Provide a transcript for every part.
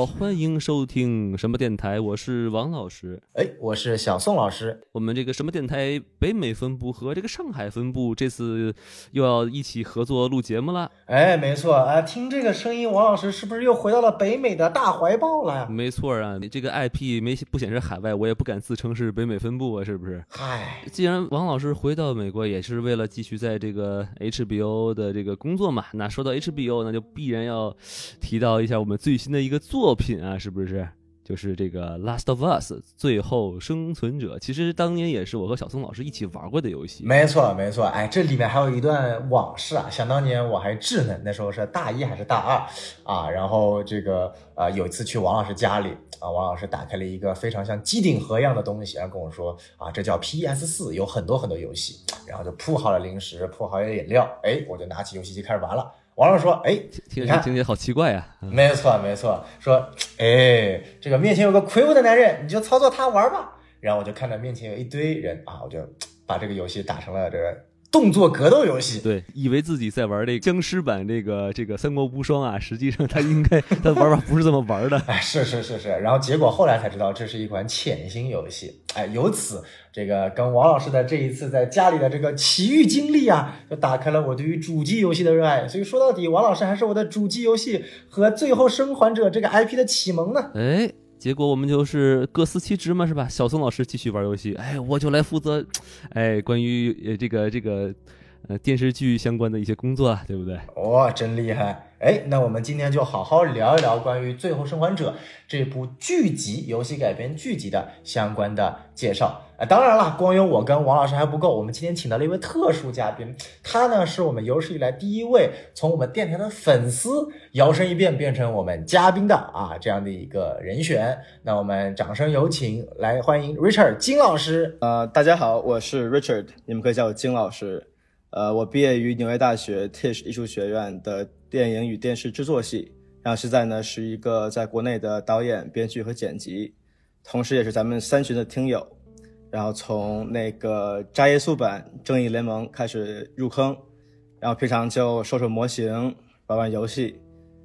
well 好，欢迎收听什么电台，我是王老师。哎，我是小宋老师。我们这个什么电台北美分部和这个上海分部这次又要一起合作录节目了。哎，没错，啊，听这个声音，王老师是不是又回到了北美的大怀抱了呀？没错啊，你这个 IP 没不显示海外，我也不敢自称是北美分部啊，是不是？嗨，既然王老师回到美国，也是为了继续在这个 HBO 的这个工作嘛。那说到 HBO，那就必然要提到一下我们最新的一个作品啊，是不是？就是这个《Last of Us》最后生存者。其实当年也是我和小松老师一起玩过的游戏。没错，没错。哎，这里面还有一段往事啊。想当年我还稚嫩，那时候是大一还是大二啊？然后这个呃，有一次去王老师家里啊，王老师打开了一个非常像机顶盒一样的东西，然后跟我说啊，这叫 PS 四，有很多很多游戏，然后就铺好了零食，铺好了饮料，哎，我就拿起游戏机开始玩了。王老师说：“哎，听你看听起来好奇怪呀、啊。没错，没错。说，哎，这个面前有个魁梧的男人，你就操作他玩吧。然后我就看到面前有一堆人啊，我就把这个游戏打成了这个动作格斗游戏。对，以为自己在玩这个僵尸版这个这个三国无双啊，实际上他应该 他玩法不是这么玩的。哎，是是是是。然后结果后来才知道，这是一款潜行游戏。哎，由此这个跟王老师的这一次在家里的这个奇遇经历啊，就打开了我对于主机游戏的热爱。所以说到底，王老师还是我的主机游戏和《最后生还者》这个 IP 的启蒙呢。哎，结果我们就是各司其职嘛，是吧？小宋老师继续玩游戏，哎，我就来负责，哎，关于呃这个这个呃电视剧相关的一些工作啊，对不对？哇、真厉害！哎，那我们今天就好好聊一聊关于《最后生还者》这部剧集游戏改编剧集的相关的介绍。啊，当然了，光有我跟王老师还不够，我们今天请到了一位特殊嘉宾，他呢是我们有史以来第一位从我们电台的粉丝摇身一变变成我们嘉宾的啊这样的一个人选。那我们掌声有请，来欢迎 Richard 金老师。呃，大家好，我是 Richard，你们可以叫我金老师。呃，我毕业于纽约大学 Tisch 艺术学院的电影与电视制作系，然后现在呢是一个在国内的导演、编剧和剪辑，同时也是咱们三群的听友。然后从那个扎耶素版《正义联盟》开始入坑，然后平常就收收模型、玩玩游戏，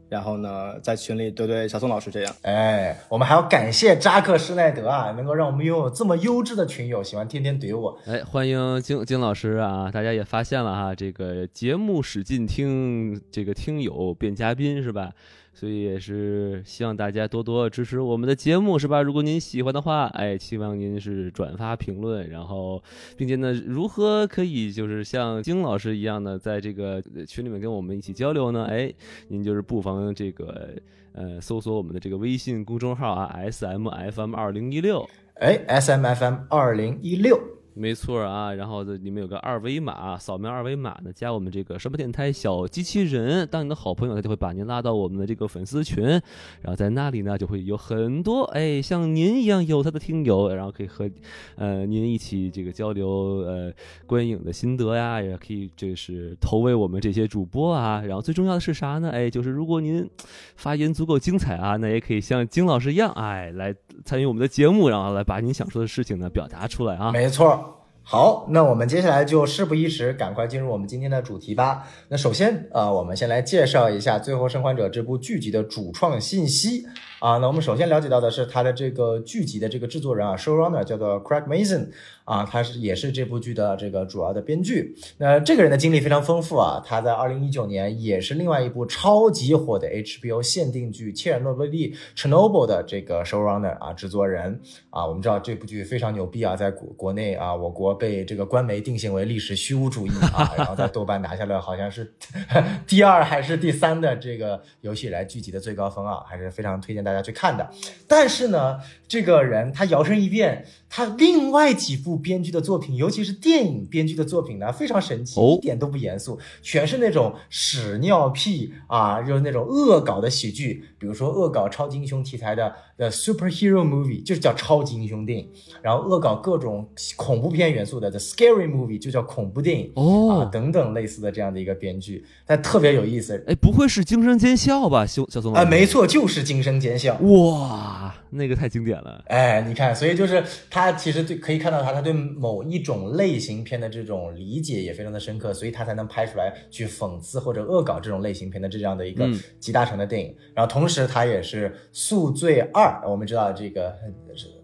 然后呢在群里怼怼小宋老师这样。哎，我们还要感谢扎克施耐德啊，能够让我们拥有这么优质的群友，喜欢天天怼我。哎，欢迎金金老师啊！大家也发现了哈，这个节目使劲听，这个听友变嘉宾是吧？所以也是希望大家多多支持我们的节目，是吧？如果您喜欢的话，哎，希望您是转发评论，然后，并且呢，如何可以就是像金老师一样的，在这个群里面跟我们一起交流呢？哎，您就是不妨这个呃搜索我们的这个微信公众号啊，S M F M 二零一六。哎，S M F M 二零一六，没错啊，然后这里面有个二维码，扫描二维码呢，加我们这个什么电台小机器人，当你的好朋友，他就会把您拉到我们的这个粉丝群，然后在那里呢，就会有很多哎像您一样有他的听友，然后可以和呃您一起这个交流呃观影的心得呀，也可以这是投喂我们这些主播啊，然后最重要的是啥呢？哎，就是如果您发言足够精彩啊，那也可以像金老师一样，哎，来参与我们的节目，然后来把您想说的事情呢表达出来啊。没错。好，那我们接下来就事不宜迟，赶快进入我们今天的主题吧。那首先，呃，我们先来介绍一下《最后生还者》这部剧集的主创信息啊。那我们首先了解到的是他的这个剧集的这个制作人啊，showrunner 叫做 Craig Mason 啊，他是也是这部剧的这个主要的编剧。那这个人的经历非常丰富啊，他在二零一九年也是另外一部超级火的 HBO 限定剧《切尔诺贝利 Chernobyl》的这个 showrunner 啊，制作人啊。我们知道这部剧非常牛逼啊，在国国内啊，我国被这个官媒定性为历史虚无主义啊，然后在豆瓣拿下了好像是 第二还是第三的这个游戏来剧集的最高分啊，还是非常推荐大家家去看的。但是呢，这个人他摇身一变，他另外几部编剧的作品，尤其是电影编剧的作品呢，非常神奇，哦一点都不严肃，全是那种屎尿屁啊，就是那种恶搞的喜剧，比如说恶搞超级英雄题材的的 superhero movie，就是叫超级英雄电影，然后恶搞各种恐怖片元素的 the scary movie，就叫恐怖电影。哦啊，等等类似的这样的一个编剧，但特别有意思。哎，不会是惊声尖笑吧，小小宋老啊，师？没错，就是惊声尖笑。哇，那个太经典了。哎，你看，所以就是他其实对可以看到他他对某一种类型片的这种理解也非常的深刻，所以他才能拍出来去讽刺或者恶搞这种类型片的这样的一个嗯集大成的电影。然后同时他也是《宿醉二》，我们知道这个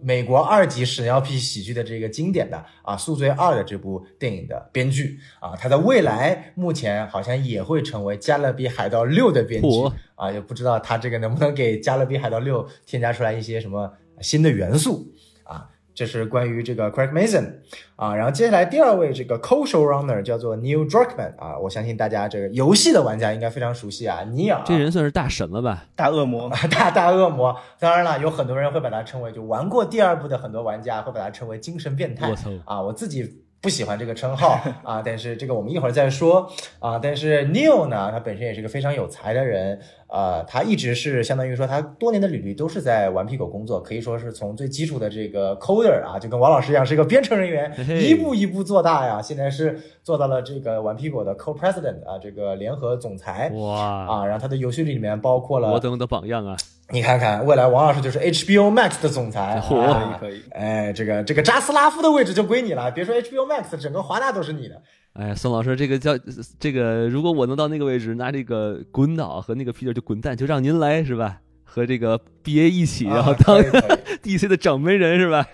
美国二级屎尿屁喜剧的这个经典的啊《宿醉二》的这部电影的编剧啊，他在未来目前好像也会成为《加勒比海盗六》的编剧啊，也不知道他这个能不能给《加勒比海盗六》添加出来一些什么新的元素啊。这是关于这个 Craig Mason 啊，然后接下来第二位这个 co-showrunner 叫做 Neil Druckmann 啊，我相信大家这个游戏的玩家应该非常熟悉啊，尼尔啊这人算是大神了吧？大恶魔，大 大恶魔，当然了，有很多人会把他称为，就玩过第二部的很多玩家会把他称为精神变态。我操啊！我自己不喜欢这个称号 啊，但是这个我们一会儿再说啊。但是 Neil 呢，他本身也是个非常有才的人，呃，他一直是相当于说他多年的履历都是在顽皮狗工作，可以说是从最基础的这个 coder 啊，就跟王老师一样是一个编程人员一步一步做大呀。现在是做到了这个顽皮狗的 co-president 啊，这个联合总裁。哇，啊，然后他的游戏里面包括了我等我的榜样啊！你看看，未来王老师就是 HBO Max 的总裁，可以可以哎，这个这个扎斯拉夫的位置就归你了，别说 HBO Max，整个华纳都是你的。哎，宋老师，这个叫这个，如果我能到那个位置，拿这个滚导和那个 Peter 就滚蛋，就让您来是吧？和这个 BA 一起，然后啊当 DC 的掌门人是吧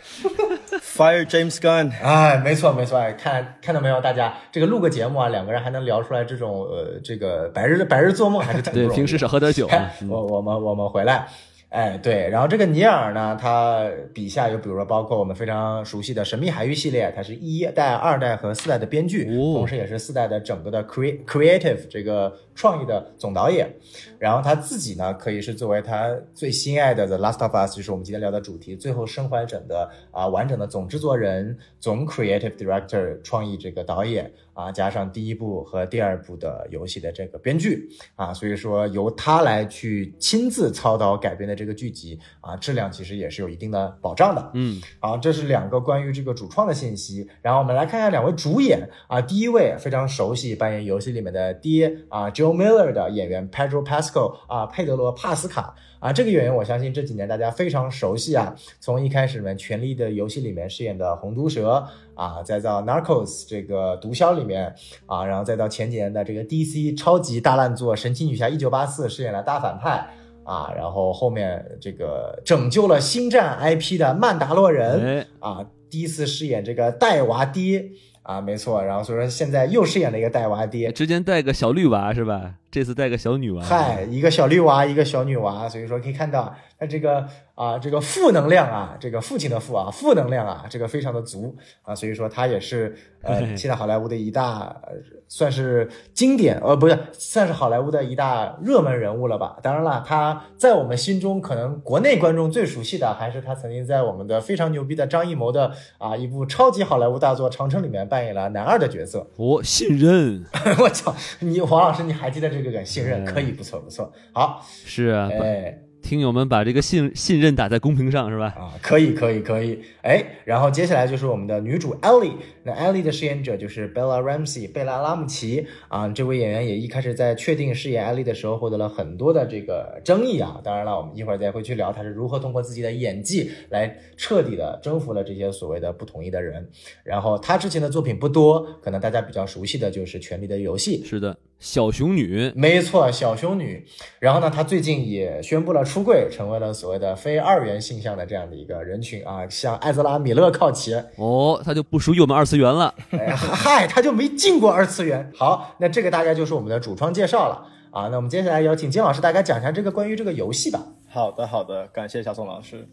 ？Fire James Gunn，哎，没错没错，哎，看看到没有，大家这个录个节目啊，两个人还能聊出来这种呃，这个白日白日做梦还是 挺不对，容易的。平时少喝点酒 啊哎。我我们我们回来，哎，对，然后这个尼尔呢，他笔下有比如说包括我们非常熟悉的《神秘海域》系列，他是一代、二代和四代的编剧，哦。同时也是四代的整个的 cre creative 这个创意的总导演。然后他自己呢，可以是作为他最心爱的《The Last of Us》，就是我们今天聊的主题《最后生还者》的啊完整的总制作人、总 creative director 创意这个导演啊，加上第一部和第二部的游戏的这个编剧啊，所以说由他来去亲自操刀改编的这个剧集啊，质量其实也是有一定的保障的。嗯，好，这是两个关于这个主创的信息。然后我们来看一下两位主演啊，第一位非常熟悉扮演游戏里面的爹啊，Joe Miller 的演员 Pedro Pascal 啊，佩德罗·帕斯卡。啊，这个演员我相信这几年大家非常熟悉啊，从一开始里面《权力的游戏》里面饰演的红毒蛇啊，再到 Narcos 这个毒枭里面啊，然后再到前几年的这个 DC 超级大烂作《神奇女侠一九八四》饰演了大反派。啊，然后后面这个拯救了星战 IP 的曼达洛人，哎，啊，第一次饰演这个带娃爹啊，没错，然后所以说现在又饰演了一个带娃爹，之前带个小绿娃是吧？这次带个小女娃。嗨，一个小绿娃，一个小女娃，所以说可以看到他这个啊，这个负能量啊，这个父亲的父啊，负能量啊，这个非常的足啊，所以说他也是呃，现在好莱坞的一大、呃算是经典，呃，不是，算是好莱坞的一大热门人物了吧？当然了，他在我们心中，可能国内观众最熟悉的还是他曾经在我们的非常牛逼的张艺谋的啊一部超级好莱坞大作《长城》里面扮演了男二的角色。我信任 我操，你黄老师你还记得这个梗？信任可以，不错不错。好，是啊，把哎听友们把这个信信任打在公屏上是吧？啊，可以可以可以，哎，然后接下来就是我们的女主 Ellie，那 Ellie 的饰演者就是 Bella Ramsey 贝拉拉姆齐啊，这位演员也一开始在确定饰演 Ellie 的时候获得了很多的这个争议啊。当然了，我们一会儿再会去聊她是如何通过自己的演技来彻底的征服了这些所谓的不同意的人。然后她之前的作品不多，可能大家比较熟悉的就是《权力的游戏》，是的，小熊女，没错，小熊女。然后呢，她最近也宣布了出柜，成为了所谓的非二元性向的这样的一个人群啊，向艾泽拉·米勒靠齐。哦，她就不属于我们二次元了。哎 嗨，她就没进过二次元。好，那这个大概就是我们的主创介绍了啊。那我们接下来有请金老师大概讲一下这个关于这个游戏吧。好的，好的，感谢小宋老师。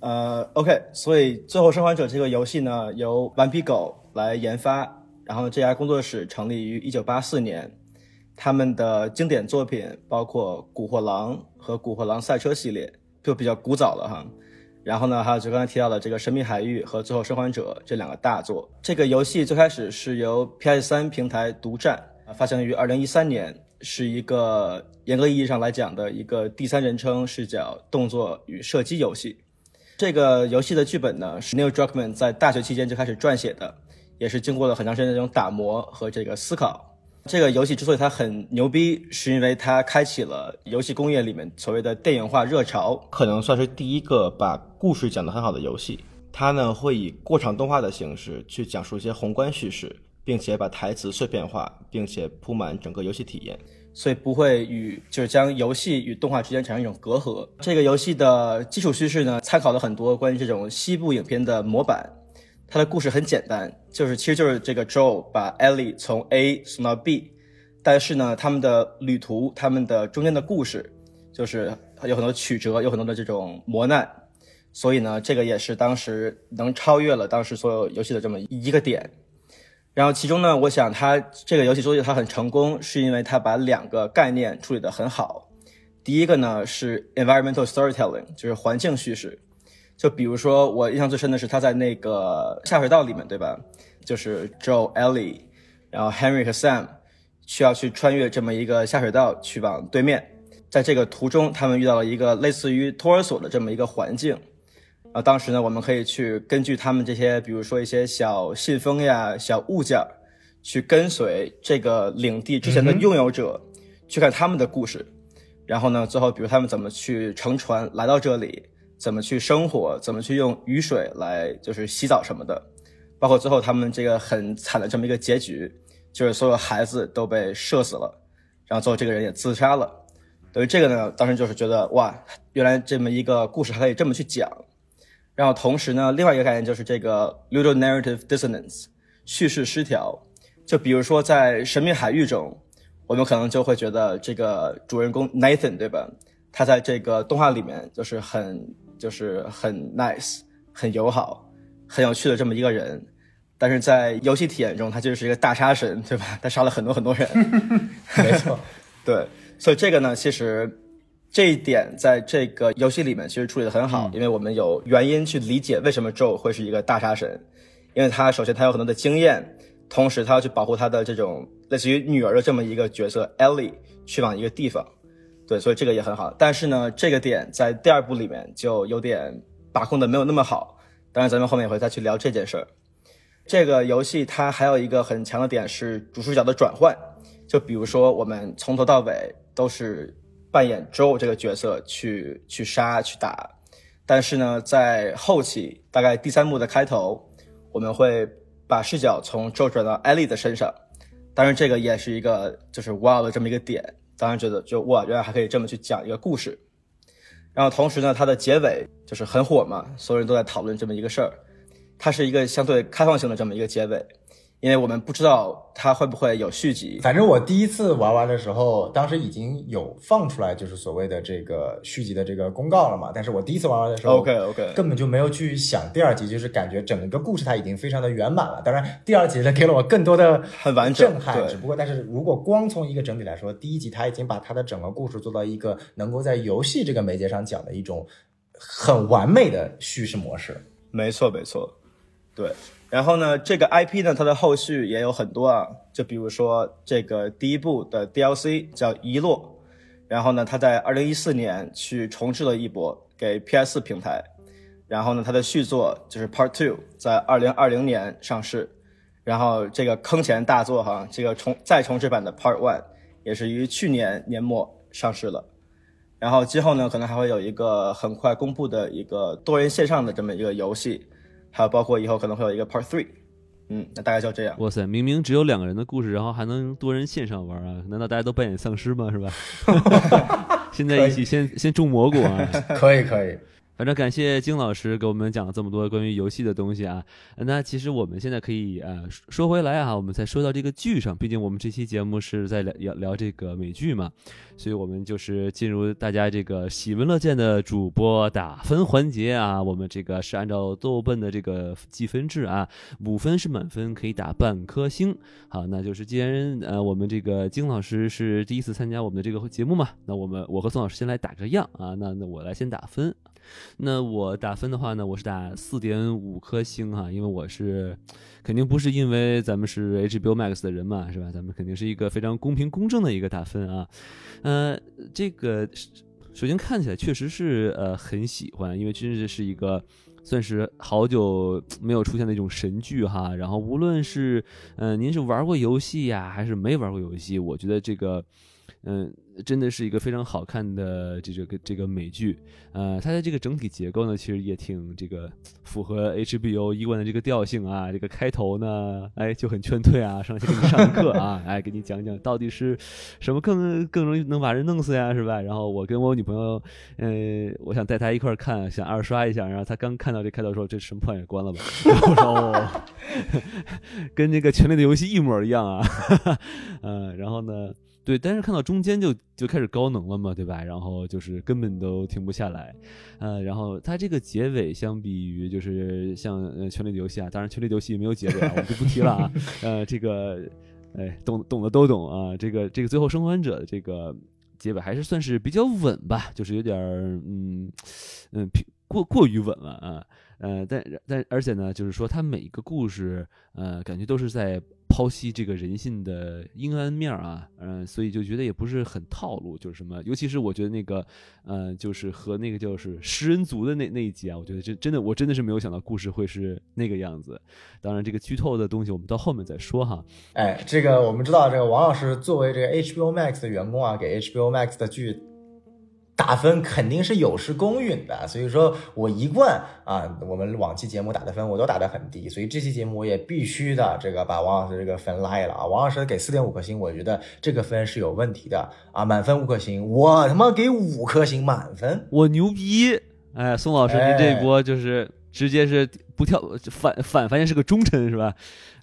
呃，OK，所以《最后生还者》这个游戏呢，由顽皮狗来研发，然后这家工作室成立于一九八四年，他们的经典作品包括《古惑狼》和《古惑狼赛车》系列，就比较古早了哈。然后呢，还有就刚才提到的这个《神秘海域》和《最后生还者》这两个大作。这个游戏最开始是由 PS3 平台独占，发行于2013年，是一个严格意义上来讲的一个第三人称视角动作与射击游戏。这个游戏的剧本呢，是 Neil Druckmann 在大学期间就开始撰写的，也是经过了很长时间的这种打磨和这个思考。这个游戏之所以它很牛逼，是因为它开启了游戏工业里面所谓的电影化热潮，可能算是第一个把故事讲得很好的游戏。它呢会以过场动画的形式去讲述一些宏观叙事，并且把台词碎片化，并且铺满整个游戏体验。所以不会与就是将游戏与动画之间产生一种隔阂。这个游戏的基础叙事呢，参考了很多关于这种西部影片的模板。它的故事很简单，就是其实就是这个 Joe 把 Ellie 从 A 送到 B，但是呢，他们的旅途，他们的中间的故事，就是有很多曲折，有很多的这种磨难。所以呢，这个也是当时能超越了当时所有游戏的这么一个点。然后其中呢，我想它这个游戏之所以它很成功，是因为它把两个概念处理得很好。第一个呢是 environmental storytelling，就是环境叙事。就比如说我印象最深的是他在那个下水道里面，对吧？就是 Joe、Ellie，然后 Henry 和 Sam 需要去穿越这么一个下水道去往对面。在这个途中，他们遇到了一个类似于托儿所的这么一个环境。啊，当时呢，我们可以去根据他们这些，比如说一些小信封呀、小物件儿，去跟随这个领地之前的拥有者，去看他们的故事。然后呢，最后比如他们怎么去乘船来到这里，怎么去生活，怎么去用雨水来就是洗澡什么的，包括最后他们这个很惨的这么一个结局，就是所有孩子都被射死了，然后最后这个人也自杀了。等于这个呢，当时就是觉得哇，原来这么一个故事还可以这么去讲。然后同时呢，另外一个概念就是这个 ludal narrative dissonance，叙事失调。就比如说在《神秘海域》中，我们可能就会觉得这个主人公 Nathan 对吧？他在这个动画里面就是很就是很 nice、很友好、很有趣的这么一个人，但是在游戏体验中，他就是一个大杀神对吧？他杀了很多很多人。没错，对，所以这个呢，其实。这一点在这个游戏里面其实处理的很好，因为我们有原因去理解为什么 Joe 会是一个大杀神，因为他首先他有很多的经验，同时他要去保护他的这种类似于女儿的这么一个角色 Ellie 去往一个地方，对，所以这个也很好。但是呢，这个点在第二部里面就有点把控的没有那么好，当然咱们后面也会再去聊这件事儿。这个游戏它还有一个很强的点是主视角的转换，就比如说我们从头到尾都是。扮演 Joe 这个角色去去杀去打，但是呢，在后期大概第三幕的开头，我们会把视角从 Joe 转到 Ellie 的身上，当然这个也是一个就是 wow 的这么一个点，当然觉得就哇原来还可以这么去讲一个故事，然后同时呢，它的结尾就是很火嘛，所有人都在讨论这么一个事儿，它是一个相对开放性的这么一个结尾。因为我们不知道它会不会有续集。反正我第一次玩完的时候，当时已经有放出来，就是所谓的这个续集的这个公告了嘛。但是我第一次玩完的时候，OK OK，根本就没有去想第二集，就是感觉整个故事它已经非常的圆满了。当然，第二集呢给了我更多的很完整震撼。只不过，但是如果光从一个整体来说，第一集它已经把它的整个故事做到一个能够在游戏这个媒介上讲的一种很完美的叙事模式。没错，没错，对。然后呢，这个 IP 呢，它的后续也有很多啊，就比如说这个第一部的 DLC 叫《遗落》，然后呢，它在二零一四年去重置了一波给 PS 平台，然后呢，它的续作就是 Part Two 在二零二零年上市，然后这个坑钱大作哈，这个重再重置版的 Part One 也是于去年年末上市了，然后今后呢，可能还会有一个很快公布的一个多人线上的这么一个游戏。还有包括以后可能会有一个 Part Three，嗯，那大概就这样。哇塞，明明只有两个人的故事，然后还能多人线上玩啊？难道大家都扮演丧尸吗？是吧？现在一起先先种蘑菇啊！可 以可以。反正感谢金老师给我们讲了这么多关于游戏的东西啊。那其实我们现在可以呃说回来啊，我们再说到这个剧上，毕竟我们这期节目是在聊聊这个美剧嘛，所以我们就是进入大家这个喜闻乐见的主播打分环节啊。我们这个是按照豆瓣的这个计分制啊，五分是满分，可以打半颗星。好，那就是既然呃我们这个金老师是第一次参加我们的这个节目嘛，那我们我和宋老师先来打个样啊。那那我来先打分。那我打分的话呢，我是打四点五颗星哈，因为我是肯定不是因为咱们是 HBO Max 的人嘛，是吧？咱们肯定是一个非常公平公正的一个打分啊。呃，这个首先看起来确实是呃很喜欢，因为真的是一个算是好久没有出现的一种神剧哈。然后无论是、呃您是玩过游戏呀，还是没玩过游戏，我觉得这个嗯、真的是一个非常好看的这这个这个美剧。呃，它的这个整体结构呢，其实也挺这个符合 HBO 一贯的这个调性啊。这个开头呢，哎就很劝退啊，上去给你上课啊，哎给你讲讲到底是什么更更容易能把人弄死呀，是吧？然后我跟我女朋友，呃，我想带她一块儿看，想二刷一下，然后她刚看到这开头说这什么破玩意儿关了吧，然后说哦，跟那个《权力的游戏》一模一样啊，嗯，然后呢。对，但是看到中间就就开始高能了嘛，对吧？然后就是根本都停不下来，呃，然后它这个结尾相比于就是像呃《权力的游戏》啊，当然《权力的游戏》没有结尾啊，我们就不提了啊。呃，这个，哎，懂懂的都懂啊。这个这个最后生还者的这个结尾还是算是比较稳吧，就是有点儿嗯嗯过过于稳了啊。呃，但但而且呢，就是说它每一个故事，呃，感觉都是在剖析这个人性的阴暗面啊，嗯、所以就觉得也不是很套路，就是什么，尤其是我觉得那个，呃，就是和那个就是食人族的那那一集啊，我觉得这真的我真的是没有想到故事会是那个样子。当然，这个剧透的东西我们到后面再说哈。哎，这个我们知道，这个王老师作为这个 HBO Max 的员工啊，给 HBO Max 的剧打分肯定是有失公允的，所以说我一贯啊，我们往期节目打的分我都打得很低，所以这期节目我也必须的这个把王老师这个分拉下了啊。王老师给四点五颗星，我觉得这个分是有问题的啊，满分五颗星，我他妈给五颗星满分。我牛逼！哎，宋老师，您这一波就是直接是不跳反 反，发现是个忠臣是吧？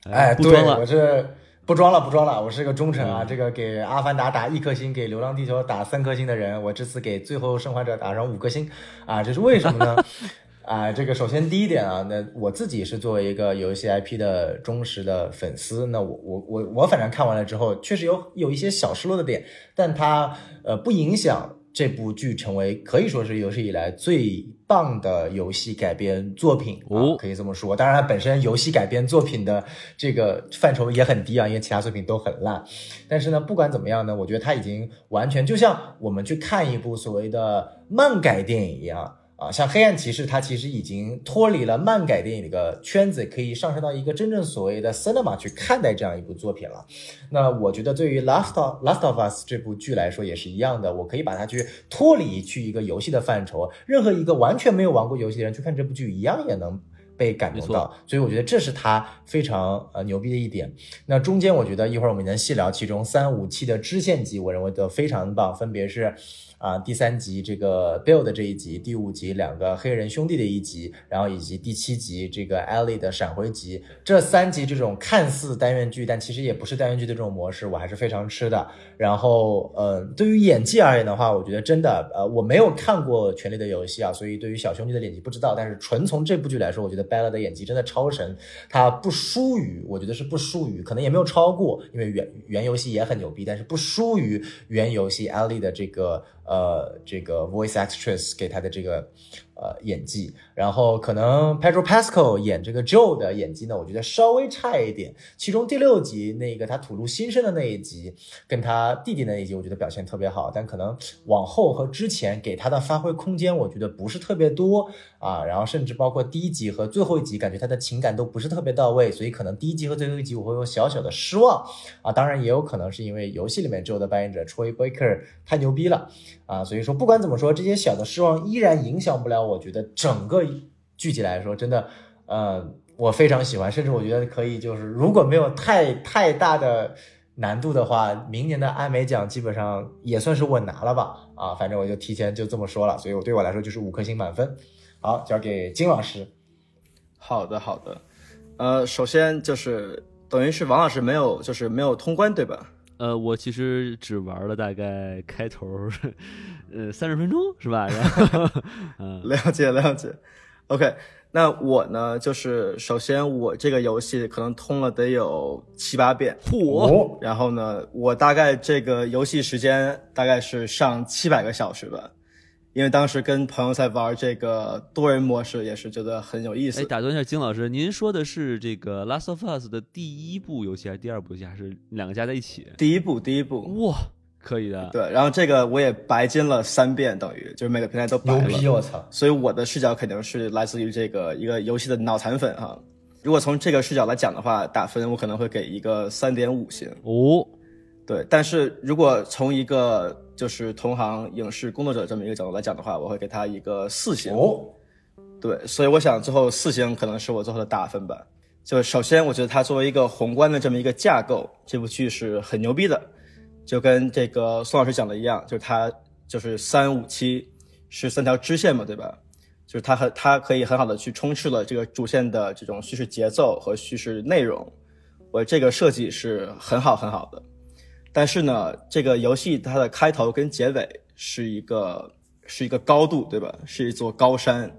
哎，对，不装了我。这不装了，不装了，我是个忠臣啊！嗯这个给《阿凡达》打一颗星，给《流浪地球》打三颗星的人，我这次给《最后生还者》打上五颗星啊！这是为什么呢？啊，这个首先第一点啊，那我自己是作为一个游戏 IP 的忠实的粉丝，那我我我我反正看完了之后，确实有有一些小失落的点，但它呃不影响这部剧成为可以说是有史以来最棒的游戏改编作品啊，哦可以这么说。当然，它本身游戏改编作品的这个范畴也很低啊，因为其他作品都很烂。但是呢，不管怎么样呢，我觉得它已经完全就像我们去看一部所谓的漫改电影一样。啊，像《黑暗骑士》，它其实已经脱离了漫改电影的一个圈子，可以上升到一个真正所谓的 cinema 去看待这样一部作品了。那我觉得对于《Last of Last of Us》这部剧来说也是一样的，我可以把它去脱离去一个游戏的范畴，任何一个完全没有玩过游戏的人去看这部剧，一样也能被感动到。所以我觉得这是它非常呃牛逼的一点。那中间我觉得一会儿我们能细聊其中三五期的支线集，我认为都非常棒，分别是。啊，第三集这个 Bill 的这一集，第五集两个黑人兄弟的一集，然后以及第七集这个 Ellie 的闪回集，这三集这种看似单元剧，但其实也不是单元剧的这种模式，我还是非常吃的。然后，呃，对于演技而言的话，我觉得真的，呃，我没有看过《权力的游戏》啊，所以对于小兄弟的演技不知道。但是纯从这部剧来说，我觉得 Bella 的演技真的超神，他不输于，我觉得是不输于，可能也没有超过，因为原原游戏也很牛逼，但是不输于原游戏 Ellie 的这个呃这个 voice actress 给他的这个呃演技。然后可能 Pedro Pascal 演这个 Joe 的演技呢，我觉得稍微差一点。其中第六集那个他吐露心声的那一集，跟他弟弟那一集，我觉得表现特别好。但可能往后和之前给他的发挥空间，我觉得不是特别多啊。然后甚至包括第一集和最后一集，感觉他的情感都不是特别到位，所以可能第一集和最后一集我会有小小的失望啊。当然也有可能是因为游戏里面 Joe 的扮演者 Troy Baker 太牛逼了啊。所以说不管怎么说，这些小的失望依然影响不了我觉得整个剧集来说，真的，呃，我非常喜欢，甚至我觉得可以，就是如果没有太太大的难度的话，明年的艾美奖基本上也算是稳拿了吧。啊，反正我就提前就这么说了，所以我对我来说就是五颗星满分。好，交给金老师。好的，好的。呃，首先就是等于是王老师没有就是没有通关对吧？呃，我其实只玩了大概开头，呃，三十分钟是吧？然后，嗯、了解了解。OK，那我呢，就是首先我这个游戏可能通了得有七八遍，嚯，哦，然后呢，我大概这个游戏时间大概是上七百个小时吧，因为当时跟朋友在玩这个多人模式，也是觉得很有意哎，思。打断一下，金老师，您说的是这个《Last of Us》的第一部游戏还是第二部游戏，还是两个加在一起？第一部，第一部，哇，可以的。对，然后这个我也白金了三遍，等于就是每个平台都白牛了。逼！我操，所以我的视角肯定是来自于这个一个游戏的脑残粉哈。如果从这个视角来讲的话，打分我可能会给一个三点五星。哦，对，但是如果从一个就是同行影视工作者这么一个角度来讲的话，我会给他一个四星。哦，对，所以我想最后四星可能是我最后的打分吧。就首先，我觉得它作为一个宏观的这么一个架构，这部剧是很牛逼的，就跟这个宋老师讲的一样，就是它就是三五七是三条支线嘛，对吧？就是它很它可以很好的去充斥了这个主线的这种叙事节奏和叙事内容，我这个设计是很好很好的。但是呢，这个游戏它的开头跟结尾是一个是一个高度，对吧？是一座高山。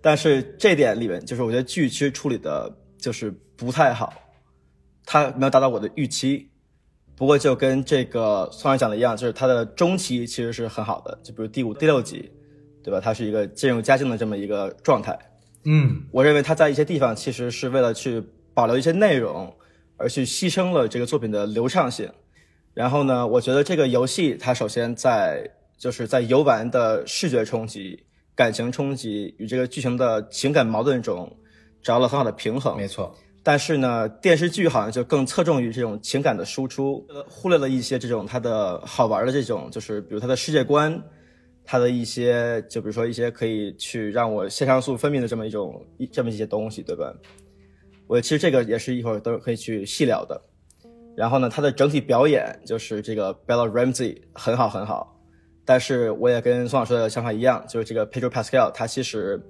但是这点里面，就是我觉得剧其实处理的就是不太好，它没有达到我的预期。不过就跟这个宋老师讲的一样，就是它的中期其实是很好的，就比如第五、第六集，对吧？它是一个渐入佳境的这么一个状态。嗯，我认为它在一些地方其实是为了去保留一些内容，而去牺牲了这个作品的流畅性。然后呢，我觉得这个游戏它首先在就是在游玩的视觉冲击、感情冲击与这个剧情的情感矛盾中找到了很好的平衡。没错，但是呢，电视剧好像就更侧重于这种情感的输出，忽略了一些这种它的好玩的这种，就是比如它的世界观，它的一些，就比如说一些可以去让我肾上素分泌的这么一种一这么一些东西，对吧？我其实这个也是一会儿都可以去细聊的。然后呢，它的整体表演就是这个 Bella Ramsey 很好很好，但是我也跟宋老师的想法一样，就是这个 Pedro Pascal 他其实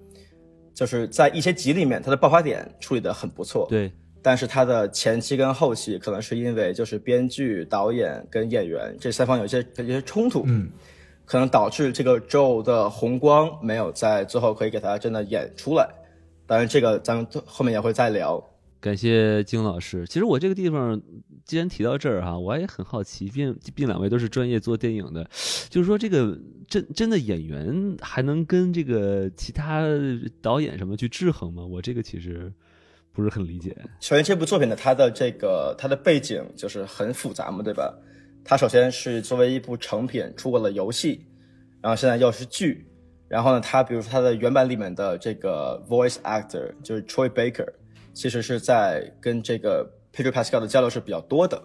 就是在一些集里面他的爆发点处理的很不错，对，但是他的前期跟后期可能是因为就是编剧、导演跟演员这三方有一些有一些冲突，嗯，可能导致这个 Joe 的红光没有在最后可以给他真的演出来。当然，这个咱们后面也会再聊。感谢金老师。其实我这个地方，既然提到这儿哈，我也很好奇，毕竟毕竟两位都是专业做电影的，就是说这个真真的演员还能跟这个其他导演什么去制衡吗？我这个其实不是很理解。首先，这部作品呢，它的这个它的背景就是很复杂嘛，对吧？它首先是作为一部成品出过了游戏，然后现在又是剧，然后呢，它比如说它的原版里面的这个 voice actor 就是 Troy Baker，其实是在跟这个 Pedro Pascal 的交流是比较多的。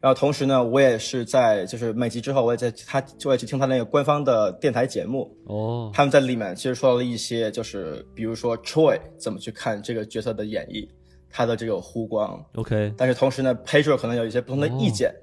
然后同时呢，我也是在就是每集之后，我也在他就会去听他那个官方的电台节目，哦，他们在里面其实说到了一些，就是比如说 Troy 怎么去看这个角色的演绎，他的这个弧光，OK，但是同时呢，Pedro 可能有一些不同的意见。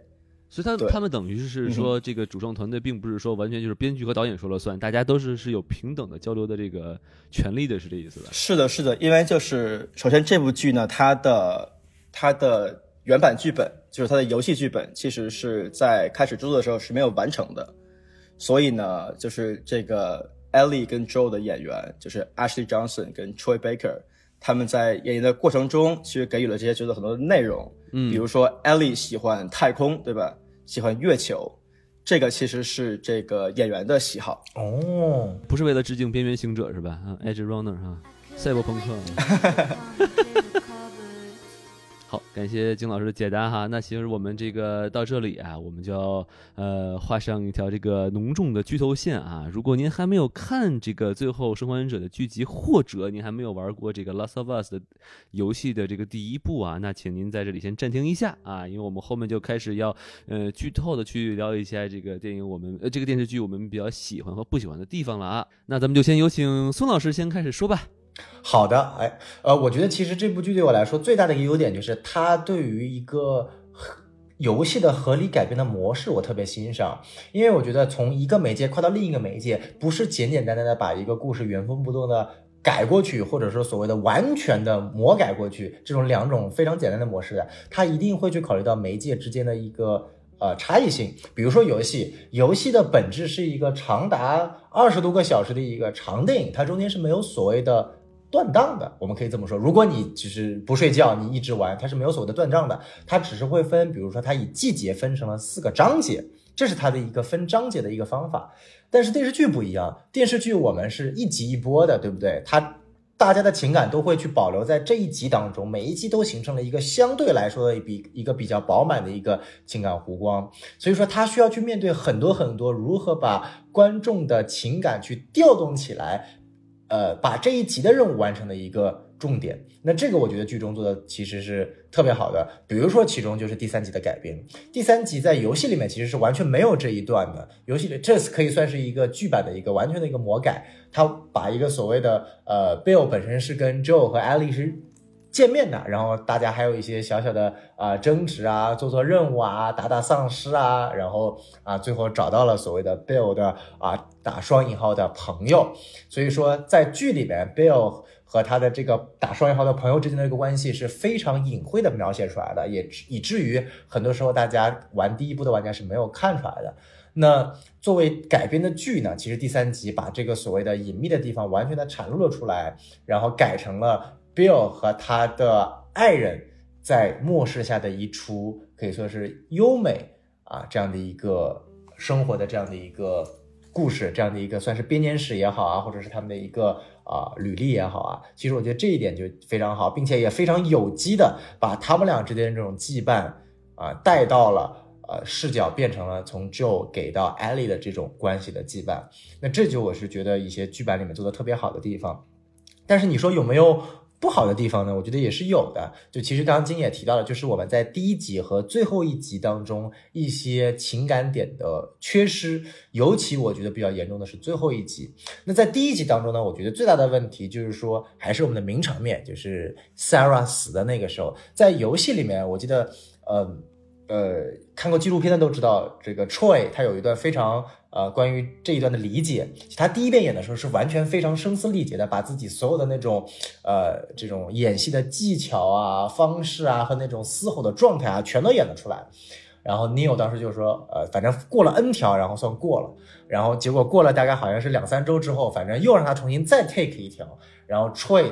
所以他他们等于是嗯说，这个主创团队并不是说完全就是编剧和导演说了算，大家都是是有平等的交流的这个权利的，是这意思吧？是的，是的，因为就是首先这部剧呢，它的它的原版剧本就是它的游戏剧本，其实是在开始制作的时候是没有完成的，所以呢，就是这个 Ellie 跟 Joe 的演员，就是 Ashley Johnson 跟 Troy Baker，他们在演绎的过程中，其实给予了这些角色很多的内容，嗯比如说 Ellie 喜欢太空，对吧？喜欢月球，这个其实是这个演员的喜好。哦，不是为了致敬《边缘行者》是吧？啊，Edge Runner 哈，赛博朋克啊。好，感谢金老师的解答哈。那其实我们这个到这里啊，我们就要呃画上一条这个浓重的剧透线啊。如果您还没有看这个《最后生还者》的剧集，或者您还没有玩过这个《Last of Us》的游戏的这个第一部啊，那请您在这里先暂停一下啊，因为我们后面就开始要呃剧透的去聊一下这个电影我们呃这个电视剧我们比较喜欢和不喜欢的地方了啊。那咱们就先有请孙老师先开始说吧。好的，哎，呃，我觉得其实这部剧对我来说最大的一个优点就是它对于一个游戏的合理改编的模式，我特别欣赏，因为我觉得从一个媒介跨到另一个媒介，不是简简单单的把一个故事原封不动的改过去，或者说所谓的完全的魔改过去，这种两种非常简单的模式，它一定会去考虑到媒介之间的一个。呃，差异性，比如说游戏，游戏的本质是一个长达二十多个小时的一个长电影，它中间是没有所谓的断档的，我们可以这么说。如果你只是不睡觉，你一直玩，它是没有所谓的断档的，它只是会分，比如说它以季节分成了四个章节，这是它的一个分章节的一个方法。但是电视剧不一样，电视剧我们是一集一播的，对不对？它大家的情感都会去保留在这一集当中，每一集都形成了一个相对来说的比一个比较饱满的一个情感弧光，所以说他需要去面对很多很多如何把观众的情感去调动起来，呃，把这一集的任务完成的一个。重点，那这个我觉得剧中做的其实是特别好的。比如说，其中就是第三集的改编。第三集在游戏里面其实是完全没有这一段的。游戏里这次可以算是一个剧版的一个完全的一个魔改。他把一个所谓的呃，Bill 本身是跟 Joe 和 Ellie 是见面的，然后大家还有一些小小的啊争执啊，做做任务啊，打打丧尸啊，然后啊最后找到了所谓的 Bill 的啊打双引号的朋友。所以说在剧里面，Bill。和他的这个打双引号的朋友之间的一个关系是非常隐晦的描写出来的，也以至于很多时候大家玩第一部的玩家是没有看出来的。那作为改编的剧呢，其实第三集把这个所谓的隐秘的地方完全的阐露了出来，然后改成了 Bill 和他的爱人在末世下的一出可以说是优美啊这样的一个生活的这样的一个故事，这样的一个算是编年史也好啊，或者是他们的一个。啊，履历也好啊，其实我觉得这一点就非常好，并且也非常有机的把他们俩之间这种羁绊啊带到了呃视角，变成了从 Joe 给到 Ellie 的这种关系的羁绊。那这就我是觉得一些剧版里面做的特别好的地方。但是你说有没有？不好的地方呢，我觉得也是有的。就其实刚刚金也提到了，就是我们在第一集和最后一集当中一些情感点的缺失，尤其我觉得比较严重的是最后一集。那在第一集当中呢，我觉得最大的问题就是说，还是我们的名场面，就是 Sarah 死的那个时候，在游戏里面，我记得，呃呃，看过纪录片的都知道，这个 Troy 他有一段非常。呃，关于这一段的理解，他第一遍演的时候是完全非常声嘶力竭的，把自己所有的那种呃这种演戏的技巧啊、方式啊和那种嘶吼的状态啊，全都演了出来。然后 Neil 当时就说，呃，反正过了 N 条，然后算过了。然后结果过了大概好像是两三周之后，反正又让他重新再 take 一条，然后 Troy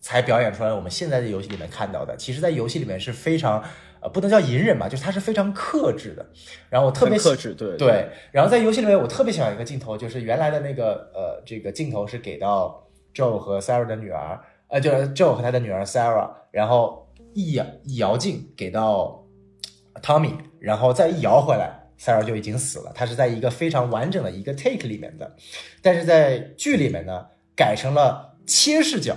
才表演出来我们现在的游戏里面看到的。其实，在游戏里面是非常。呃，不能叫隐忍吧，就是他是非常克制的。然后我特别克制，对对。然后在游戏里面，我特别喜欢一个镜头，就是原来的那个呃，这个镜头是给到 Joe 和 Sarah 的女儿，呃，就是 Joe 和他的女儿 Sarah，然后一摇一摇镜给到 Tommy，然后再一摇回来，Sarah 就已经死了。他是在一个非常完整的一个 take 里面的，但是在剧里面呢，改成了切视角，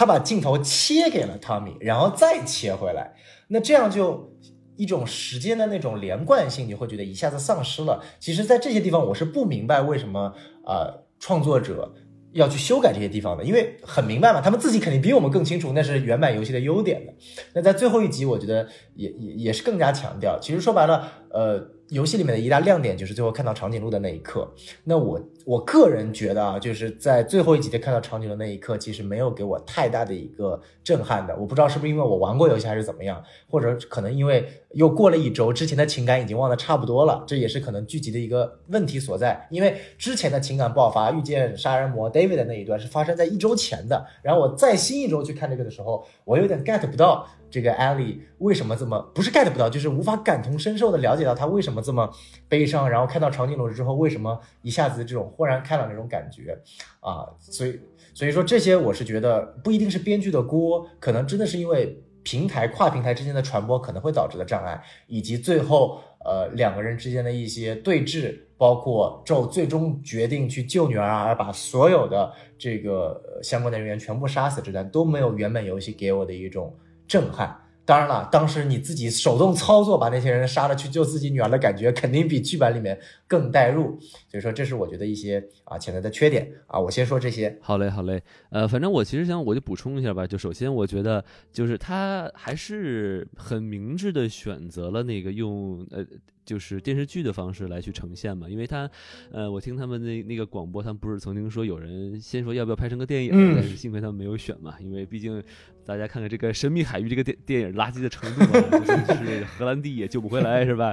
他把镜头切给了汤米然后再切回来。那这样就一种时间的那种连贯性，你会觉得一下子丧失了。其实，在这些地方，我是不明白为什么啊创作者要去修改这些地方的，因为很明白嘛，他们自己肯定比我们更清楚那是原版游戏的优点的。那在最后一集，我觉得也也也是更加强调。其实说白了，呃。游戏里面的一大亮点就是最后看到长颈鹿的那一刻。那我我个人觉得啊，就是在最后一集的看到长颈鹿那一刻，其实没有给我太大的一个震撼的。我不知道是不是因为我玩过游戏还是怎么样，或者可能因为又过了一周，之前的情感已经忘得差不多了，这也是可能剧集的一个问题所在。因为之前的情感爆发，遇见杀人魔 David 的那一段是发生在一周前的，然后我再新一周去看这个的时候，我有点 get 不到。这个艾莉为什么这么不是 get 不到，就是无法感同身受的了解到她为什么这么悲伤，然后看到长颈鹿之后为什么一下子这种豁然开朗那种感觉啊，所以所以说这些我是觉得不一定是编剧的锅，可能真的是因为平台跨平台之间的传播可能会导致的障碍，以及最后呃两个人之间的一些对峙，包括咒最终决定去救女儿而把所有的这个相关的人员全部杀死这段都没有原本游戏给我的一种。震撼，当然了，当时你自己手动操作把那些人杀了去救自己女儿的感觉，肯定比剧本里面更带入。所以说，这是我觉得一些啊潜在的缺点啊。我先说这些。好嘞，好嘞。呃，反正我其实想，我就补充一下吧。就首先，我觉得就是他还是很明智的选择了那个用呃。就是电视剧的方式来去呈现嘛，因为他，呃，我听他们那那个广播，他们不是曾经说有人先说要不要拍成个电影，但是幸亏他们没有选嘛，因为毕竟大家看看这个《神秘海域》这个电电影垃圾的程度嘛，就是荷兰弟也救不回来是吧？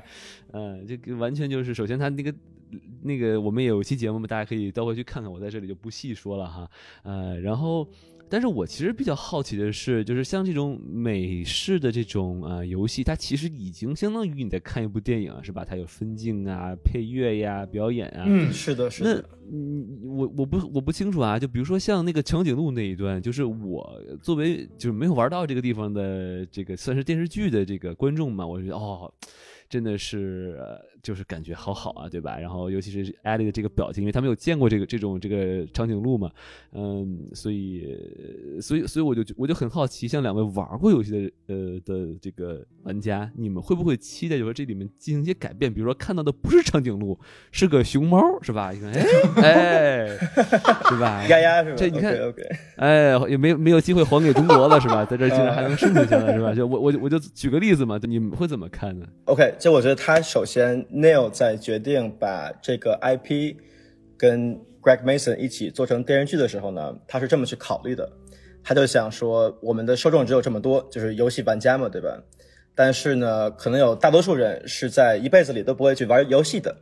嗯，这个完全就是首先他那个那个我们也有期节目嘛，大家可以倒回去看看，我在这里就不细说了哈，呃，然后。但是我其实比较好奇的是，就是像这种美式的这种呃游戏，它其实已经相当于你在看一部电影啊，是吧？它有分镜啊、配乐呀、表演啊。嗯是的，是那的，嗯，我我不我不清楚啊，就比如说像那个长颈鹿那一段，就是我作为就是没有玩到这个地方的这个算是电视剧的这个观众嘛，我觉得哦，真的是、呃就是感觉好好啊，对吧？然后尤其是艾莉的这个表情，因为他没有见过这个这种这个长颈鹿嘛，嗯，所以所以所以我就我就很好奇，像两位玩过游戏的呃的这个玩家，你们会不会期待就是说这里面进行一些改变？比如说看到的不是长颈鹿，是个熊猫，是吧？你看，哎哎，是吧？丫丫是吧？这你看哎，也没有没有机会还给中国了，是吧？在这竟然还能生存下来，是吧？就我我就我就举个例子嘛，你们会怎么看呢？OK，就我觉得他首先 Neil 在决定把这个 IP 跟 Greg Mason 一起做成电视剧的时候呢，他是这么去考虑的，他就想说我们的受众只有这么多，就是游戏玩家嘛，对吧？但是呢，可能有大多数人是在一辈子里都不会去玩游戏的，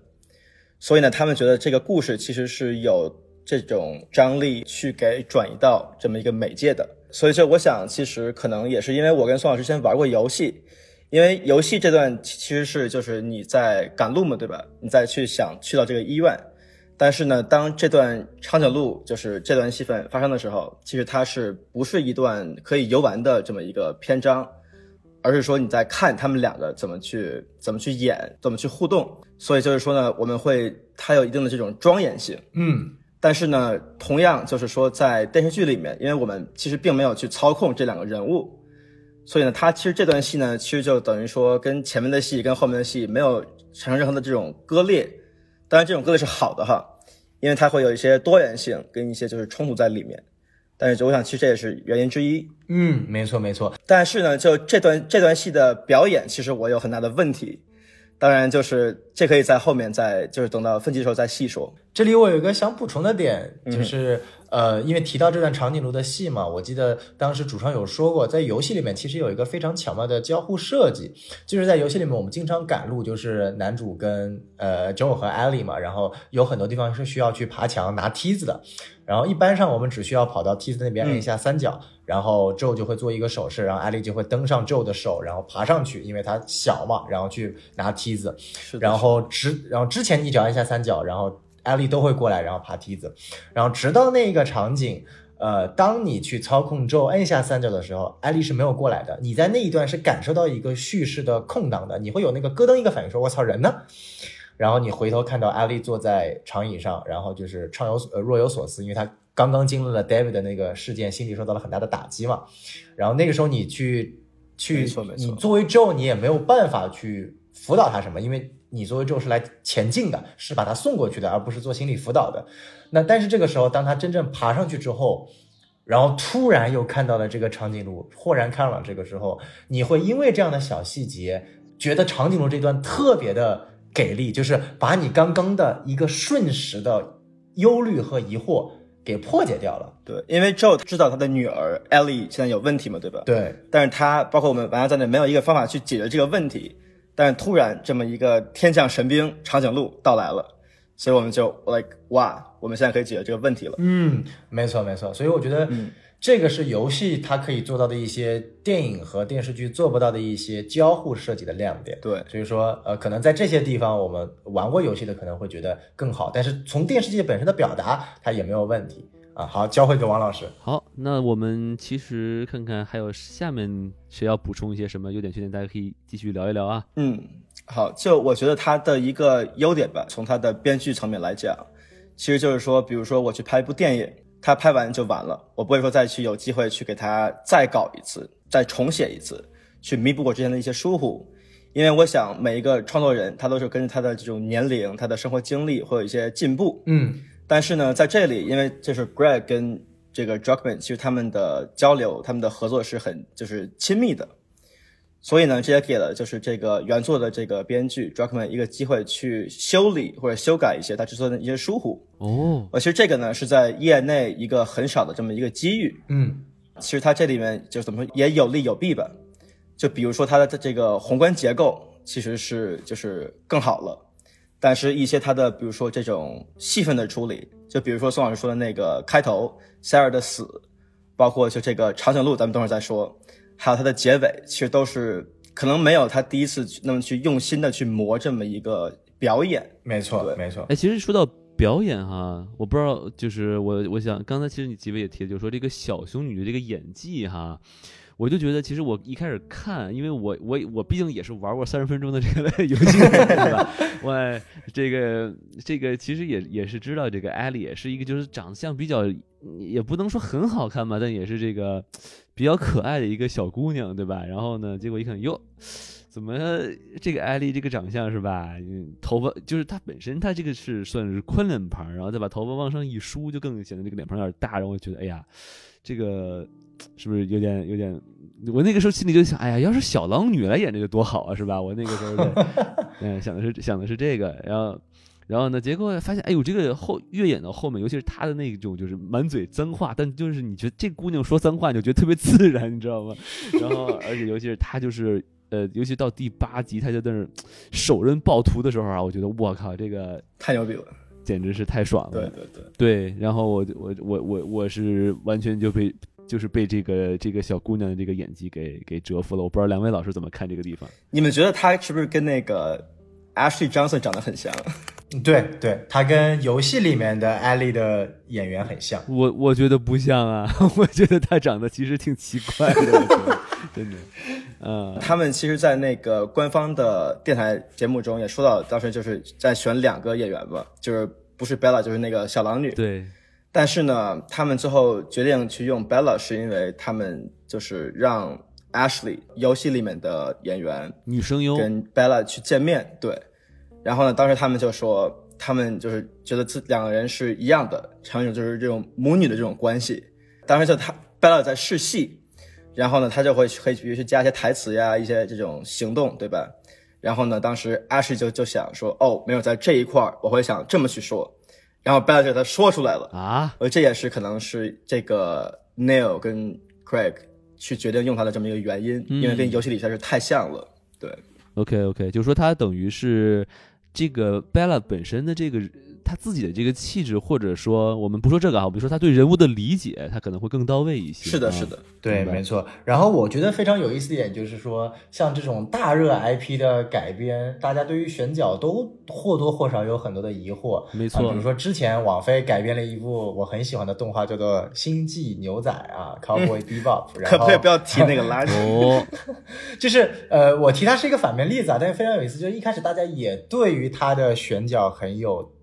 所以呢，他们觉得这个故事其实是有这种张力去给转移到这么一个媒介的。所以就我想，其实可能也是因为我跟宋老师先玩过游戏，因为游戏这段其其实是就是你在赶路嘛，对吧？你再去想去到这个医院，但是呢，当这段长颈鹿就是这段戏份发生的时候，其实它是不是一段可以游玩的这么一个篇章，而是说你在看他们两个怎么去怎么去演，怎么去互动。所以就是说呢，我们会它有一定的这种庄严性，嗯但是呢，同样就是说，在电视剧里面，因为我们其实并没有去操控这两个人物，所以呢，他其实这段戏呢，其实就等于说跟前面的戏跟后面的戏没有产生任何的这种割裂。当然，这种割裂是好的哈，因为它会有一些多元性跟一些就是冲突在里面。但是我想，其实这也是原因之一。嗯，没错没错，但是呢，就这段这段戏的表演，其实我有很大的问题。当然，就是这可以在后面再就是等到分级的时候再细说。这里我有一个想补充的点，嗯就是、呃，因为提到这段长颈鹿的戏嘛，我记得当时主创有说过，在游戏里面其实有一个非常巧妙的交互设计，就是在游戏里面我们经常赶路，就是男主跟呃 Joe 和 Ellie 嘛，然后有很多地方是需要去爬墙拿梯子的，然后一般上我们只需要跑到梯子那边按一下三角，然后 Joe 就会做一个手势，然后 Ellie 就会登上 Joe 的手，然后爬上去，因为它小嘛，然后去拿梯子。然后之然后之前你只要按下三角，然后 艾丽都会过来，然后爬梯子，然后直到那个场景，呃，当你去操控之后按下三角的时候，艾丽是没有过来的。你在那一段是感受到一个叙事的空档的，你会有那个咯噔一个反应，说“我操，人呢？”然后你回头看到艾丽坐在长椅上，然后就是畅有呃若有所思，因为她刚刚经历了 David 的那个事件，心里受到了很大的打击嘛。然后那个时候你去去你作为 Joe 你也没有办法去辅导他什么，因为你作为 Joe 是来前进的，是把他送过去的，而不是做心理辅导的。那但是这个时候，当他真正爬上去之后，然后突然又看到了这个长颈鹿，豁然开朗。这个时候，你会因为这样的小细节，觉得长颈鹿这段特别的给力，就是把你刚刚的一个瞬时的忧虑和疑惑给破解掉了。对，因为 Joe 知道他的女儿 Ellie 现在有问题嘛，对吧？。对，但是他包括我们玩家在内，没有一个方法去解决这个问题。但突然这么一个天降神兵长颈鹿到来了，所以我们就 like 哇，我们现在可以解决这个问题了。嗯，没错没错，所以我觉得嗯这个是游戏它可以做到的一些电影和电视剧做不到的一些交互设计的亮点。对，所以说呃，可能在这些地方我们玩过游戏的可能会觉得更好，但是从电视剧本身的表达它也没有问题啊。好，交回给王老师。好，那我们其实看看还有下面谁要补充一些什么优点缺点，大家可以继续聊一聊啊。嗯，好，就我觉得它的一个优点吧，从它的编剧层面来讲，其实就是说，比如说我去拍一部电影，它拍完就完了，我不会说再去有机会去给它再搞一次，再重写一次，去弥补我之前的一些疏忽。因为我想每一个创作人，他都是根据他的这种年龄、他的生活经历会有一些进步。嗯但是呢，在这里，因为就是 Greg 跟这个 Druckmann，其实他们的交流、他们的合作是很就是亲密的，所以呢，这也给了就是这个原作的这个编剧 Druckmann 一个机会去修理或者修改一些他制作的一些疏忽。哦，呃，其实这个呢是在业内一个很少的这么一个机遇。嗯其实它这里面就怎么说也有利有弊吧。就比如说它的这个宏观结构其实是就是更好了，但是一些他的比如说这种戏份的处理，就比如说宋老师说的那个开头塞尔的死，包括就这个长颈鹿，咱们等会儿再说，还有它的结尾，其实都是可能没有他第一次那么去用心的去磨这么一个表演。没错，对没错。哎，其实说到表演哈，我不知道，就是我我想刚才其实你几位也提，就是说这个小熊女的这个演技哈。我就觉得，其实我一开始看，因为我我我毕竟也是玩过三十分钟的这个游戏，对吧？我这个这个其实也也是知道，这个艾丽也是一个就是长相比较，也不能说很好看吧，但也是这个比较可爱的一个小姑娘，对吧？然后呢，结果一看，哟，怎么这个艾丽这个长相是吧？嗯头发就是她本身她这个是算是宽脸盘，然后再把头发往上一梳，就更显得这个脸盘有点大，然后我觉得，哎呀，这个。是不是有点有点？我那个时候心里就想，哎呀，要是小狼女来演这个多好啊，是吧？我那个时候，嗯，想的是想的是这个，然后，然后呢，结果发现，哎呦，这个后越演到后面，尤其是她的那种，就是满嘴脏话，但就是你觉得这姑娘说脏话，你就觉得特别自然，你知道吗？然后，而且尤其是她就是呃，尤其到第八集，她就在那手刃暴徒的时候啊，我觉得我靠，这个太牛逼了，简直是太爽了。对对对对，然后我我我我我是完全就被。就是被这个这个小姑娘的这个演技给给折服了，我不知道两位老师怎么看这个地方。你们觉得她是不是跟那个 Ashley Johnson 长得很像？对对，她跟游戏里面的艾莉的演员很像。我我觉得不像啊，我觉得她长得其实挺奇怪的，真的。嗯，他们其实，在那个官方的电台节目中也说到，当时就是在选两个演员吧，就是不是 Bella 就是那个小狼女。对。但是呢，他们最后决定去用 Bella，是因为他们就是让 Ashley 游戏里面的演员女声优跟 Bella 去见面，对。然后呢，当时他们就说，他们就是觉得这两个人是一样的，常有就是这种母女的这种关系。当时就他 Bella 在试戏，然后呢，他就会可以去加一些台词呀，一些这种行动，对吧？然后呢，当时 Ashley 就就想说，哦，没有在这一块儿，我会想这么去说。然后 Bella 给他说出来了啊，呃，这也是可能是这个 Neil 跟 Craig 去决定用他的这么一个原因，因为跟游戏里实在是太像了。对，OK OK，就是说他等于是这个 Bella 本身的这个。他自己的这个气质，或者说我们不说这个啊，比如说他对人物的理解，他可能会更到位一些。是的，是的，对，没错。然后我觉得非常有意思一点就是说，像这种大热 IP 的改编，大家对于选角都或多或少有很多的疑惑。没错，比如说之前网飞改编了一部我很喜欢的动画，叫做《星际牛仔》啊，《Cowboy Bebop》。可不可以不要提那个垃圾？哦，就是呃，我提它是一个反面例子啊，但是非常有意思，就是一开始大家也对于它的选角很有。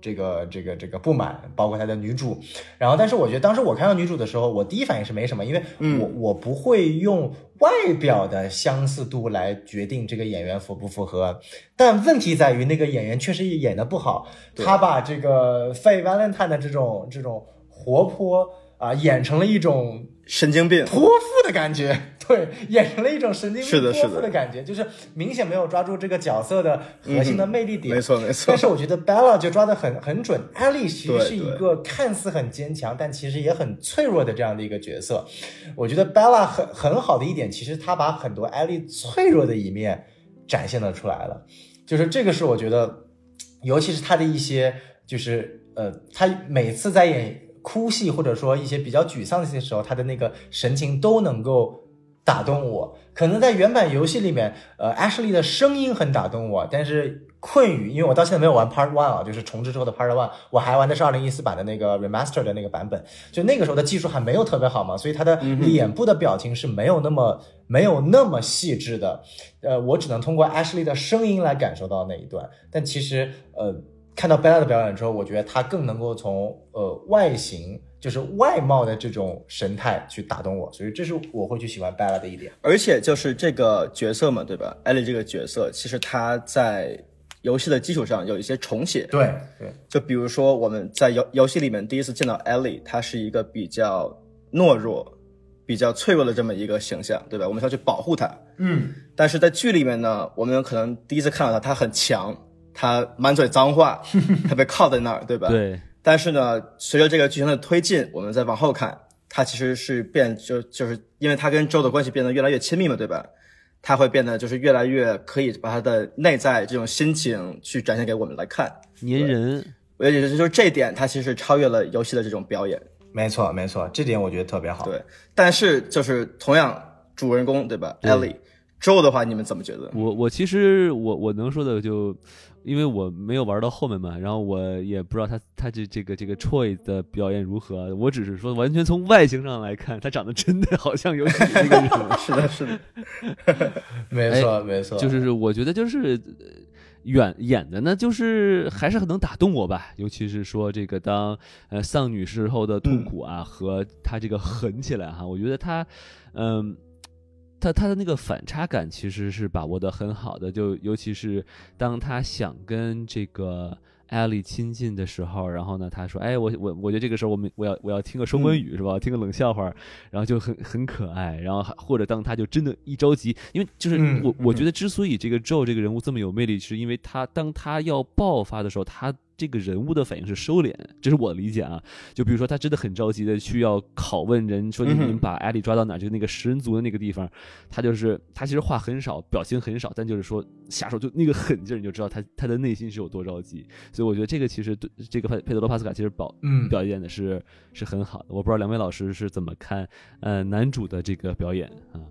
这个这个这个不满，包括他的女主，然后，但是我觉得当时我看到女主的时候，我第一反应是没什么，因为我我不会用外表的相似度来决定这个演员符不符合，但问题在于那个演员确实演的不好，他把这个费 Valentine 的这种这种活泼啊演成了一种。神经病。泼妇的感觉，对，演成了一种神经病泼妇的感觉，就是明显没有抓住这个角色的核心的魅力点。没错没错。但是我觉得 Bella 就抓的很很准，艾莉其实是一个看似很坚强，但其实也很脆弱的这样的一个角色。我觉得 Bella 很很好的一点，其实他把很多艾莉脆弱的一面展现了出来了。就是这个是我觉得，尤其是他的一些，就是呃，他每次在演。哭戏或者说一些比较沮丧的些时候，他的那个神情都能够打动我。可能在原版游戏里面，呃，Ashley 的声音很打动我，但是困于，因为我到现在没有玩 Part One 啊，就是重置之后的 Part One，我还玩的是二零一四版的那个 Remaster 的那个版本，就那个时候的技术还没有特别好嘛，所以他的脸部的表情是没有那么没有那么细致的。呃，我只能通过 Ashley 的声音来感受到那一段，但其实呃。看到 Bella 的表演之后，我觉得她更能够从呃外形，就是外貌的这种神态去打动我，所以这是我会去喜欢 Bella 的一点。而且就是这个角色嘛，对吧？Ellie 这个角色，其实她在游戏的基础上有一些重写。对对，就比如说我们在游游戏里面第一次见到 Ellie，她是一个比较懦弱、比较脆弱的这么一个形象，对吧？我们要去保护她。嗯，但是在剧里面呢，我们可能第一次看到她，她很强。他满嘴脏话，他被铐在那儿，对吧？对。但是呢，随着这个剧情的推进，我们再往后看，他其实是变，就就是因为他跟周的关系变得越来越亲密嘛，对吧？他会变得就是越来越可以把他的内在这种心情去展现给我们来看，粘人。我觉得就是这一点，他其实超越了游戏的这种表演。没错没错，这点我觉得特别好。对，但是就是同样主人公对吧对？Ellie。Joe 的话，你们怎么觉得？我我其实我我能说的就，因为我没有玩到后面嘛，然后我也不知道他他这这个这个 Troy 的表演如何，我只是说完全从外形上来看，他长得真的好像有几个人。是的，是的，没错没错，就是我觉得就是呃演演的呢，就是还是很能打动我吧，尤其是说这个当呃丧女时候的痛苦啊，和他这个狠起来哈，我觉得他嗯。他他的那个反差感其实是把握的很好的，就尤其是当他想跟这个艾莉亲近的时候，然后呢，他说：“哎，我我我觉得这个时候我们我要我要听个双关语、是吧？听个冷笑话，然后就很很可爱。然后还或者当他就真的一着急，因为就是嗯我我觉得之所以这个 Joe 这个人物这么有魅力，是因为他当他要爆发的时候，他这个人物的反应是收敛，这是我的理解啊。就比如说他真的很着急的去要拷问人，说你们把艾莉抓到哪儿？就是那个食人族的那个地方，他就是他其实话很少，表情很少，但就是说下手就那个狠劲儿，你就知道他他的内心是有多着急。所以我觉得这个其实对这个佩佩德罗帕斯卡其实表嗯表演的是是很好的。我不知道两位老师是怎么看呃男主的这个表演啊？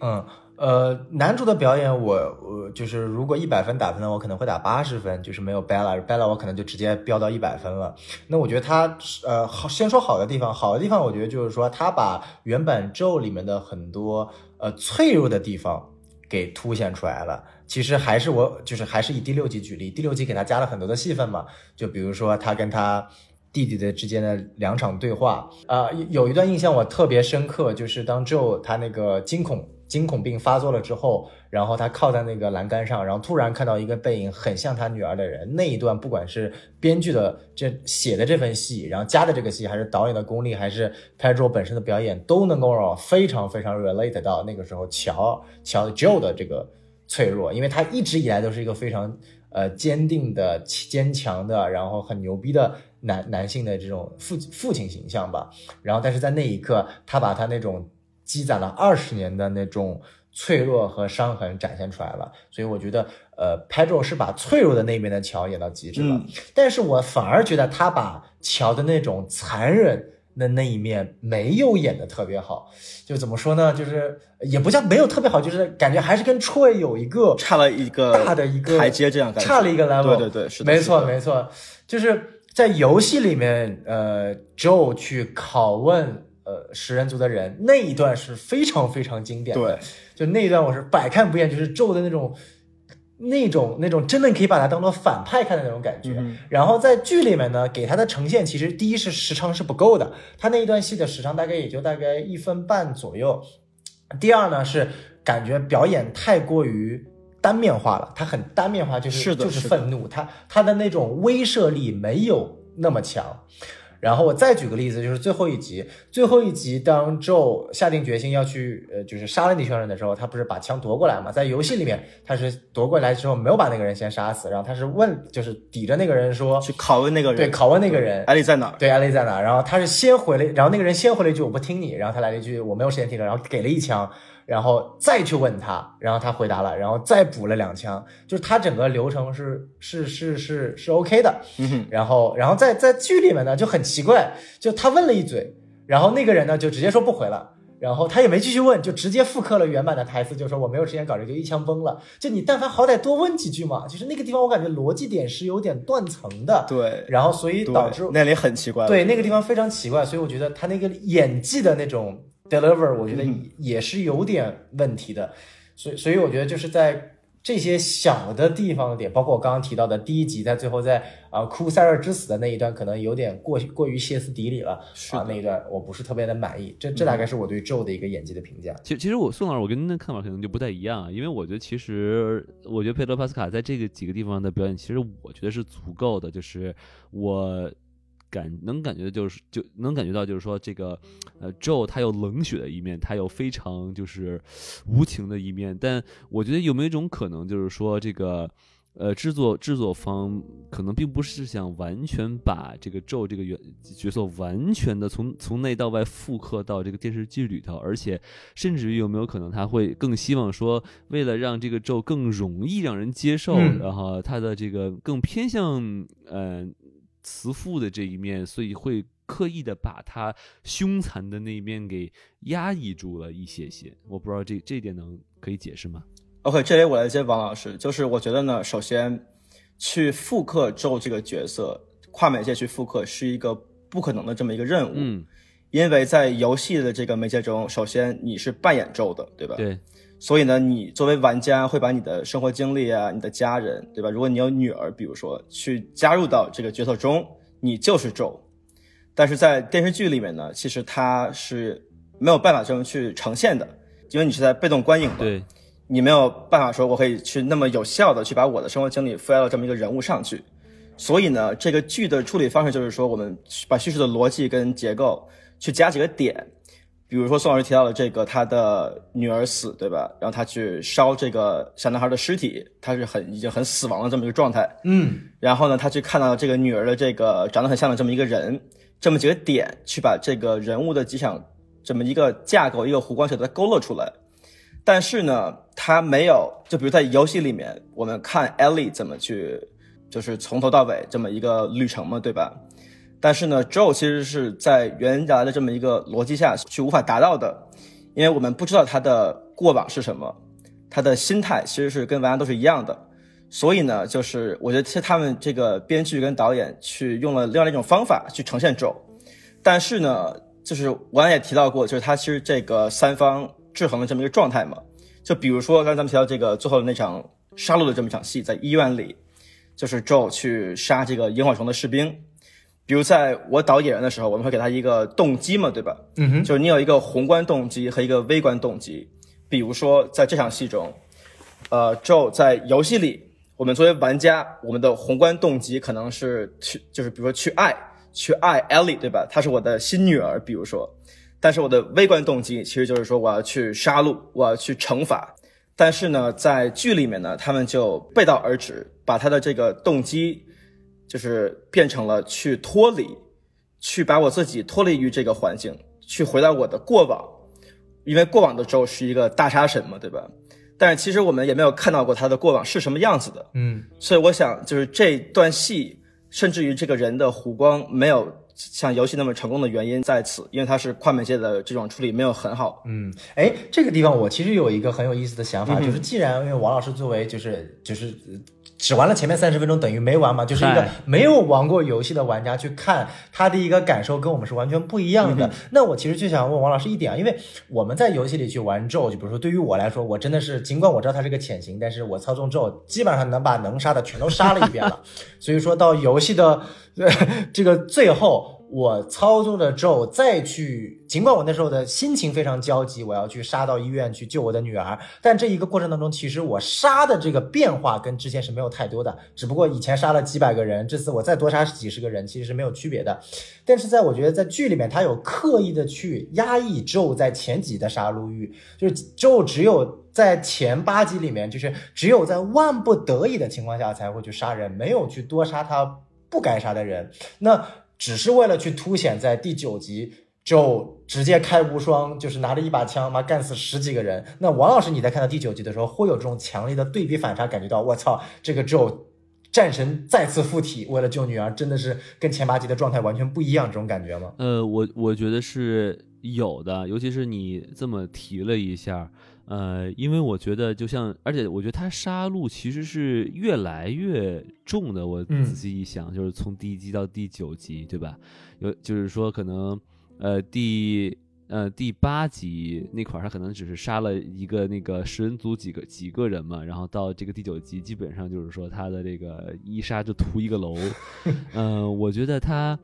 嗯，呃，男主的表演我，我就是如果一百分打分呢，我可能会打八十分，就是没有 Bella，Bella 我可能就直接飙到一百分了。那我觉得他，呃，好，先说好的地方，好的地方，我觉得就是说他把原版咒里面的很多呃脆弱的地方给凸显出来了。其实还是我就是还是以第六集举例，第六集给他加了很多的戏份嘛，就比如说他跟他。弟弟的之间的两场对话，啊、有有一段印象我特别深刻，就是当 Joe 他那个惊恐惊恐病发作了之后，然后他靠在那个栏杆上，然后突然看到一个背影很像他女儿的人，那一段不管是编剧的这写的这份戏，然后加的这个戏，还是导演的功力，还是 Pedro 本身的表演，都能够让我非常非常 relate 到那个时候乔乔 Joe 的这个脆弱，因为他一直以来都是一个非常呃坚定的、坚强的，然后很牛逼的男男性的这种父父亲形象吧。然后，但是在那一刻，他把他那种积攒了二十年的那种脆弱和伤痕展现出来了。所以我觉得，呃，Pedro 是把脆弱的那边的乔演到极致了。嗯但是我反而觉得他把乔的那种残忍的那一面没有演的特别好。就怎么说呢？就是也不叫没有特别好，就是感觉还是跟 Troy 有一个差了一个大的一个台阶，这样感觉差了一个 level。对对对，是的，没错没错，就是在游戏里面，呃，Joe 去拷问呃食人族的人那一段是非常非常经典的。对，就那一段我是百看不厌，就是 Joe 的那种。那种那种真的可以把他当做反派看的那种感觉，嗯然后在剧里面呢，给他的呈现其实第一是时长是不够的，他那一段戏的时长大概也就大概一分半左右。第二呢是感觉表演太过于单面化了，他很单面化，就是就是愤怒，他他的那种威慑力没有那么强。然后我再举个例子，就是最后一集，最后一集当 Joe 下定决心要去呃，就是杀了那群人的时候，他不是把枪夺过来嘛？在游戏里面，他是夺过来之后没有把那个人先杀死，然后他是问，就是抵着那个人说，去拷问那个人，对，拷问那个人，艾丽在哪儿？对，艾丽在哪？然后他是先回了，然后那个人先回了一句我不听你，然后他来了一句我没有时间听了，然后给了一枪，然后再去问他，然后他回答了，然后再补了两枪，就是他整个流程是是是是是 OK 的。然后然后在在剧里面呢就很奇怪，就他问了一嘴，然后那个人呢就直接说不回了。然后他也没继续问，就直接复刻了原版的台词，就说我没有时间搞这个，就一枪崩了。就你但凡好歹多问几句嘛，就是那个地方我感觉逻辑点是有点断层的。对，然后所以导致那里很奇怪，对那个地方非常奇怪，所以我觉得他那个演技的那种 deliver，我觉得嗯也是有点问题的。所以，所以我觉得就是在这些小的地方的点，包括我刚刚提到的第一集，在最后在啊库塞尔之死的那一段，可能有点过过于歇斯底里了啊，是的那一段我不是特别的满意。这这大概是我对 Joe 的一个演技的评价。其实，其实我宋老师，我跟您的看法可能就不太一样啊，因为我觉得其实，我觉得佩德帕斯卡在这个几个地方的表演，其实我觉得是足够的，就是我感能感觉就是就能感觉到，就是说这个呃，Joe 他有冷血的一面，他有非常就是无情的一面，但我觉得有没有一种可能，就是说这个。呃，制作制作方可能并不是想完全把这个咒这个原角色完全的从从内到外复刻到这个电视剧里头，而且甚至于有没有可能他会更希望说，为了让这个咒更容易让人接受，嗯然后他的这个更偏向呃慈父的这一面，所以会。刻意的把他凶残的那一面给压抑住了一些些。我不知道这这一点能可以解释吗？OK，这里我来接王老师，就是我觉得呢，首先去复刻周这个角色，跨媒介去复刻是一个不可能的这么一个任务，嗯，因为在游戏的这个媒介中，首先你是扮演周的，对吧？。对，所以呢，你作为玩家会把你的生活经历啊、你的家人，对吧？如果你有女儿，比如说去加入到这个角色中，你就是周。但是在电视剧里面呢，其实它是没有办法这么去呈现的，因为你是在被动观影的。对，你没有办法说我可以去那么有效的去把我的生活经历附加到这么一个人物上去。所以呢，这个剧的处理方式就是说，我们把叙事的逻辑跟结构去加几个点，比如说宋老师提到了这个他的女儿死，对吧？然后他去烧这个小男孩的尸体，他是很已经很死亡的这么一个状态。嗯然后呢，他去看到这个女儿的这个长得很像的这么一个人，这么几个点，去把这个人物的几场这么一个架构、一个弧光给它勾勒出来。但是呢，他没有，就比如在游戏里面，我们看 Ellie 怎么去，就是从头到尾这么一个旅程嘛，对吧？但是呢，Joe 其实是在原来的这么一个逻辑下去无法达到的，因为我们不知道他的过往是什么，他的心态其实是跟玩家都是一样的。所以呢，就是我觉得他们这个编剧跟导演去用了另外一种方法去呈现 Joe，但是呢，就是我刚才也提到过，就是他其实这个三方制衡的这么一个状态嘛。就比如说刚才咱们提到这个最后的那场杀戮的这么一场戏，在医院里，就是 Joe 去杀这个萤火虫的士兵。比如在我导演员的时候，我们会给他一个动机嘛，对吧？嗯哼，就是你有一个宏观动机和一个微观动机。比如说在这场戏中，呃，Joe 在游戏里，我们作为玩家，我们的宏观动机可能是去，就是比如说去爱，去爱 Ellie，对吧？她是我的新女儿，比如说。但是我的微观动机其实就是说我要去杀戮，我要去惩罚。但是呢，在剧里面呢，他们就背道而驰，把他的这个动机就是变成了去脱离，去把我自己脱离于这个环境，去回到我的过往，因为过往的周是一个大杀神嘛，对吧？但是其实我们也没有看到过他的过往是什么样子的，嗯。所以我想就是这段戏，甚至于这个人的弧光没有像游戏那么成功的原因在此，因为他是跨媒介的这种处理没有很好。嗯，哎，这个地方我其实有一个很有意思的想法，嗯就是既然因为王老师作为就是就是呃只玩了前面三十分钟，等于没玩嘛，就是一个没有玩过游戏的玩家去看他的一个感受跟我们是完全不一样的。那我其实就想问王老师一点啊，因为我们在游戏里去玩咒，就比如说对于我来说，我真的是尽管我知道它是个潜行，但是我操纵咒基本上能把能杀的全都杀了一遍了，所以说到游戏的、呃、这个最后。我操纵着咒再去，尽管我那时候的心情非常焦急，我要去杀到医院去救我的女儿，但这一个过程当中，其实我杀的这个变化跟之前是没有太多的，只不过以前杀了几百个人，这次我再多杀几十个人，其实是没有区别的。但是在我觉得在剧里面，他有刻意的去压抑咒在前几的杀戮欲，就是咒只有在前八集里面，就是只有在万不得已的情况下才会去杀人，没有去多杀他不该杀的人。那只是为了去凸显在第九集就直接开无双，就是拿着一把枪妈干死十几个人。那王老师，你在看到第九集的时候，会有这种强烈的对比反差，感觉到我操，这个咒战神再次附体，为了救女儿，真的是跟前八集的状态完全不一样，这种感觉吗？呃，我我觉得是有的，尤其是你这么提了一下，呃，因为我觉得就像，而且我觉得他杀戮其实是越来越重的。我嗯仔细一想，就是从第一集到第九集，对吧？有就是说可能，呃，第呃第八集那块儿他可能只是杀了一个那个食人族几个几个人嘛，然后到这个第九集基本上就是说他的这个一杀就屠一个楼，嗯、我觉得他。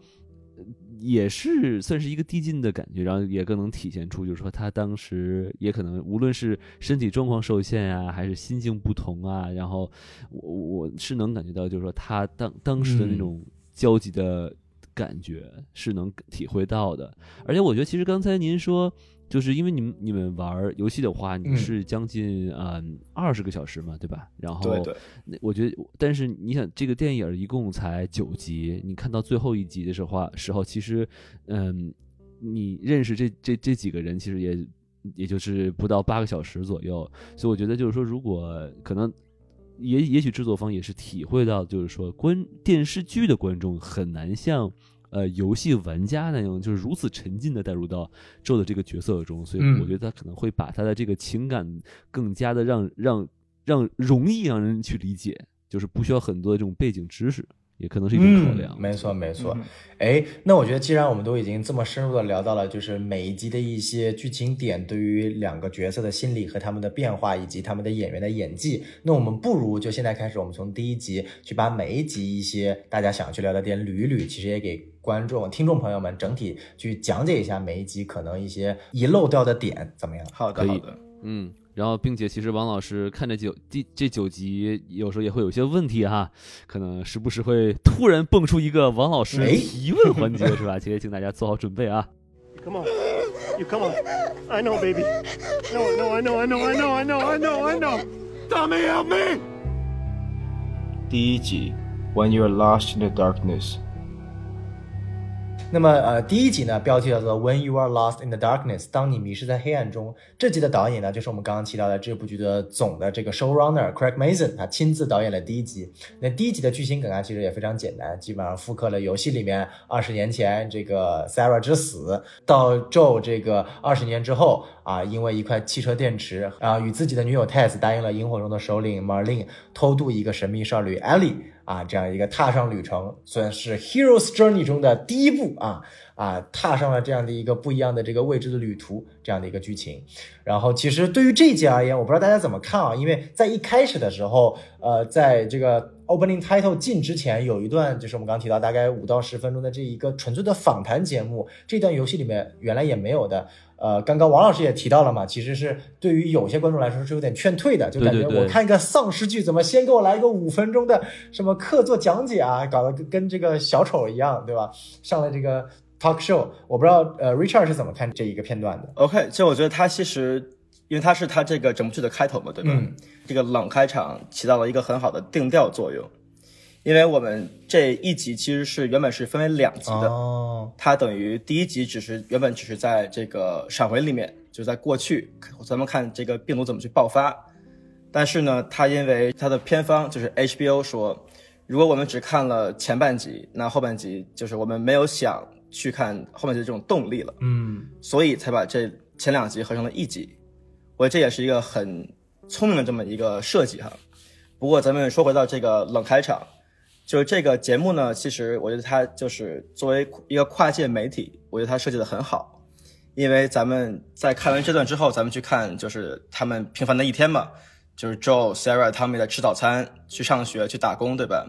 也是算是一个递进的感觉，然后也更能体现出，就是说他当时也可能无论是身体状况受限啊、还是心境不同啊，然后我我是能感觉到，就是说他当当时的那嗯种焦急的感觉是能体会到的，而且我觉得其实刚才您说。就是因为你们你们玩游戏的话，你嗯是将近嗯二十个小时嘛，对吧？然后对对，那我觉得，但是你想，这个电影一共才九集，你看到最后一集的时候啊，时候其实，嗯，你认识这这这几个人，其实也也就是不到八个小时左右，所以我觉得就是说，如果可能。也也许制作方也是体会到，就是说观电视剧的观众很难像呃游戏玩家那种，就是如此沉浸的带入到 Joe 的这个角色中，所以嗯我觉得他可能会把他的这个情感更加的让让让容易让人去理解，就是不需要很多的这种背景知识，也可能是一种考量。嗯没错，没错嗯。哎、那我觉得既然我们都已经这么深入的聊到了，就是每一集的一些剧情点对于两个角色的心理和他们的变化，以及他们的演员的演技，那我们不如就现在开始，我们从第一集去把每一集一些大家想去聊的点捋一捋，其实也给观众、听众朋友们整体去讲解一下每一集可能一些遗漏掉的点，怎么样？好的，好的。嗯，然后并且其实王老师看这九第这九集，有时候也会有些问题哈，可能时不时会突然蹦出一个王老师哎提问环节，是吧？其实请大家做好准备啊。Come on. You come on. I know, baby. No, no, I know, I know, I know, I know, I know, I know. Tommy, help me! 第一集，When you are lost in the darkness，那么呃，第一集呢，标题叫做《When You Are Lost in the Darkness》，当你迷失在黑暗中。这集的导演呢，就是我们刚刚提到的这部剧的总的这个 showrunner Craig Mason，他亲自导演了第一集。那第一集的剧情梗概其实也非常简单，基本上复刻了游戏里面二十年前这个 Sarah 之死，到 Joe 这个二十年之后啊，因为一块汽车电池啊，与自己的女友 Tess 答应了萤火虫的首领 Marlene 偷渡一个神秘少女 Ellie。啊，这样一个踏上旅程，算是 Hero's Journey 中的第一步啊。啊，踏上了这样的一个不一样的这个未知的旅途，这样的一个剧情。然后，其实对于这一集而言，我不知道大家怎么看啊，因为在一开始的时候，呃，在这个 opening title 进之前，有一段就是我们刚刚提到大概五到十分钟的这一个纯粹的访谈节目，这段游戏里面原来也没有的。呃，刚刚王老师也提到了嘛，其实是对于有些观众来说是有点劝退的，就感觉我看一个丧尸剧，怎么先给我来一个五分钟的什么课座讲解啊，搞得跟跟这个小丑一样，对吧？上了这个 talk show，我不知道呃 Richard 是怎么看这一个片段的？OK，就我觉得他其实，因为它是它这个整部剧的开头嘛，对吧？嗯这个冷开场起到了一个很好的定调作用，因为我们这一集其实是原本是分为两集的，哦，它等于第一集只是原本只是在这个闪回里面，就是在过去咱们看这个病毒怎么去爆发，但是呢，它因为它的片方就是 HBO 说，如果我们只看了前半集，那后半集就是我们没有想去看后面集的这种动力了。嗯所以才把这前两集合成了一集。我觉得这也是一个很聪明的这么一个设计哈。不过咱们说回到这个冷开场，就是这个节目呢，其实我觉得它就是作为一个跨界媒体，我觉得它设计的很好。因为咱们在看完这段之后，咱们去看就是他们平凡的一天嘛，就是 Joe、Sarah 他们在吃早餐、去上学、去打工，对吧？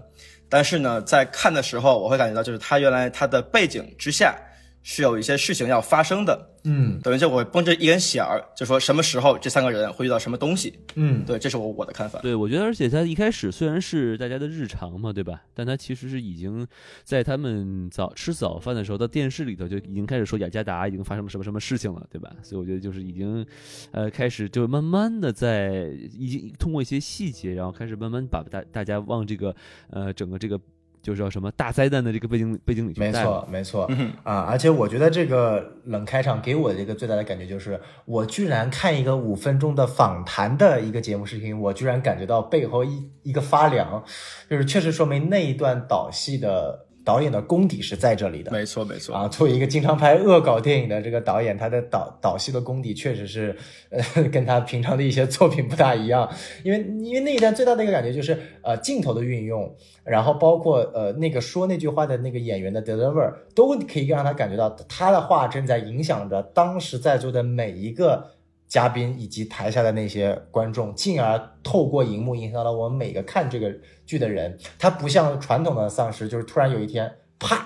但是呢，在看的时候，我会感觉到就是他原来他的背景之下是有一些事情要发生的，嗯等于就我会绷着一根弦儿，就说什么时候这三个人会遇到什么东西。嗯，对，这是我我的看法。对，我觉得，而且他一开始虽然是大家的日常嘛，对吧？但他其实是已经在他们早吃早饭的时候，到电视里头就已经开始说雅加达已经发生了什么什么事情了，对吧？所以我觉得就是已经，呃，开始就慢慢的在已经通过一些细节，然后开始慢慢把大大家往这个呃整个这个就是叫什么大灾难的这个背景背景里去没错。没错嗯啊！而且我觉得这个冷开场给我的一个最大的感觉就是，我居然看一个五分钟的访谈的一个节目视频，我居然感觉到背后一一个发凉，就是确实说明那一段导戏的导演的功底是在这里的。没错，没错。啊，作为一个经常拍恶搞电影的这个导演，他的导导戏的功底确实是，呃，跟他平常的一些作品不大一样。因为因为那一段最大的一个感觉就是，呃，镜头的运用，然后包括呃那个说那句话的那个演员的 deliver，都可以让他感觉到他的话正在影响着当时在座的每一个嘉宾以及台下的那些观众，进而透过荧幕影响到我们每个看这个剧的人。他不像传统的丧尸，就是突然有一天啪。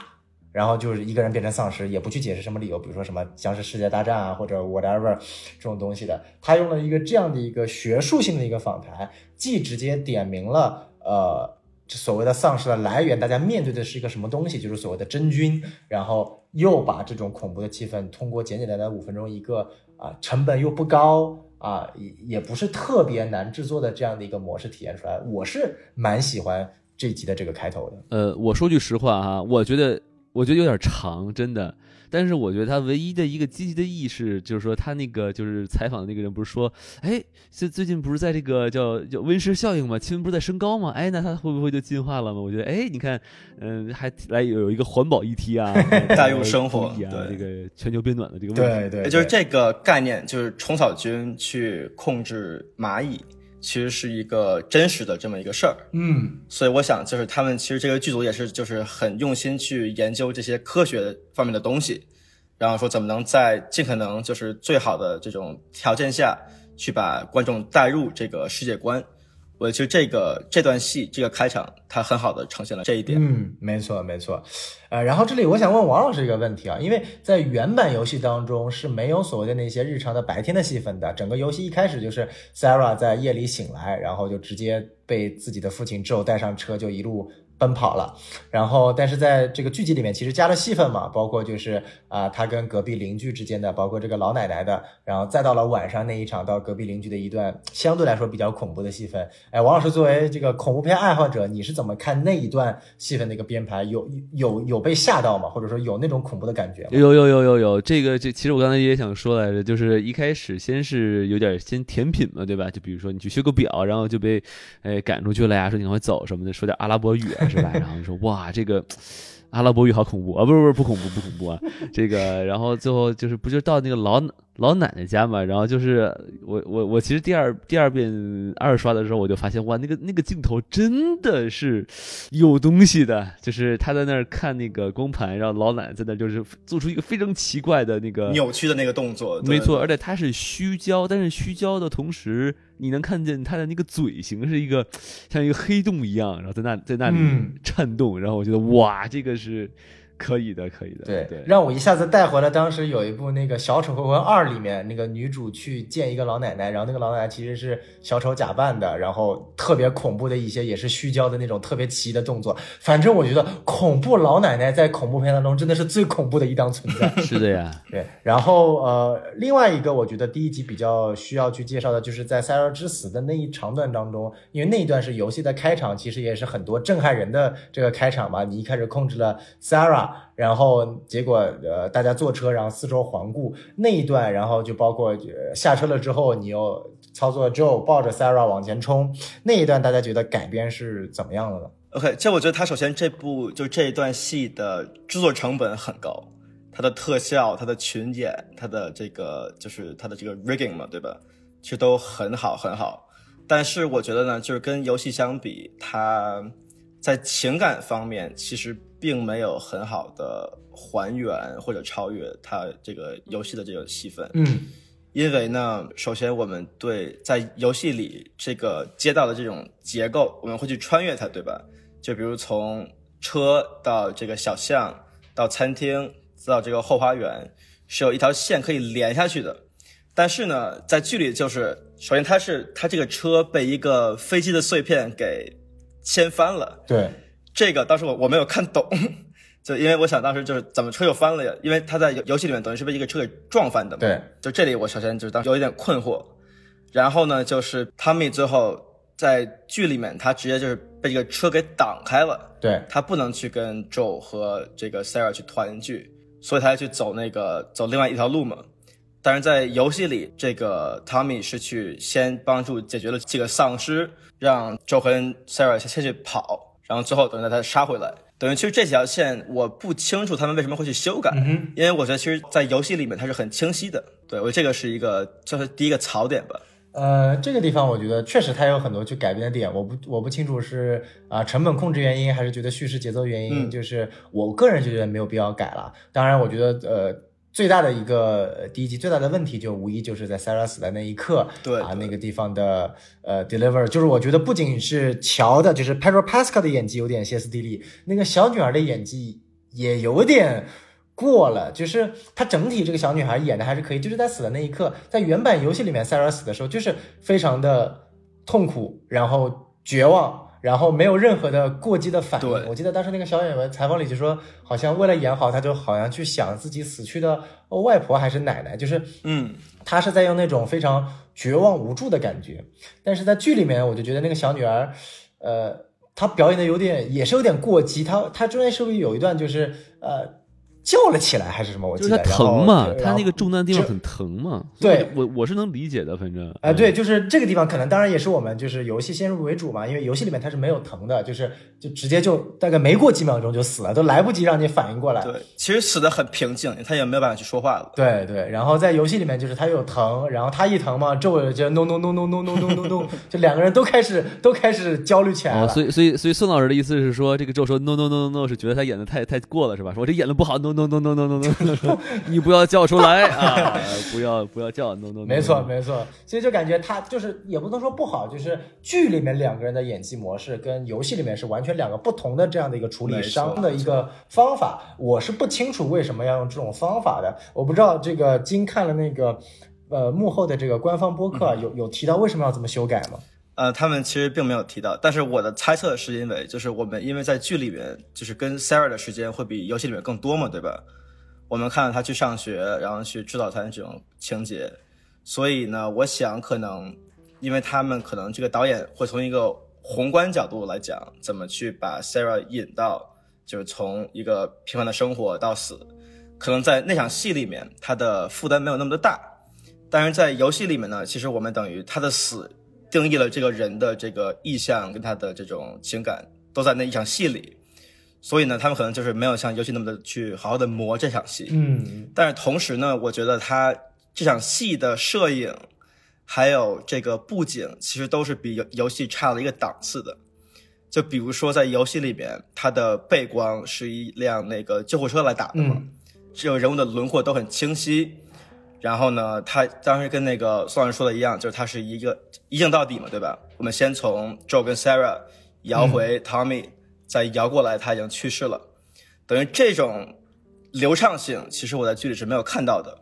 然后就是一个人变成丧尸，也不去解释什么理由，比如说什么僵尸世界大战啊，或者 whatever 这种东西的。他用了一个这样的一个学术性的一个访谈，既直接点明了呃所谓的丧尸的来源，大家面对的是一个什么东西，就是所谓的真菌，然后又把这种恐怖的气氛通过简简单单五分钟一个啊、成本又不高啊也也不是特别难制作的这样的一个模式体验出来，我是蛮喜欢这集的这个开头的。呃，我说句实话哈，我觉得我觉得有点长，真的。但是我觉得他唯一的一个积极的意识，就是说他那个就是采访的那个人不是说，哎，最最近不是在这个叫叫温室效应嘛，气温不是在升高嘛，哎，那他会不会就进化了嘛？我觉得，哎，你看，嗯，还来有一个环保议题啊，大用生活啊，对这个全球变暖的这个问题，对对，也就是这个概念，就是虫草菌去控制蚂蚁，其实是一个真实的这么一个事儿。嗯所以我想，就是他们其实这个剧组也是就是很用心去研究这些科学方面的东西，然后说怎么能在尽可能就是最好的这种条件下去把观众带入这个世界观。我觉得这个这段戏这个开场，它很好的呈现了这一点。嗯，没错没错，呃，然后这里我想问王老师一个问题啊，因为在原版游戏当中是没有所谓的那些日常的白天的戏份的，整个游戏一开始就是 Sarah 在夜里醒来，然后就直接被自己的父亲 Joe 带上车就一路。奔跑了，然后但是在这个剧集里面其实加了戏份嘛，包括就是啊、他跟隔壁邻居之间的，包括这个老奶奶的，然后再到了晚上那一场到隔壁邻居的一段相对来说比较恐怖的戏份。哎，王老师作为这个恐怖片爱好者，你是怎么看那一段戏份的一个编排？有有有被吓到吗？或者说有那种恐怖的感觉吗？有有有有有，这个这其实我刚才也想说来着，就是一开始先是有点先甜品嘛，对吧？就比如说你去修个表，然后就被哎赶出去了呀，说你会走什么的，说点阿拉伯语是吧？然后说哇这个。阿拉伯语好恐怖啊！不是不是不恐怖不恐怖啊！这个，然后最后就是不就到那个老老奶奶家嘛？然后就是我我我其实第二第二遍二刷的时候，我就发现哇，那个那个镜头真的是有东西的，就是他在那儿看那个光盘，然后老奶奶在那儿就是做出一个非常奇怪的那个扭曲的那个动作，对没错，而且它是虚焦，但是虚焦的同时，你能看见他的那个嘴型是一个像一个黑洞一样，然后在那在那里嗯颤动，然后我觉得哇，这个是可以的，可以的，对对，让我一下子带回了当时有一部那个《小丑回魂二》里面那个女主去见一个老奶奶，然后那个老奶奶其实是小丑假扮的，然后特别恐怖的一些也是虚焦的那种特别奇异的动作。反正我觉得恐怖老奶奶在恐怖片当中真的是最恐怖的一档存在。是的呀，对，然后呃，另外一个我觉得第一集比较需要去介绍的，就是在塞尔之死的那一长段当中，因为那一段是游戏的开场，其实也是很多震撼人的这个开场嘛。你一开始控制了 Sarah，然后结果呃大家坐车，然后四周环顾那一段，然后就包括、下车了之后，你又操作 Joe 抱着 Sarah 往前冲那一段，大家觉得改编是怎么样的呢？OK，这我觉得它首先这部就这一段戏的制作成本很高，它的特效、它的群演、它的这个就是它的这个 rigging 嘛，对吧？其实都很好很好。但是我觉得呢，就是跟游戏相比，它在情感方面其实并没有很好的还原或者超越它这个游戏的这个戏份。嗯因为呢，首先我们对在游戏里这个街道的这种结构，我们会去穿越它，对吧？就比如从车到这个小巷，到餐厅，再到这个后花园，是有一条线可以连下去的。但是呢，在剧里就是，首先它是它这个车被一个飞机的碎片给掀翻了，对，这个当时我我没有看懂，就因为我想当时就是怎么车又翻了呀？因为他在游游戏里面等于是被一个车给撞翻的嘛。对，就这里我首先就是当时有一点困惑，然后呢，就是汤米最后在剧里面他直接就是被一个车给挡开了，对，他不能去跟 Joe 和这个 Sarah 去团聚，所以他要去走那个走另外一条路嘛。但是在游戏里，这个 Tommy 是去先帮助解决了几个丧尸，让 Joe 和 Sarah 先先去跑，然后最后等着他杀回来。等于其实这几条线我不清楚他们为什么会去修改，因为我觉得其实，在游戏里面它是很清晰的。对我觉得这个是一个，就是第一个槽点吧。呃，这个地方我觉得确实它有很多去改编的点，我不我不清楚是啊、成本控制原因，还是觉得叙事节奏原因，嗯就是我个人就觉得没有必要改了。当然，我觉得呃最大的一个呃第一集最大的问题就无疑就是在 Sarah 死的那一刻，啊对啊那个地方的呃 deliver，就是我觉得不仅是乔的，就是 Pedro Pascal 的演技有点歇斯底里，那个小女孩的演技也有点。过了，就是她整体这个小女孩演的还是可以，就是在死的那一刻，在原版游戏里面，塞尔死的时候就是非常的痛苦，然后绝望，然后没有任何的过激的反应。我记得当时那个小演员采访里就说，好像为了演好，他就好像去想自己死去的外婆还是奶奶，就是嗯，他是在用那种非常绝望无助的感觉。但是在剧里面，我就觉得那个小女儿，呃，她表演的有点也是有点过激，她她中间是不是有一段就是呃叫了起来还是什么？我就是他疼嘛，他那个中弹地方很疼嘛。对我我是能理解的，反正啊、对，就是这个地方可能当然也是我们就是游戏先入为主嘛，因为游戏里面它是没有疼的，就是就直接就大概没过几秒钟就死了，都来不及让你反应过来。对，其实死的很平静，他也没有办法去说话了。对对，然后在游戏里面就是他有疼，然后他一疼嘛，周围就 no no no no no no no no no，就两个人都开始都开始焦虑起来了。哦，所以所以所以宋老师的意思是说，这个咒说 no no no no no 是觉得他演的太太过了是吧？说我这演的不好，no no no no no no no，说你不要叫出来啊，不要不要叫 no no no，没错，没错，所以就感觉他就是也不能说不好，就是剧里面两个人的演技模式跟游戏里面是完全两个不同的这样的一个处理商的一个方法。我是不清楚为什么要用这种方法的，我不知道这个金看了那个呃幕后的这个官方播客有有提到为什么要这么修改吗？呃，他们其实并没有提到，但是我的猜测是因为，就是我们因为在剧里面，就是跟 Sarah 的时间会比游戏里面更多嘛，对吧？我们看到他去上学，然后去指导他这种情节，所以呢，我想可能，因为他们可能这个导演会从一个宏观角度来讲，怎么去把 Sarah 引到，就是从一个平凡的生活到死，可能在那场戏里面，他的负担没有那么的大，但是在游戏里面呢，其实我们等于他的死定义了这个人的这个意向跟他的这种情感都在那一场戏里，所以呢，他们可能就是没有像游戏那么的去好好的磨这场戏。嗯但是同时呢，我觉得他这场戏的摄影还有这个布景，其实都是比游游戏差了一个档次的。就比如说在游戏里面，它的背光是一辆那个救护车来打的嘛，嗯这个人物的轮廓都很清晰。然后呢，他当时跟那个宋老师说的一样，就是他是一个一镜到底嘛，对吧？我们先从 Joe 跟 Sarah 摇回 Tommy，、再摇过来他已经去世了，等于这种流畅性，其实我在剧里是没有看到的。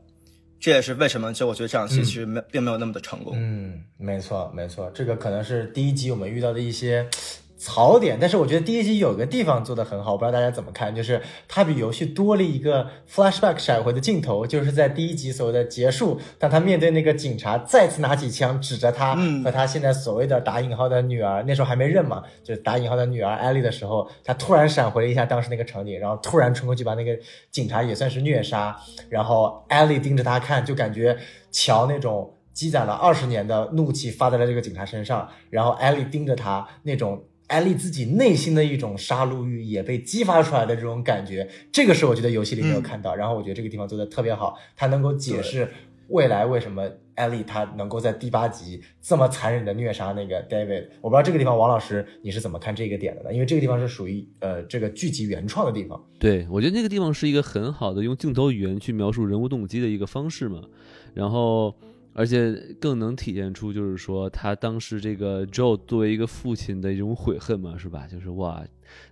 这也是为什么就我觉得这场戏其实没、并没有那么的成功。嗯，没错没错，这个可能是第一集我们遇到的一些槽点，但是我觉得第一集有个地方做的很好，我不知道大家怎么看，就是它比游戏多了一个 flashback 闪回的镜头，就是在第一集所谓的结束，当他面对那个警察再次拿起枪指着他嗯和他现在所谓的打引号的女儿，那时候还没认嘛，就是打引号的女儿艾丽的时候，他突然闪回了一下当时那个场景，然后突然冲过去把那个警察也算是虐杀，然后艾丽盯着他看，就感觉乔那种。积攒了二十年的怒气发在了这个警察身上，然后艾丽盯着他那种艾丽自己内心的一种杀戮欲也被激发出来的这种感觉，这个是我觉得游戏里没有看到，然后我觉得这个地方做的特别好，它能够解释未来为什么艾丽她能够在第八集这么残忍的虐杀那个 David。我不知道这个地方王老师你是怎么看这个点的呢？因为这个地方是属于呃这个剧集原创的地方。对，我觉得那个地方是一个很好的用镜头语言去描述人物动机的一个方式嘛，然后而且更能体现出就是说他当时这个 Joe 作为一个父亲的一种悔恨嘛，是吧？就是哇，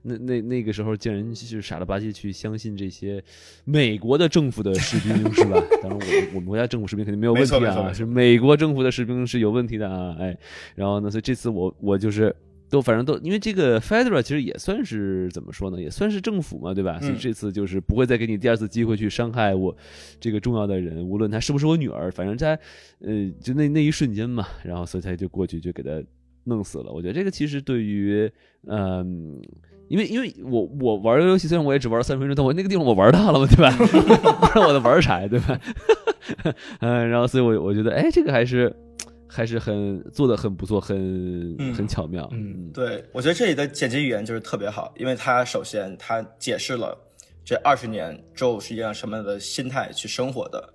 那那那个时候竟然是傻了吧唧去相信这些美国的政府的士兵是吧？当然我们我们国家政府士兵肯定没有问题啊，是美国政府的士兵是有问题的啊，哎，然后呢，所以这次我我就是。都反正都，因为这个 Fedra 其实也算是怎么说呢，也算是政府嘛，对吧？所以嗯这次就是不会再给你第二次机会去伤害我这个重要的人，无论他是不是我女儿，反正在呃就那那一瞬间嘛，然后所以他就过去就给他弄死了。我觉得这个其实对于嗯。因为因为我我玩个游戏，虽然我也只玩了三十分钟，但我那个地方我玩到了嘛，对吧？不然我在玩啥呀，对吧？嗯，然后所以我我觉得，哎，这个还是还是很做的很不错，很嗯很巧妙。嗯对，我觉得这里的剪辑语言就是特别好，因为它首先它解释了这二十年 Joe 是一样什么样的心态去生活的，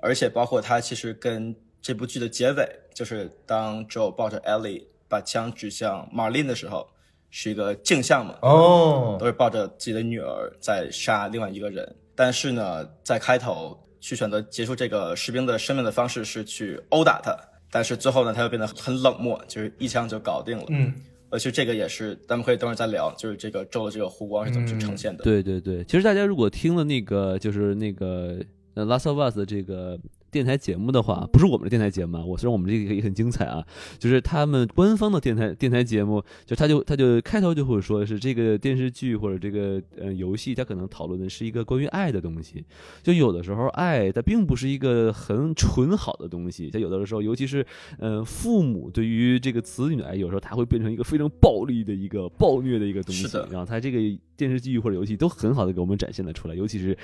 而且包括他其实跟这部剧的结尾，就是当 Joe 抱着 Ellie 把枪指向 Marlene 的时候，是一个镜像嘛，哦都，是抱着自己的女儿在杀另外一个人。但是呢，在开头去选择结束这个士兵的生命的方式是去殴打他，但是最后呢，他又变得很冷漠，就是一枪就搞定了。嗯，而且这个也是咱们可以等会儿再聊，就是这个周的这个弧光是怎么去呈现的。对对对，其实大家如果听了那个就是那个呃《Last of Us》的这个电台节目的话，不是我们的电台节目啊，我虽然我们这个也很精彩啊，就是他们官方的电台电台节目，就他就他就开头就会说是这个电视剧或者这个呃游戏，它可能讨论的是一个关于爱的东西。就有的时候爱它并不是一个很纯好的东西，它有的时候，尤其是呃父母对于这个子女的爱，有时候它会变成一个非常暴力的一个暴虐的一个东西。是的然后它这个电视剧或者游戏都很好的给我们展现了出来，尤其是。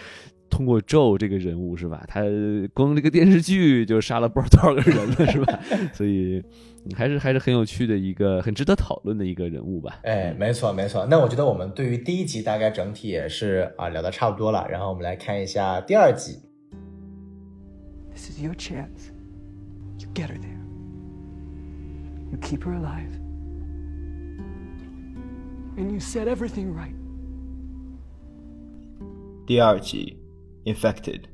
通过 Joe 这个人物是吧？他光这个电视剧就杀了不知道多少个人了是吧？所以还是还是很有趣的一个，很值得讨论的一个人物吧。哎，没错没错。那我觉得我们对于第一集大概整体也是啊聊的差不多了，然后我们来看一下第二集。This is your chance. You get her there. You keep her alive. And you set everything right. 第二集，Infected。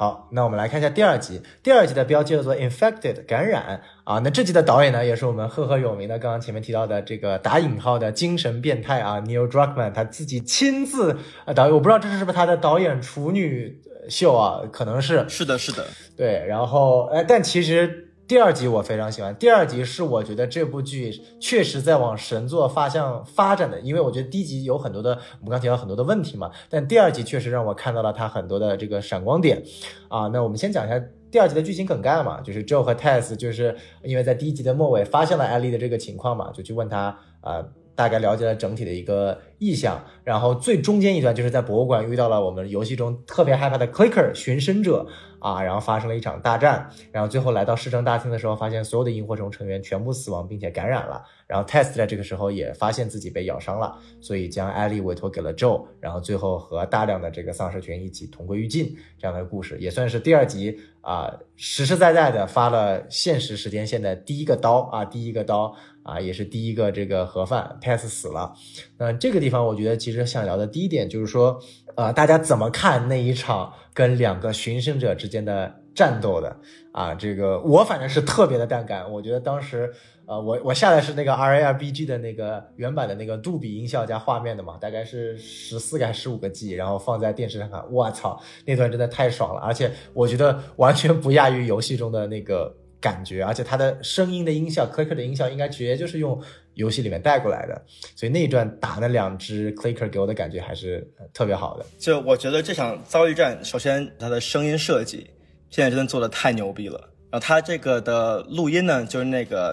好，那我们来看一下第二集。第二集的标题叫做 “Infected” 感染啊。那这集的导演呢，也是我们赫赫有名的，刚刚前面提到的这个打引号的精神变态啊，Neil Druckmann，他自己亲自啊导演，我不知道这是不是他的导演处女秀啊，可能是是的，是的，对。然后哎，但其实第二集我非常喜欢，第二集是我觉得这部剧确实在往神作方向发展的，因为我觉得第一集有很多的我们刚提到很多的问题嘛，但第二集确实让我看到了它很多的这个闪光点啊。那我们先讲一下。第二集的剧情梗概嘛，就是 Joe 和 Tess 就是因为在第一集的末尾发现了艾丽的这个情况嘛，就去问他啊、呃大概了解了整体的一个意向，然后最中间一段就是在博物馆遇到了我们游戏中特别害怕的 Clicker 寻生者啊，然后发生了一场大战，然后最后来到市政大厅的时候，发现所有的萤火虫成员全部死亡并且感染了，然后 Test 在这个时候也发现自己被咬伤了，所以将艾丽委托给了 Joe，然后最后和大量的这个丧尸群一起同归于尽，这样的故事也算是第二集啊、实实在在的发了现实时间线的第一个刀啊，第一个刀。啊，也是第一个这个盒饭 Tess 死了。那这个地方，我觉得其实想聊的第一点就是说，呃，大家怎么看那一场跟两个寻生者之间的战斗的？啊，这个我反正是特别的淡感。我觉得当时，呃，我我下的是那个 R A R B G 的那个原版的那个杜比音效加画面的嘛，大概是十四个还是十五个 G，然后放在电视上看，我操，那段真的太爽了，而且我觉得完全不亚于游戏中的那个。感觉，而且它的声音的音效，clicker 的音效应该直接就是用游戏里面带过来的，所以那一段打那两只 clicker 给我的感觉还是呃特别好的。就我觉得这场遭遇战，首先它的声音设计现在真的做的太牛逼了。然后它这个的录音呢，就是那个，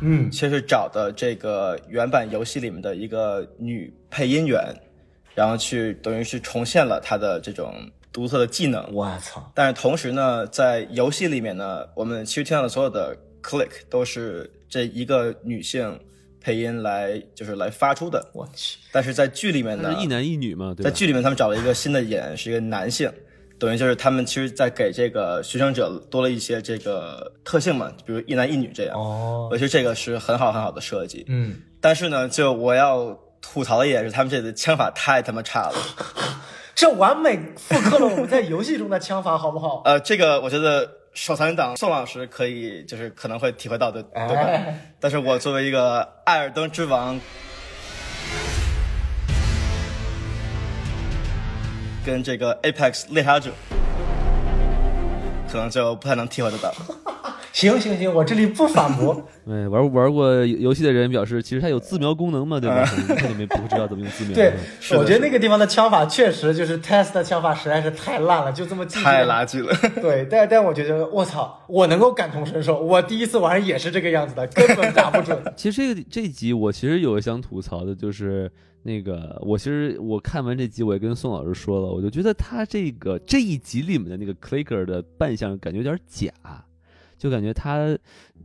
嗯，其实找的这个原版游戏里面的一个女配音员，然后去等于是重现了她的这种独特的技能。我操，但是同时呢，在游戏里面呢，我们其实听到的所有的 click 都是这一个女性配音来就是来发出的。我去，但是在剧里面呢，一男一女嘛，对吧？在剧里面他们找了一个新的演员，是一个男性，等于就是他们其实在给这个学生者多了一些这个特性嘛，比如一男一女这样。哦我觉得这个是很好很好的设计。嗯，但是呢，就我要吐槽的一点是，他们这里的枪法太他妈差了。这完美复刻了我们在游戏中的枪法，好不好？呃，这个我觉得手残党宋老师可以就是可能会体会到的，对吧？哎但是我作为一个艾尔登之王，跟这个 Apex 猎杀者，可能就不太能体会得到。行行行，我这里不反驳。对，玩玩过游戏的人表示，其实它有自瞄功能嘛，对吧？可能你们不知道怎么用自瞄。对，我觉得那个地方的枪法确实就是 Test 的枪法实在是太烂了，就这么太垃圾了。对，但但我觉得我操，我能够感同身受，我第一次玩也是这个样子的，根本打不准。其实这个这一集我其实有想吐槽的，就是那个我其实我看完这集，我也跟宋老师说了，我就觉得他这个这一集里面的那个 clicker 的扮相感觉有点假。就感觉他，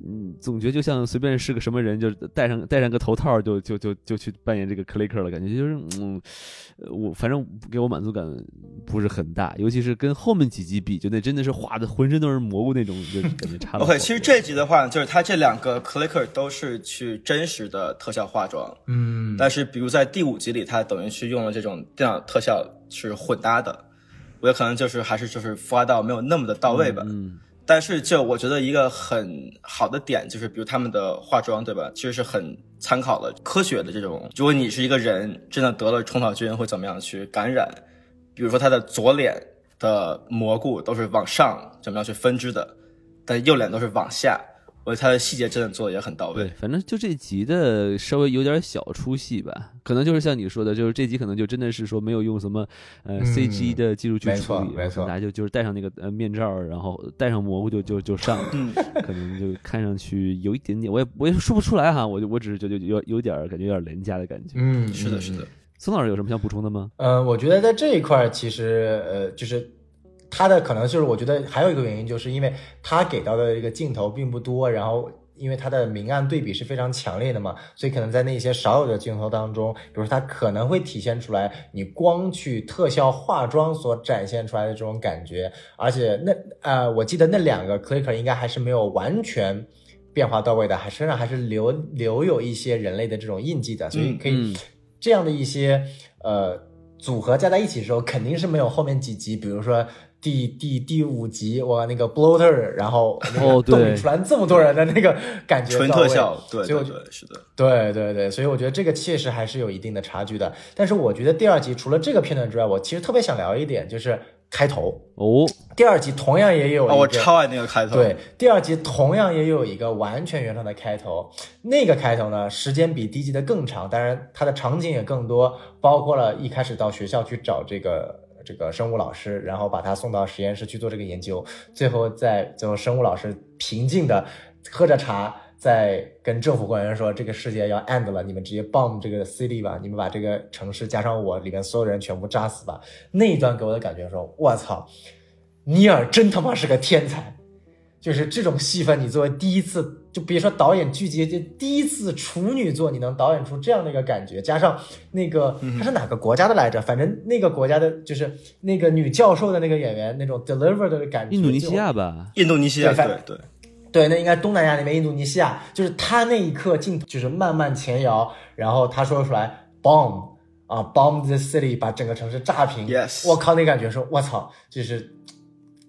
嗯，总觉得就像随便是个什么人，就戴上戴上个头套就就就就去扮演这个 clicker 了，感觉就是，嗯，呃我反正给我满足感不是很大，尤其是跟后面几集比，就那真的是画的浑身都是蘑菇那种，就感觉差了好多。OK，其实这集的话，就是他这两个 clicker 都是去真实的特效化妆，嗯，但是比如在第五集里，他等于是用了这种电脑特效是混搭的，我觉得可能就是还是就是孵化到没有那么的到位吧。嗯，但是就我觉得一个很好的点就是，比如他们的化妆，对吧？其实是很参考了科学的这种，如果你是一个人真的得了虫草菌会怎么样去感染，比如说他的左脸的蘑菇都是往上怎么样去分支的，但右脸都是往下。我觉得他的细节真的做的也很到位对位。，反正就这集的稍微有点小出戏吧，可能就是像你说的，就是这集可能就真的是说没有用什么呃嗯 CG 的技术去处理，错没错大家就就是戴上那个呃面罩，然后戴上蘑菇就就就上了，嗯，可能就看上去有一点点，我也我也说不出来哈，我就我只是觉得有有点感觉有点廉价的感觉。嗯，是的，嗯是的。孙老师有什么想补充的吗？呃，我觉得在这一块，其实呃，就是他的可能就是，我觉得还有一个原因，就是因为他给到的这个镜头并不多，然后因为他的明暗对比是非常强烈的嘛，所以可能在那些少有的镜头当中，比如说他可能会体现出来你光去特效化妆所展现出来的这种感觉，而且那呃，我记得那两个 clicker 应该还是没有完全。变化到位的，还身上还是留留有一些人类的这种印记的，所以可以嗯这样的一些呃组合加在一起的时候，肯定是没有后面几集，比如说第第第五集，我那个 bloater，然后那个哦对出来这么多人的那个感觉纯到位特效，对所以我觉对对，是的。对对对，所以我觉得这个确实还是有一定的差距的。但是我觉得第二集除了这个片段之外，我其实特别想聊一点，就是开头。哦，第二集同样也有一个，哦，我超爱那个开头。对，，第二集同样也有一个完全原创的开头，那个开头呢，时间比第一集的更长，当然它的场景也更多，包括了一开始到学校去找这个这个生物老师，然后把他送到实验室去做这个研究，最后在最后生物老师平静的喝着茶。在跟政府官员说，这个世界要 end 了，你们直接 bomb 这个 city 吧，你们把这个城市加上我里面所有人全部炸死吧。那一段给我的感觉说，我操，尼尔真他妈是个天才，就是这种戏份，你作为第一次，就别说导演剧集，就第一次处女作，你能导演出这样的一个感觉，加上那个他是哪个国家的来着？反正那个国家的，就是那个女教授的那个演员，那种 deliver 的感觉，印度尼西亚吧，印度尼西亚，对对对，对，那应该东南亚那边，印度尼西亚，就是他那一刻镜头就是慢慢前摇，然后他说出来 bomb 啊 bomb the city，把整个城市炸平。Yes 我靠，那感觉说，我操，就是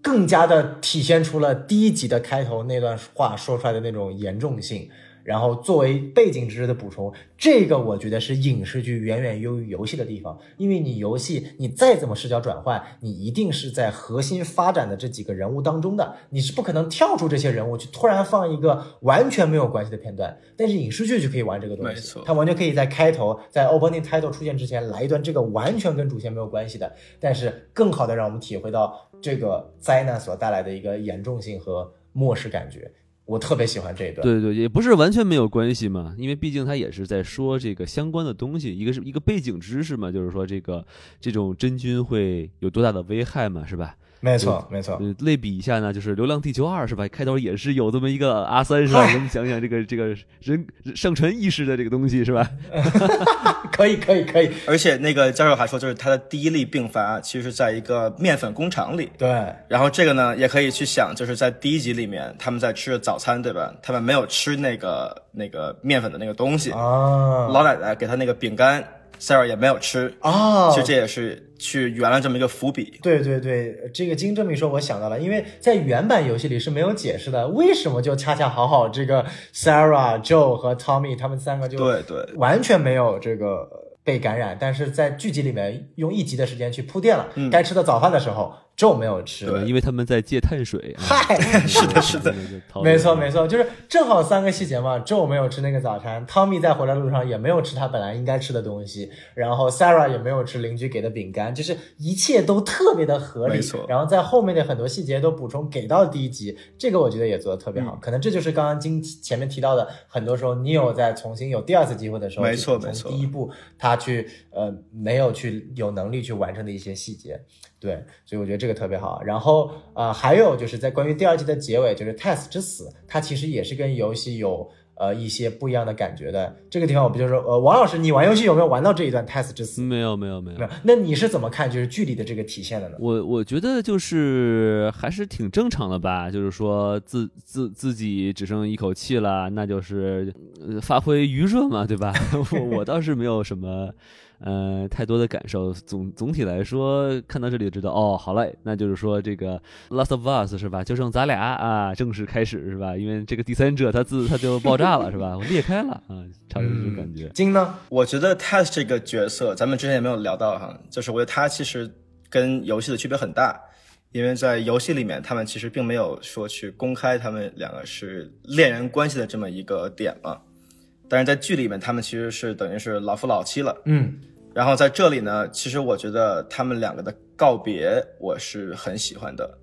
更加的体现出了第一集的开头那段话说出来的那种严重性。然后作为背景知识的补充，这个我觉得是影视剧远远优于游戏的地方，因为你游戏你再怎么视角转换，你一定是在核心发展的这几个人物当中的，你是不可能跳出这些人物去突然放一个完全没有关系的片段。但是影视剧就可以玩这个东西，没错它完全可以在开头在 opening title 出现之前来一段这个完全跟主线没有关系的，但是更好的让我们体会到这个灾难所带来的一个严重性和漠视感觉。我特别喜欢这一段。对对，也不是完全没有关系嘛，因为毕竟他也是在说这个相关的东西，一个是一个背景知识嘛，就是说这个这种真菌会有多大的危害嘛，是吧？没错，没错。呃，类比一下呢，就是《流浪地球二》是吧？开头也是有这么一个阿三是吧？我们想想这个这个人上传意识的这个东西是吧？可以，可以，可以。而且那个教授还说，就是他的第一例病发其实是在一个面粉工厂里。对，然后这个呢，也可以去想，就是在第一集里面，他们在吃的早餐，对吧？他们没有吃那个那个面粉的那个东西，啊老奶奶给他那个饼干，Sarah 也没有吃。啊，其实这也是去圆了这么一个伏笔。对对对，这个经这么一说，我想到了，因为在原版游戏里是没有解释的，为什么就恰恰好好这个 Sarah、Joe 和 Tommy 他们三个就对对完全没有这个被感染，但是在剧集里面用一集的时间去铺垫了，该吃的早饭的时候，Joe 没有吃，对因为他们在借碳水。啊 嗨，是的，是的，没错没错，就是正好三个细节嘛。Joe 没有吃那个早餐，Tommy 在回来路上也没有吃他本来应该吃的东西，然后 Sarah 也没有吃邻居给的饼干，就是一切都特别的合理。没错然后在后面的很多细节都补充给到第一集，这个我觉得也做的特别嗯好。可能这就是刚刚今前面提到的，很多时候 Neil 在重新有第二次机会的时候，没错没错第一步他去呃没有去有能力去完成的一些细节。对，所以我觉得这个特别好。然后呃，还有就是在关于第二季的结尾，就是 Tess 之死，它其实也是跟游戏有呃一些不一样的感觉的。这个地方我不就是说，呃，王老师，你玩游戏有没有玩到这一段 Tess 之死？没有没有没有没有。那你是怎么看就是剧里的这个体现的呢？我我觉得就是还是挺正常的吧，就是说自自自己只剩一口气了，那就是、呃、发挥余热嘛，对吧？我我倒是没有什么呃太多的感受。总总体来说，看到这里就知道，哦，好嘞，那就是说这个《Last of Us》是吧？就剩咱俩啊，正式开始是吧？因为这个第三者他自他就爆炸了是吧？我裂开了啊，差不多这种感觉。金呢？我觉得 Tess 这个角色，咱们之前也没有聊到哈，就是我觉得他其实跟游戏的区别很大，因为在游戏里面，他们其实并没有说去公开他们两个是恋人关系的这么一个点嘛。但是在剧里面，他们其实是等于是老夫老妻了。嗯然后在这里呢，其实我觉得他们两个的告别我是很喜欢的，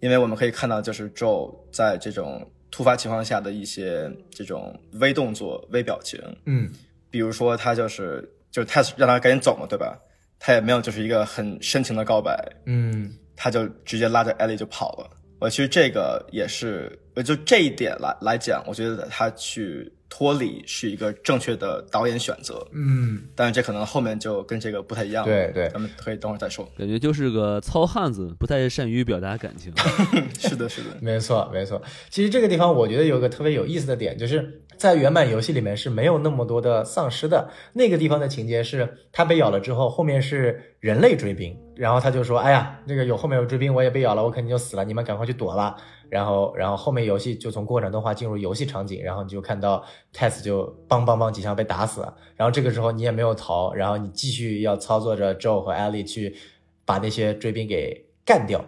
因为我们可以看到，就是 Joe 在这种突发情况下的一些这种微动作、微表情，嗯比如说他就是就是 Tess 让他赶紧走嘛，对吧？他也没有就是一个很深情的告白，嗯他就直接拉着 Ellie 就跑了。我其实这个也是，呃，就这一点来来讲，我觉得他去脱离是一个正确的导演选择。嗯，但是这可能后面就跟这个不太一样了。对对咱们可以等会儿再说。感觉就是个糙汉子，不太善于表达感情。是的，是的，没错，没错。其实这个地方我觉得有个特别有意思的点，就是在原版游戏里面是没有那么多的丧尸的。那个地方的情节是，他被咬了之后，后面是人类追兵，然后他就说：“哎呀，那个有后面有追兵，我也被咬了，我肯定就死了，你们赶快去躲吧。”然后，然后后面游戏就从过场动画进入游戏场景，然后你就看到 Tess 就梆梆梆几枪被打死了，然后这个时候你也没有逃，然后你继续要操作着 Joe 和 Ellie 去把那些追兵给干掉。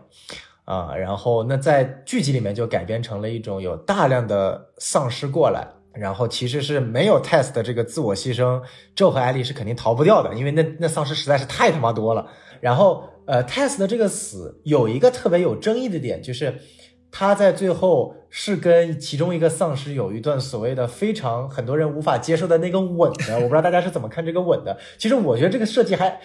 啊，然后那在剧集里面就改编成了一种有大量的丧尸过来，然后其实是没有 test 的这个自我牺牲，Joe 和艾莉是肯定逃不掉的，因为那那丧尸实在是太他妈多了。然后呃，test 的这个死有一个特别有争议的点，就是他在最后是跟其中一个丧尸有一段所谓的非常很多人无法接受的那个吻的，我不知道大家是怎么看这个吻的。其实我觉得这个设计还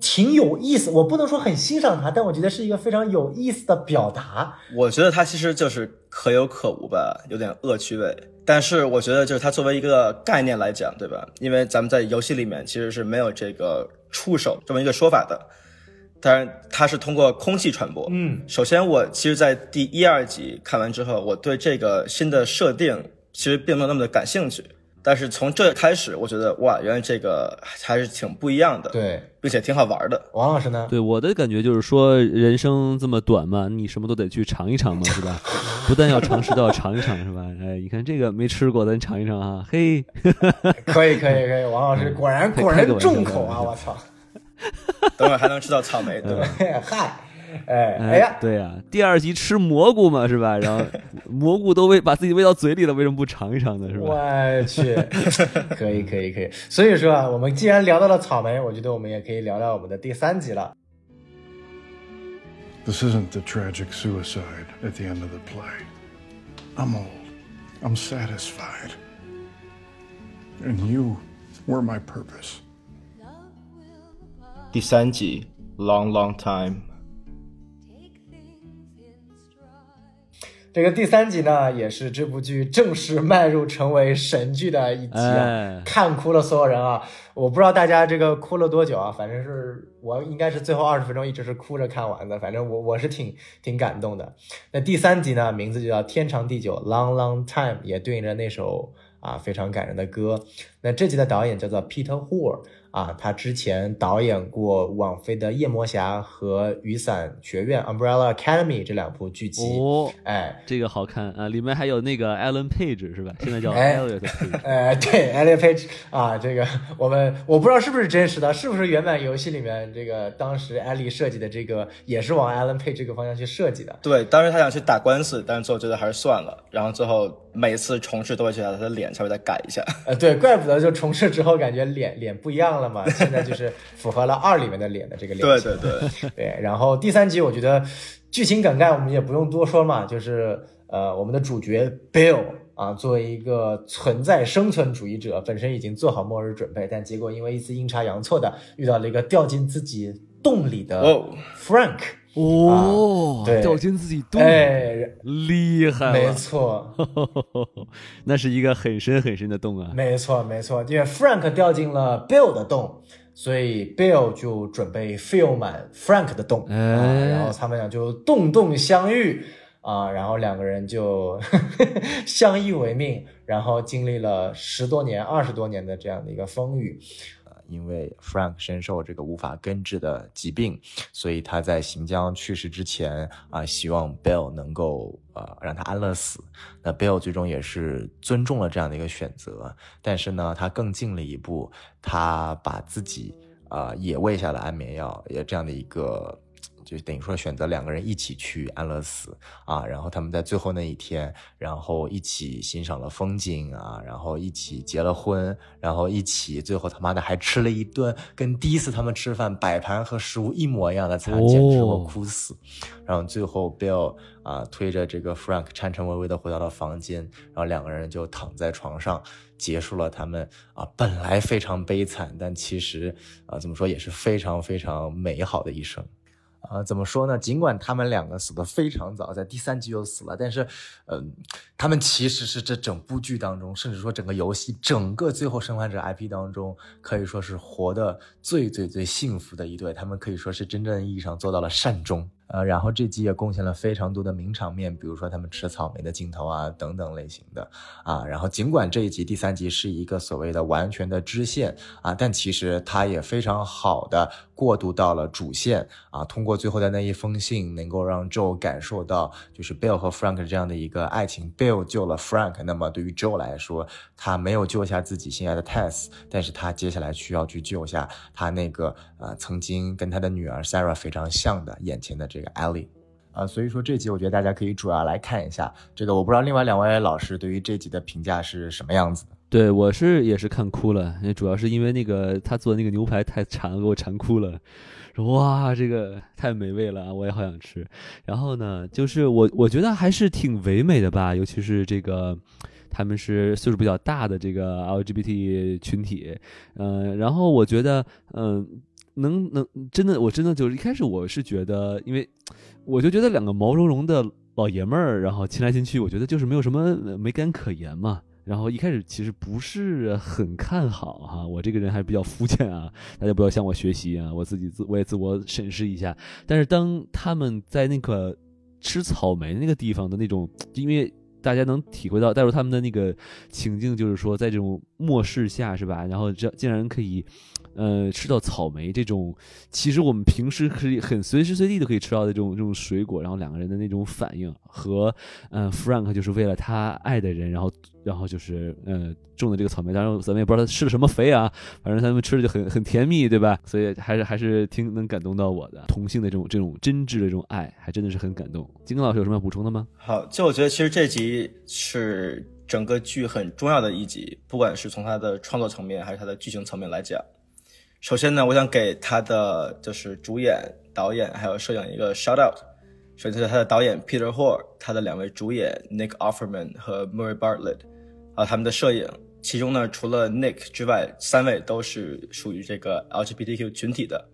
挺有意思，我不能说很欣赏它，但我觉得是一个非常有意思的表达。我觉得它其实就是可有可无吧，有点恶趣味。但是我觉得就是它作为一个概念来讲，对吧？因为咱们在游戏里面其实是没有这个触手这么一个说法的，当然它是通过空气传播。嗯，首先我其实，在第一二集看完之后，我对这个新的设定其实并没有那么的感兴趣。但是从这开始，我觉得哇，原来这个还是挺不一样的，，对，并且挺好玩的。王老师呢？对我的感觉就是说，人生这么短嘛，你什么都得去尝一尝嘛，是吧？不但要尝试，都要尝一尝，是吧？哎，你看这个没吃过，咱尝一尝啊！嘿，可以，可以，可以。王老师果然 果然重口啊！我操！等会儿还能吃到草莓，对吧？嗨，哎，哎呀，对呀、第二集吃蘑菇嘛，是吧？然后蘑菇都喂把自己喂到嘴里了，为什么不尝一尝呢？是吧？我去，可以，可以，可以。所以说啊，我们既然聊到了草莓，我觉得我们也可以聊聊我们的第三集了。This isn't the tragic suicide at the end of the play. I'm old. I'm satisfied. And you were my purpose. 第三集，Long Long Time。这个第三集呢，也是这部剧正式迈入成为神剧的一集看哭了所有人啊！我不知道大家这个哭了多久啊，反正是我应该是最后二十分钟一直是哭着看完的，反正我我是挺挺感动的。那第三集呢，名字就叫《天长地久》（Long Long Time），也对应着那首啊非常感人的歌。那这集的导演叫做 Peter Hoare 啊，他之前导演过网飞的《夜魔侠》和《雨伞学院》（Umbrella Academy） 这两部剧集。哦，哎，这个好看啊！里面还有那个 Alan Page 是吧？现在叫哎 Elliot Page。哎，对，Elliot Page 啊，这个我们我不知道是不是真实的，是不是原版游戏里面这个当时艾丽设计的这个也是往 Alan Page 这个方向去设计的。对，当时他想去打官司，但是最后觉得还是算了。然后最后每次重试都会觉得他的脸稍微再改一下。呃，对，怪不得就重置之后感觉脸 脸不一样了嘛，现在就是符合了二里面的脸的这个脸对型。对对，对，然后第三集我觉得剧情梗概我们也不用多说嘛，就是呃我们的主角 Bill 啊，作为一个存在生存主义者，本身已经做好末日准备，但结果因为一次阴差阳错的遇到了一个掉进自己洞里的哦 Frank，、哦，对。掉进自己洞，哎，厉害了，没错，那是一个很深很深的洞啊。没错，没错，因为 Frank 掉进了 Bill 的洞，所以 Bill 就准备 fill 满 Frank 的洞、啊，哎然后他们俩就洞洞相遇啊，然后两个人就 相依为命，然后经历了十多年、二十多年的这样的一个风雨。因为 Frank 深受这个无法根治的疾病，所以他在行将去世之前啊，希望 Bill 能够呃让他安乐死。那 Bill 最终也是尊重了这样的一个选择，但是呢，他更进了一步，他把自己啊、也喂下了安眠药，也这样的一个就等于说选择两个人一起去安乐死啊，然后他们在最后那一天，然后一起欣赏了风景啊，然后一起结了婚，然后一起最后他妈的还吃了一顿跟第一次他们吃饭摆盘和食物一模一样的餐，简直我哭死。然后最后 Bill 啊推着这个 Frank 颤颤巍巍的回到了房间，然后两个人就躺在床上。结束了他们啊本来非常悲惨，但其实啊怎么说也是非常非常美好的一生，啊怎么说呢？尽管他们两个死的非常早，在第三集就死了，但是，嗯，他们其实是这整部剧当中，甚至说整个游戏、整个最后生还者 IP 当中，可以说是活的最最最幸福的一对。他们可以说是真正意义上做到了善终。呃，然后这集也贡献了非常多的名场面，比如说他们吃草莓的镜头啊，等等类型的啊。然后尽管这一集第三集是一个所谓的完全的支线啊，但其实它也非常好的过渡到了主线啊。通过最后的那一封信，能够让 Joe 感受到就是 Bill 和 Frank 这样的一个爱情。Bill 救了 Frank，那么对于 Joe 来说，他没有救下自己心爱的 Tess，但是他接下来需要去救下他那个呃曾经跟他的女儿 Sarah 非常像的眼前的这。个 Ellie，啊，所以说这集我觉得大家可以主要来看一下这个。我不知道另外两位老师对于这集的评价是什么样子的。对我是也是看哭了，那主要是因为那个他做的那个牛排太馋，给我馋哭了。说哇，这个太美味了，我也好想吃。然后呢，就是我我觉得还是挺唯美的吧，尤其是这个他们是岁数比较大的这个 LGBT 群体，嗯，然后我觉得嗯。能能真的，我真的就是一开始我是觉得，因为我就觉得两个毛茸茸的老爷们儿，然后亲来亲去，我觉得就是没有什么美感可言嘛。然后一开始其实不是很看好哈，我这个人还比较肤浅啊，大家不要向我学习啊，我自己自我也自我审视一下。但是当他们在那个吃草莓那个地方的那种，因为大家能体会到带入他们的那个情境，就是说在这种末世下是吧？然后这竟然可以。呃，吃到草莓这种，其实我们平时可以很随时随地都可以吃到的这种这种水果，然后两个人的那种反应和，嗯，Frank 就是为了他爱的人，然后然后就是呃种的这个草莓，当然咱们也不知道他施了什么肥啊，反正他们吃的就很很甜蜜，对吧？所以还是还是挺能感动到我的，同性的这种这种真挚的这种爱，还真的是很感动。金刚老师有什么要补充的吗？好，就我觉得其实这集是整个剧很重要的一集，不管是从它的创作层面还是它的剧情层面来讲。首先呢，我想给他的就是主演、导演还有摄影一个 shout out。首先是他的导演 Peter Hor，他的两位主演 Nick Offerman 和 Murray Bartlett，啊，他们的摄影，其中呢除了 Nick 之外，三位都是属于这个 LGBTQ 群体的。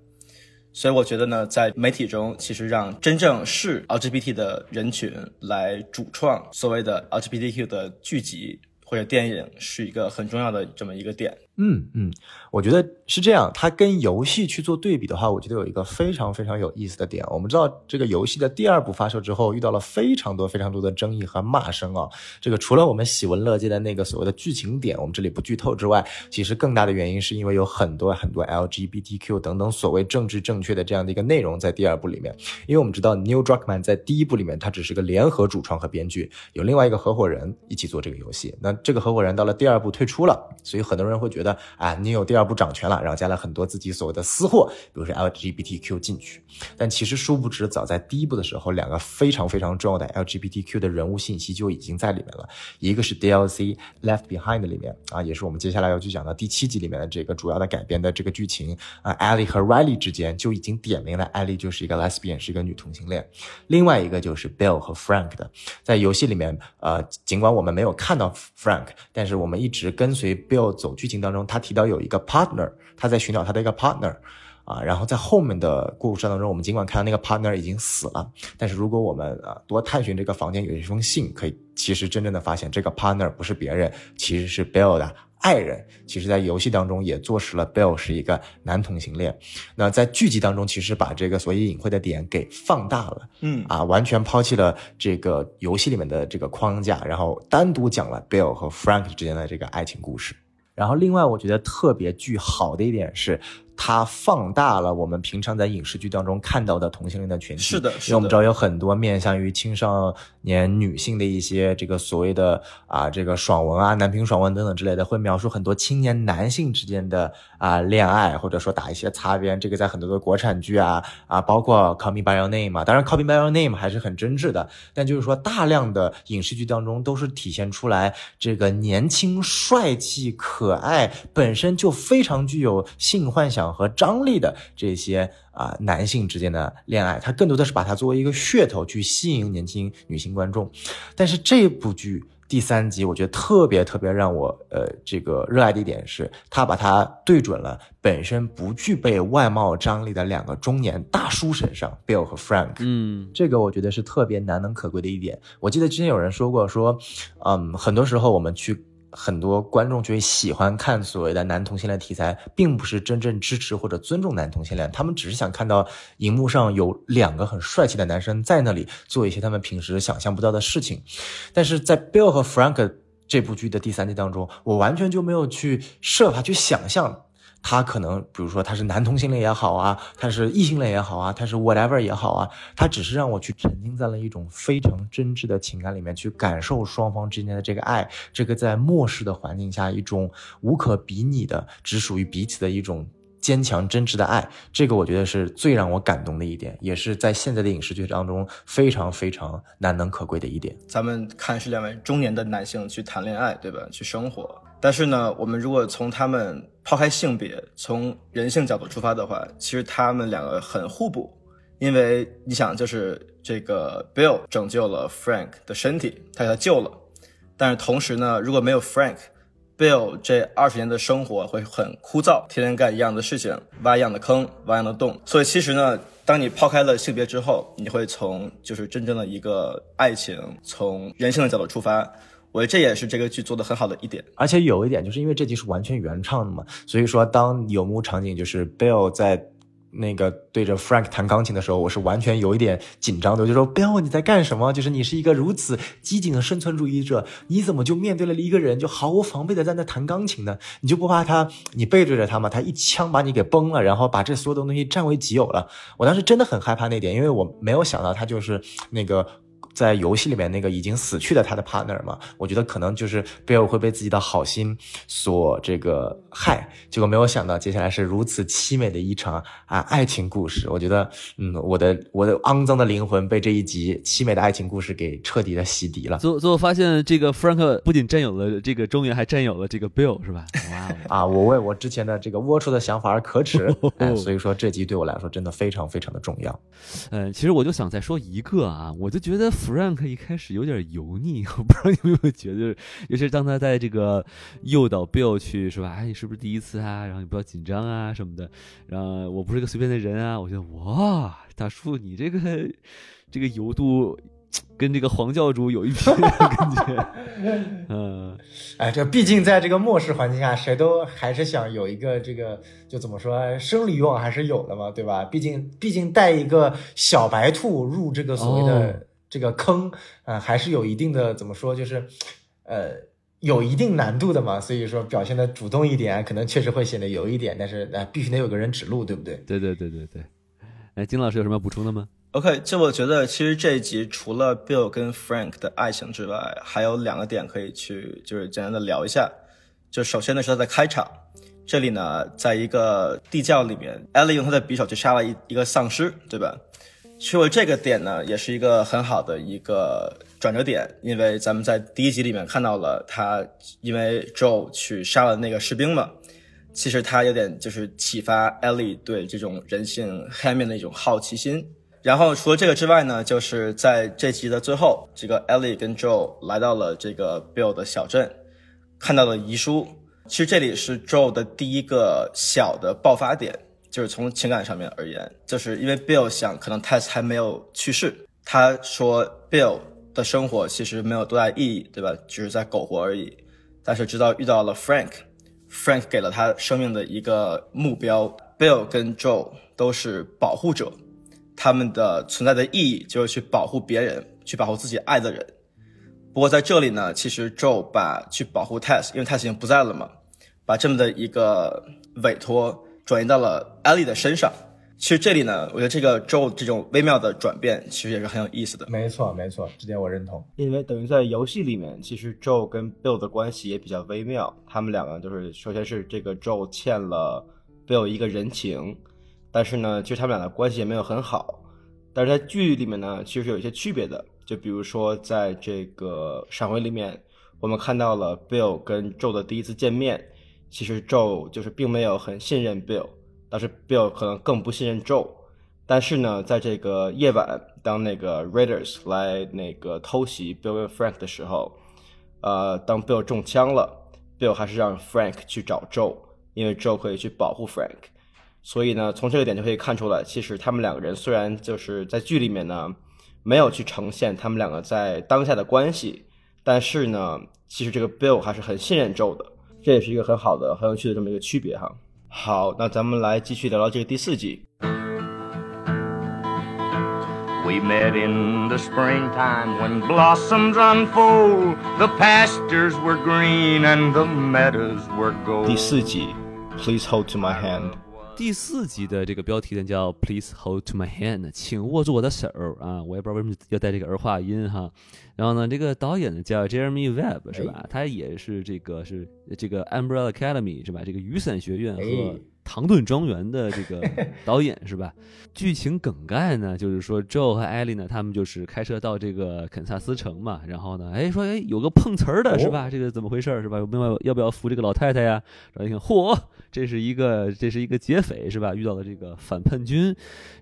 所以我觉得呢，在媒体中，其实让真正是 LGBT 的人群来主创所谓的 LGBTQ 的剧集或者电影，是一个很重要的这么一个点。嗯嗯，我觉得是这样。它跟游戏去做对比的话，我觉得有一个非常非常有意思的点。我们知道，这个游戏的第二部发售之后，遇到了非常多非常多的争议和骂声啊。这个除了我们喜闻乐见的那个所谓的剧情点，我们这里不剧透之外，其实更大的原因是因为有很多很多 LGBTQ 等等所谓政治正确的这样的一个内容在第二部里面。因为我们知道 New Druckman 在第一部里面，他只是个联合主创和编剧，有另外一个合伙人一起做这个游戏。那这个合伙人到了第二部退出了，所以很多人会觉得。啊，你有第二不掌权了，然后加了很多自己所谓的私货，比如说 LGBTQ 进去，但其实殊不知，早在第一部的时候，两个非常非常重要的 LGBTQ 的人物信息就已经在里面了。一个是 DLC Left Behind 里面啊，也是我们接下来要去讲到第七集里面的这个主要的改编的这个剧情啊，Ellie 和 Riley 之间就已经点明了，Ellie 就是一个 Lesbian，是一个女同性恋。另外一个就是 Bill 和 Frank 的，在游戏里面，呃，尽管我们没有看到 Frank，但是我们一直跟随 Bill 走剧情当中。他提到有一个 partner，他在寻找他的一个 partner，啊，然后在后面的故事当中，我们尽管看到那个 partner 已经死了，但是如果我们啊多探寻这个房间有一封信，可以其实真正的发现这个 partner 不是别人，其实是 Bill 的爱人。其实，在游戏当中也坐实了 Bill 是一个男同性恋。那在剧集当中，其实把这个所以隐晦的点给放大了，嗯，啊，完全抛弃了这个游戏里面的这个框架，然后单独讲了 Bill 和 Frank 之间的这个爱情故事。然后，另外我觉得特别具好的一点是，它放大了我们平常在影视剧当中看到的同性恋的群体。是的是的因为我们知道有很多面向于青少年女性的一些这个所谓的啊这个爽文啊、男频爽文等等之类的，会描述很多青年男性之间的啊恋爱，或者说打一些擦边。这个在很多的国产剧啊啊，包括《Call Me by Your Name》嘛，当然《Call Me by Your Name》还是很真挚的，但就是说大量的影视剧当中都是体现出来这个年轻、帅气、可爱，本身就非常具有性幻想和张力的这些啊、男性之间的恋爱，它更多的是把它作为一个噱头去吸引年轻女性观众。但是这部剧第三集，我觉得特别特别让我呃这个热爱的一点是，他把它对准了本身不具备外貌张力的两个中年大叔身上，Bill 和 Frank。嗯这个我觉得是特别难能可贵的一点。我记得之前有人说过，说，嗯，很多时候我们去。很多观众就会喜欢看所谓的男同性恋题材，并不是真正支持或者尊重男同性恋，他们只是想看到荧幕上有两个很帅气的男生在那里做一些他们平时想象不到的事情。但是在 Bill 和 Frank 这部剧的第三季当中，我完全就没有去设法去想象他可能，比如说他是男同性恋也好啊，他是异性恋也好啊，他是 whatever 也好啊，他只是让我去沉浸在了一种非常真挚的情感里面，去感受双方之间的这个爱，这个在末世的环境下一种无可比拟的，只属于彼此的一种。坚强真挚的爱，这个我觉得是最让我感动的一点，也是在现在的影视剧当中非常非常难能可贵的一点。咱们看是两位中年的男性去谈恋爱，对吧？去生活。但是呢，我们如果从他们抛开性别，从人性角度出发的话，其实他们两个很互补。因为你想，就是这个 Bill 拯救了 Frank 的身体，他给他救了。但是同时呢，如果没有 Frank Bill 这二十年的生活会很枯燥，天天干一样的事情，挖一样的坑，挖一样的洞。所以其实呢，当你抛开了性别之后，你会从就是真正的一个爱情，从人性的角度出发。我觉得这也是这个剧做的很好的一点。而且有一点，就是因为这集是完全原唱的嘛，所以说当有幕场景就是 Bill 在那个对着 Frank 弹钢琴的时候，我是完全有一点紧张的，我就说不要你在干什么？就是你是一个如此机警的生存主义者，你怎么就面对了一个人就毫无防备的在那弹钢琴呢？你就不怕他你背对着他吗？他一枪把你给崩了，然后把这所有的东西占为己有了。我当时真的很害怕那点，因为我没有想到他就是那个。在游戏里面那个已经死去的他的 partner 嘛，我觉得可能就是 Bill 会被自己的好心所这个害，结果没有想到接下来是如此凄美的一场啊爱情故事。我觉得，嗯，我的我的肮脏的灵魂被这一集凄美的爱情故事给彻底的洗涤了最后最后发现这个 Frank 不仅占有了这个中原，还占有了这个 Bill 是吧？啊！我为我之前的这个龌龊的想法而可耻，哎，所以说这集对我来说真的非常非常的重要。嗯，其实我就想再说一个啊，我就觉得 Frank 一开始有点油腻，我不知道你有没有觉得，尤其是当他在这个诱导 Bill 去是吧？哎，你是不是第一次啊？然后你不要紧张啊什么的。然后我不是个随便的人啊，我觉得哇，大叔你这个 这个油度。跟这个黄教主有一拼的感觉，嗯，哎，这毕竟在这个末世环境下，谁都还是想有一个这个，就怎么说，生理欲望还是有的嘛，对吧？毕竟，毕竟带一个小白兔入这个所谓的哦这个坑，啊、还是有一定的怎么说，就是，呃，有一定难度的嘛。所以说，表现的主动一点，可能确实会显得有一点，但是，呃，必须得有个人指路，对不对？对对对对对。哎，金老师有什么要补充的吗？OK，就我觉得其实这一集除了 Bill 跟 Frank 的爱情之外，还有两个点可以去就是简单的聊一下。就首先呢是他的开场，这里呢在一个地窖里面，Ellie 用他的匕首去杀了一一个丧尸，对吧？其实我这个点呢也是一个很好的一个转折点，因为咱们在第一集里面看到了他因为 Joe 去杀了那个士兵嘛，其实他有点就是启发 Ellie 对这种人性黑暗面的一种好奇心。然后除了这个之外呢，就是在这集的最后，这个 Ellie 跟 Joe 来到了这个 Bill 的小镇，看到了遗书。其实这里是 Joe 的第一个小的爆发点，就是从情感上面而言，就是因为 Bill 想可能 Tess 还没有去世，他说 Bill 的生活其实没有多大意义，对吧？只是在苟活而已。但是直到遇到了 Frank，Frank 给了他生命的一个目标。Bill 跟 Joe 都是保护者，他们的存在的意义就是去保护别人，去保护自己爱的人。不过在这里呢，其实 Joe 把去保护 Tess，因为 Tess 已经不在了嘛，把这么的一个委托转移到了 Ellie 的身上。其实这里呢，我觉得这个 Joe 这种微妙的转变，其实也是很有意思的。没错，没错，这点我认同。因为等于在游戏里面，其实 Joe 跟 Bill 的关系也比较微妙。他们两个就是，首先是这个 Joe 欠了 Bill 一个人情，但是呢，其实他们俩的关系也没有很好。但是在剧里面呢，其实是有一些区别的。就比如说，在这个闪回里面，我们看到了 Bill 跟 Joe 的第一次见面，其实 Joe 就是并没有很信任 Bill。但是 Bill 可能更不信任 Joe，但是呢，在这个夜晚，当那个 Raiders 来那个偷袭 Bill 跟 Frank 的时候，呃，当 Bill 中枪了，Bill 还是让 Frank 去找 Joe，因为 Joe 可以去保护 Frank。所以呢，从这个点就可以看出来，其实他们两个人虽然就是在剧里面呢，没有去呈现他们两个在当下的关系，但是呢，其实这个 Bill 还是很信任 Joe 的，这也是一个很好的、很有趣的这么一个区别哈。好，那咱们来继续聊聊这个第四集。 We met in the springtime when blossoms unfold. The pastures were green and the meadows were 第 gold. 四集，Please hold to my hand。 第四集的这个标题呢叫 “Please hold to my hand”，请握住我的手啊！我也不知道为什么要带这个儿化音哈。然后呢，这个导演呢叫 Jeremy Webb 是吧？他也是这个是这个 Umbrella Academy 是吧？这个雨伞学院和哎唐顿庄园的这个导演是吧？剧情梗概呢，就是说 Joe 和 Ellie 呢，他们就是开车到这个肯萨斯城嘛，然后呢，哎说哎有个碰瓷儿的是吧？这个怎么回事是吧？另外要不要扶这个老太太呀？然后一看，嚯，这是一个这是一个劫匪是吧？遇到了这个反叛军，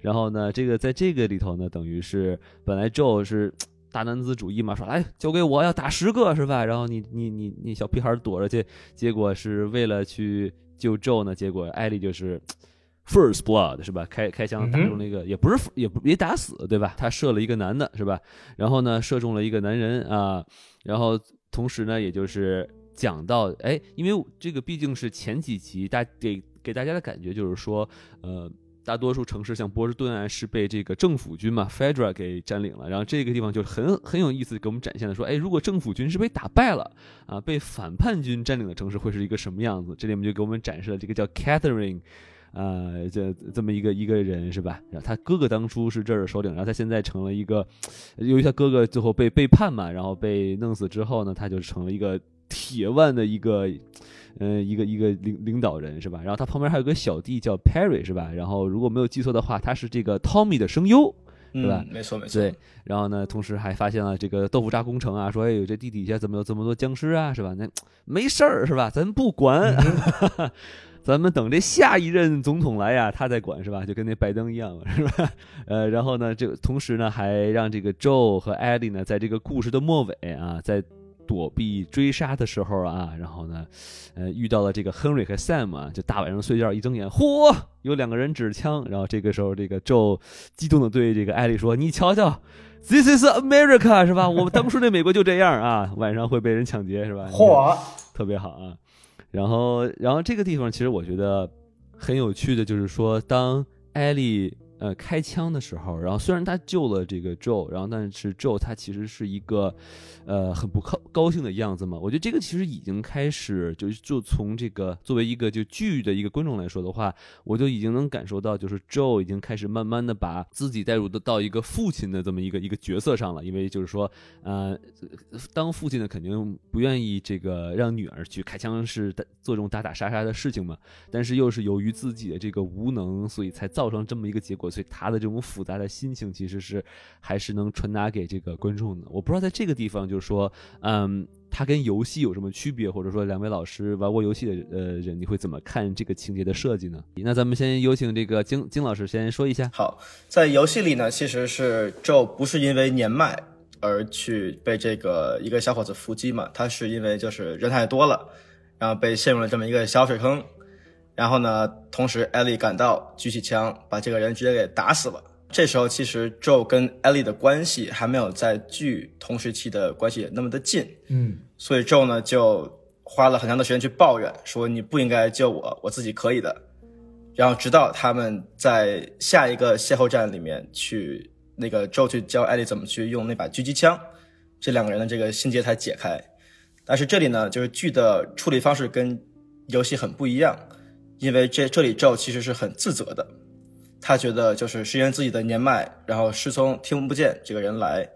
然后呢，这个在这个里头呢，等于是本来 Joe 是。大男子主义嘛，说来交给我，要打十个是吧？然后你你你你小屁孩躲着去，结果是为了去救 Joe 呢，结果艾丽就是 first blood 是吧？开开枪打中了一个，也不是也不也打死对吧？他射了一个男的是吧？然后呢，射中了一个男人啊，然后同时呢，也就是讲到哎，因为这个毕竟是前几集，大给给大家的感觉就是说，呃。大多数城市像波士顿啊，是被这个政府军嘛 （Fedra） 给占领了。然后这个地方就很很有意思，给我们展现了说，哎，如果政府军是被打败了啊，被反叛军占领的城市会是一个什么样子？这里面就给我们展示了这个叫 Catherine，呃，这这么一个一个人是吧？然后他哥哥当初是这儿的首领，然后他现在成了一个，由于他哥哥最后被背叛嘛，然后被弄死之后呢，他就成了一个铁腕的一个。呃，一个一个领领导人是吧？然后他旁边还有个小弟叫 Perry 是吧？然后如果没有记错的话，他是这个 Tommy 的声优，是吧？嗯，没错没错。对，然后呢，同时还发现了这个豆腐渣工程啊，说哎呦这地底下怎么有这么多僵尸啊，是吧？那没事儿是吧？咱不管，咱们等这下一任总统来呀，他再管是吧？就跟那拜登一样是吧？呃，然后呢，这个同时呢，还让这个 Joe 和 Eddie 呢，在这个故事的末尾啊，在躲避追杀的时候啊，然后呢，呃，遇到了这个 Henry 和 Sam 啊，就大晚上睡觉一睁眼，嚯，有两个人指着枪，然后这个时候这个 Joe 激动的对这个艾丽说：“你瞧瞧，This is America 是吧？我们当初那美国就这样啊，晚上会被人抢劫是吧？”嚯，特别好啊。然后，然后这个地方其实我觉得很有趣的，就是说当艾丽。呃，开枪的时候，然后虽然他救了这个 Joe，然后但是 Joe 他其实是一个，呃，很不高高兴的样子嘛。我觉得这个其实已经开始，就就从这个作为一个就剧的一个观众来说的话，我就已经能感受到，就是 Joe 已经开始慢慢的把自己带入的到一个父亲的这么一个一个角色上了。因为就是说，呃，当父亲的肯定不愿意这个让女儿去开枪是做这种打打杀杀的事情嘛，但是又是由于自己的这个无能，所以才造成这么一个结果。所以他的这种复杂的心情，其实是还是能传达给这个观众的。我不知道在这个地方，就是说，嗯，他跟游戏有什么区别，或者说两位老师玩过游戏的呃人，你会怎么看这个情节的设计呢？那咱们先有请这个金金老师先说一下。好，在游戏里呢，其实是 Joe 不是因为年迈而去被这个一个小伙子伏击嘛，他是因为就是人太多了，然后被陷入了这么一个小水坑。然后呢，同时艾莉赶到，举起枪把这个人直接给打死了。这时候其实 Joe 跟艾莉的关系还没有在剧同时期的关系那么的近，嗯，所以 Joe 呢就花了很长的时间去抱怨，说你不应该救我，我自己可以的。然后直到他们在下一个邂逅站里面去，那个 Joe 去教艾莉怎么去用那把狙击枪，这两个人的这个心结才解开。但是这里呢，就是剧的处理方式跟游戏很不一样。因为这这里 Joe 其实是很自责的，他觉得就是是因为自己的年迈，然后失聪听不见这个人来，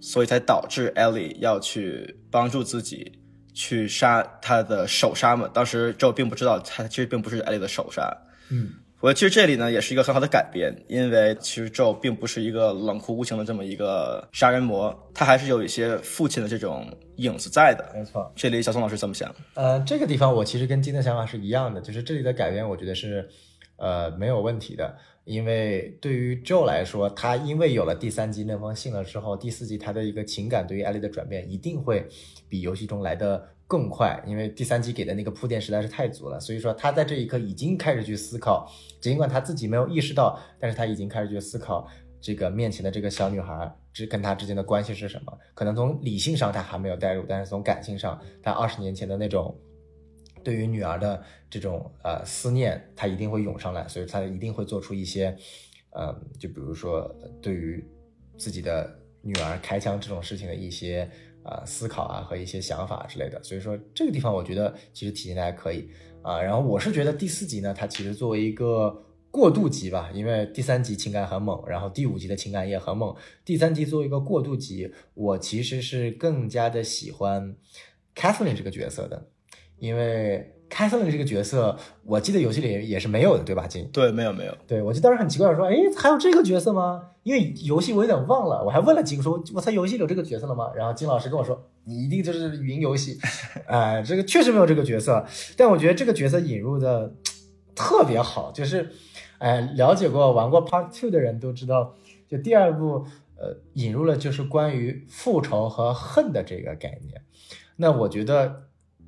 所以才导致 Ellie 要去帮助自己去杀他的手杀嘛。当时 Joe 并不知道他其实并不是 Ellie 的手杀。嗯，我觉得其实这里呢也是一个很好的改编，因为其实 Joe 并不是一个冷酷无情的这么一个杀人魔，他还是有一些父亲的这种影子在的。没错。这里小宋老师怎么想？呃，这个地方我其实跟金的想法是一样的，就是这里的改编，我觉得是呃没有问题的。因为对于 Joe 来说，他因为有了第三集那封信了之后，第四集他的一个情感对于艾丽的转变一定会比游戏中来的更快，因为第三集给的那个铺垫实在是太足了。所以说他在这一刻已经开始去思考，尽管他自己没有意识到，但是他已经开始去思考这个面前的这个小女孩之跟他之间的关系是什么。可能从理性上他还没有代入，但是从感性上，他二十年前的那种。对于女儿的这种呃思念，他一定会涌上来，所以他一定会做出一些，嗯，就比如说对于自己的女儿开枪这种事情的一些啊思考啊和一些想法之类的。所以说这个地方我觉得其实体现的还可以啊。然后我是觉得第四集呢，它其实作为一个过渡集吧，因为第三集情感很猛，然后第五集的情感也很猛，第三集作为一个过渡集，我其实是更加的喜欢，Catherine 这个角色的。因为凯瑟琳这个角色，我记得游戏里也是没有的，对吧？金对，没有没有。对我就当时很奇怪，说，哎，还有这个角色吗？因为游戏我有点忘了，我还问了金说，我猜游戏里有这个角色了吗？然后金老师跟我说，你一定就是云游戏，哎，这个确实没有这个角色，但我觉得这个角色引入的特别好，就是，哎，了解过玩过 Part Two 的人都知道，就第二部，呃，引入了就是关于复仇和恨的这个概念，那我觉得。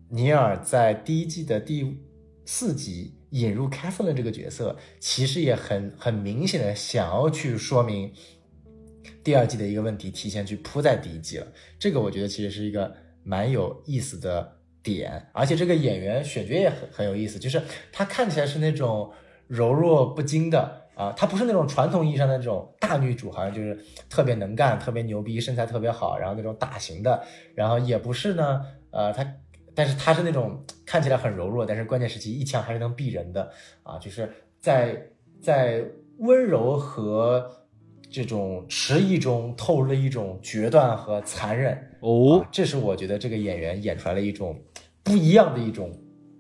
尼尔在第一季的第四集引入凯瑟琳这个角色，其实也很很明显的想要去说明第二季的一个问题，提前去铺在第一季了。这个我觉得其实是一个蛮有意思的点，而且这个演员选角也很很有意思，就是他看起来是那种柔弱不惊的啊，她不是那种传统意义上的那种大女主，好像就是特别能干、特别牛逼、身材特别好，然后那种大型的，然后也不是呢，呃，他。但是他是那种看起来很柔弱，但是关键时期一枪还是能毙人的啊！就是在在温柔和这种迟疑中透露了一种决断和残忍哦，这是我觉得这个演员演出来了一种不一样的一种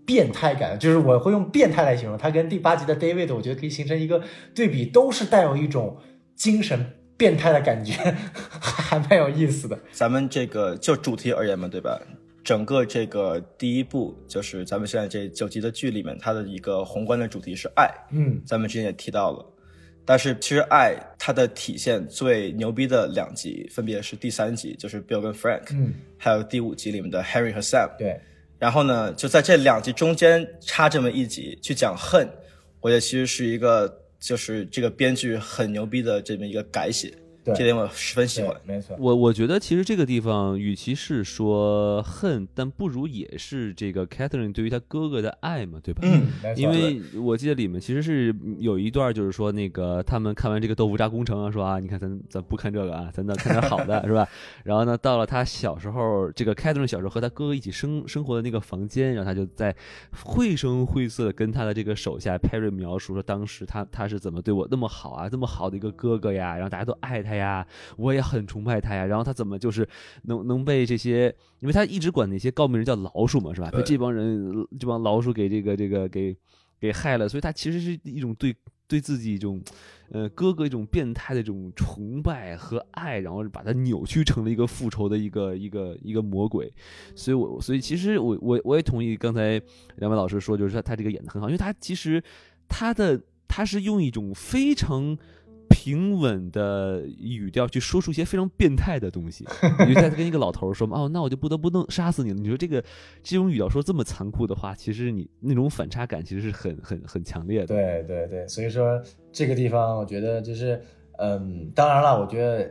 变态感，就是我会用变态来形容他跟第八集的 David，我觉得可以形成一个对比，都是带有一种精神变态的感觉，还蛮有意思的。咱们这个就主题而言嘛，对吧？整个这个第一部就是咱们现在这九集的剧里面，它的一个宏观的主题是爱。嗯，咱们之前也提到了，但是其实爱它的体现最牛逼的两集，分别是第三集，就是 Bill 跟 Frank，嗯，还有第五集里面的 Harry 和 Sam。对，然后呢，就在这两集中间插这么一集去讲恨，我觉得其实是一个就是这个编剧很牛逼的这么一个改写。这点我十分喜欢，没错。我我觉得其实这个地方，与其是说恨，但不如也是这个 Catherine 对于他哥哥的爱嘛，对吧？嗯，因为我记得里面其实是有一段，就是说那个他们看完这个豆腐渣工程啊，说啊，你看咱咱不看这个啊，咱咱看点好的，是吧？然后呢，到了他小时候，这个 Catherine 小时候和他哥哥一起生生活的那个房间，然后他就在绘声绘色的跟他的这个手下 Perry 描述说，当时他他是怎么对我那么好啊，这么好的一个哥哥呀，然后大家都爱他。呀，我也很崇拜他呀。然后他怎么就是能能被这些，因为他一直管那些高明人叫老鼠嘛，是吧？被这帮人这帮老鼠给这个这个给给害了，所以他其实是一种对对自己一种呃哥哥一种变态的这种崇拜和爱，然后把他扭曲成了一个复仇的一个一个一个魔鬼。所以我所以其实我我我也同意刚才两位老师说，就是他他这个演的很好，因为他其实他的他是用一种非常。平稳的语调去说出一些非常变态的东西，你就在跟一个老头说嘛，哦，那我就不得不弄杀死你了。你说这个这种语调说这么残酷的话，其实你那种反差感其实是很很很强烈的。对对对，所以说这个地方我觉得就是，嗯，当然了，我觉得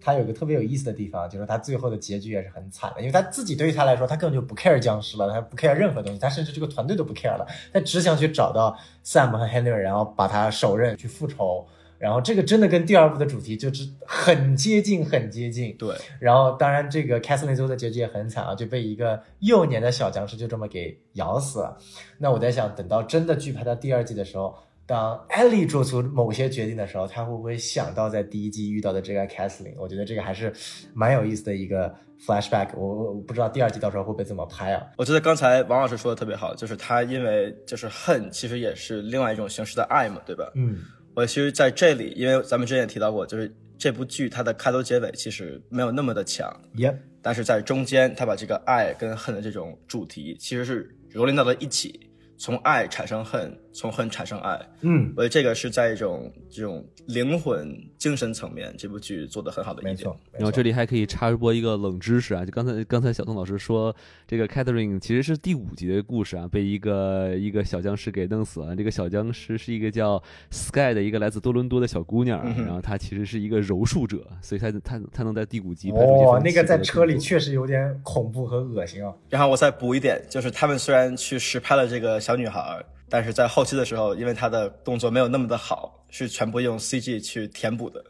他有个特别有意思的地方，就是他最后的结局也是很惨的，因为他自己对于他来说，他根本就不 care 僵尸了，他不 care 任何东西，他甚至这个团队都不 care 了，他只想去找到 Sam 和 Henry，然后把他手刃去复仇。然后这个真的跟第二部的主题就是很接近，很接近。对，然后当然这个 Kathleen 最后的结局也很惨啊，就被一个幼年的小僵尸就这么给咬死了。那我在想，等到真的剧拍到第二季的时候，当 Ellie 做出某些决定的时候，他会不会想到在第一季遇到的这个 Kathleen？我觉得这个还是蛮有意思的一个 flashback。我我我不知道第二季到时候会不会怎么拍啊？我觉得刚才王老师说的特别好，就是他因为就是恨，其实也是另外一种形式的爱嘛，对吧？嗯，我其实在这里，因为咱们之前也提到过，就是这部剧它的开头结尾其实没有那么的强，耶，但是在中间，他把这个爱跟恨的这种主题其实是揉连到了一起，从爱产生恨，从恨产生爱。嗯，我觉得这个是在一种这种灵魂、精神层面，这部剧做的很好的一点。没错。然后这里还可以插播一个冷知识啊，就刚才刚才小东老师说，这个 Catherine 其实是第五集的故事啊，被一个一个小僵尸给弄死了。这个小僵尸是一个叫 Sky 的一个来自多伦多的小姑娘，嗯然后她其实是一个柔术者，所以她她她能在第五集拍出哦，那个在车里确实有点恐怖和恶心啊。然后我再补一点，就是他们虽然去实拍了这个小女孩，但是在后期的时候，因为他的动作没有那么的好，是全部用 CG 去填补的。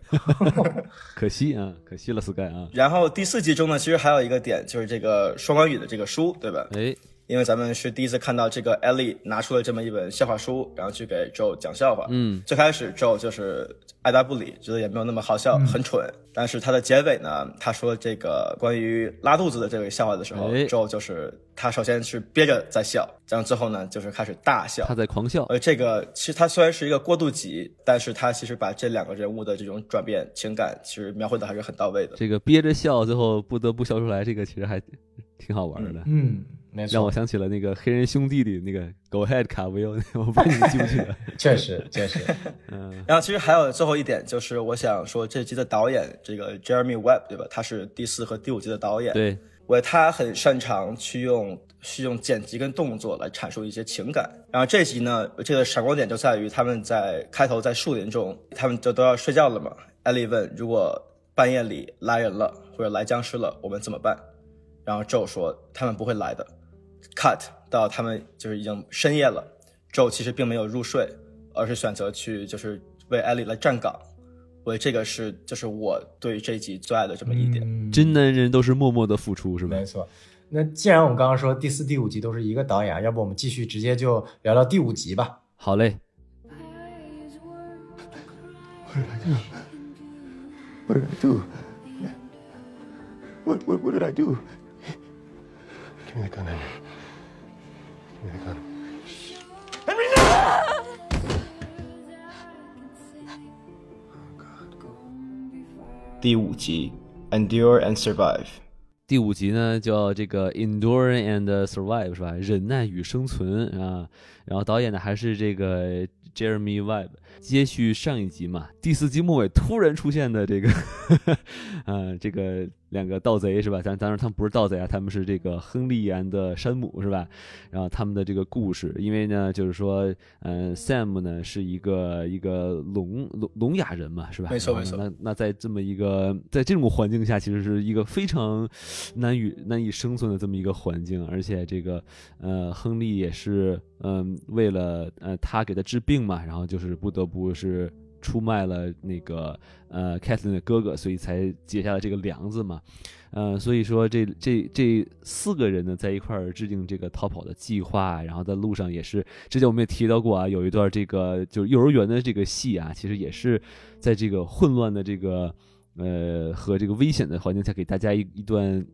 可惜啊，可惜了 Sky 啊，然后第四季中呢，其实还有一个点，就是这个双关语的这个书，对吧？哎，因为咱们是第一次看到这个 Ellie 拿出了这么一本笑话书，然后去给 Joe 讲笑话。嗯，最开始 Joe 就是爱答不理，觉得也没有那么好笑，很蠢。但是他的结尾呢，他说这个关于拉肚子的这个笑话的时候、哎 j o e 就是他首先是憋着在笑，然后最后呢就是开始大笑他。在狂笑，而这个其实他虽然是一个过渡集，但是他其实把这两个人物的这种转变情感，其实描绘的还是很到位的。这个憋着笑，最后不得不笑出来，这个其实还挺好玩的。嗯，没错，让我想起了那个黑人兄弟里那个 Go Ahead 卡维欧，我不知道你记不记得？确实确实，嗯，然后其实还有最后一点，就是我想说这集的导演这个 Jeremy Webb 对吧？他是第四和第五集的导演，对，我他很擅长去用去用剪辑跟动作来阐述一些情感。然后这集呢，这个闪光点就在于他们在开头在树林中，他们就都要睡觉了嘛。艾莉问：“如果半夜里来人了，或者来僵尸了，我们怎么办？”然后 Joe 说：“他们不会来的。”Cut 到他们就是已经深夜了，Joe 其实并没有入睡，而是选择去就是为艾莉来站岗。我觉得这个是就是我对这一集最爱的这么一点。嗯 真男人都是默默的付出，是吧没？错。那既然我们刚刚说第四、第五集都是一个导演啊，要不我们继续直接就聊聊第五集吧？好嘞，What did I do? What, what, what did I do? Give me the gun, Henry. 第五集 endure and survive 第五集呢叫这个 endure and survive 是吧？忍耐与生存啊。然后导演呢还是这个 jeremy webb 接续上一集嘛第四集末尾突然出现的这个呃 这个两个盗贼是吧？但当然他们不是盗贼啊，他们是这个亨利安的山姆是吧？然后他们的这个故事，因为呢就是说，呃，Sam 呢是一个一个聋聋聋哑人嘛是吧？没错没错那那在这么一个在这种环境下，其实是一个非常难以难以生存的这么一个环境，而且这个呃，亨利也是嗯、为了呃他给他治病嘛，然后就是不得不是出卖了那个呃 Kathleen 的哥哥，所以才结下了这个梁子嘛。呃，所以说这这这四个人呢，在一块儿制定这个逃跑的计划，然后在路上也是，之前我们也提到过啊，有一段这个就是幼儿园的这个戏啊，其实也是在这个混乱的这个呃和这个危险的环境下，给大家一一段。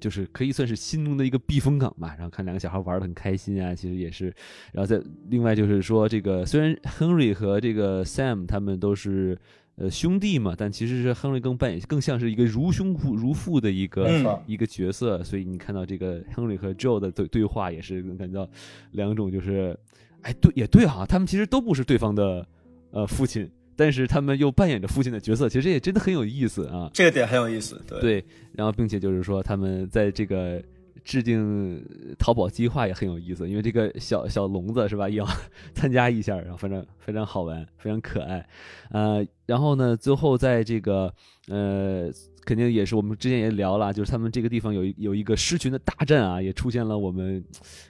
就是可以算是心中的一个避风港吧，然后看两个小孩玩的很开心啊，其实也是，然后再另外就是说，这个虽然 Henry 和这个 Sam 他们都是呃兄弟嘛，但其实是 Henry 更扮演更像是一个如兄父如父的一个、一个角色，所以你看到这个 Henry 和 Joe 的对对话也是能感觉到两种就是，哎对也对哈、他们其实都不是对方的呃父亲，但是他们又扮演着父亲的角色，其实也真的很有意思啊。这个点很有意思，对。对，然后并且就是说他们在这个制定淘宝计划也很有意思，因为这个小小笼子是吧，也要参加一下，然后非常非常好玩，非常可爱，呃，然后呢，最后在这个呃。肯定也是，我们之前也聊了，就是他们这个地方有有一个狮群的大战啊，也出现了我们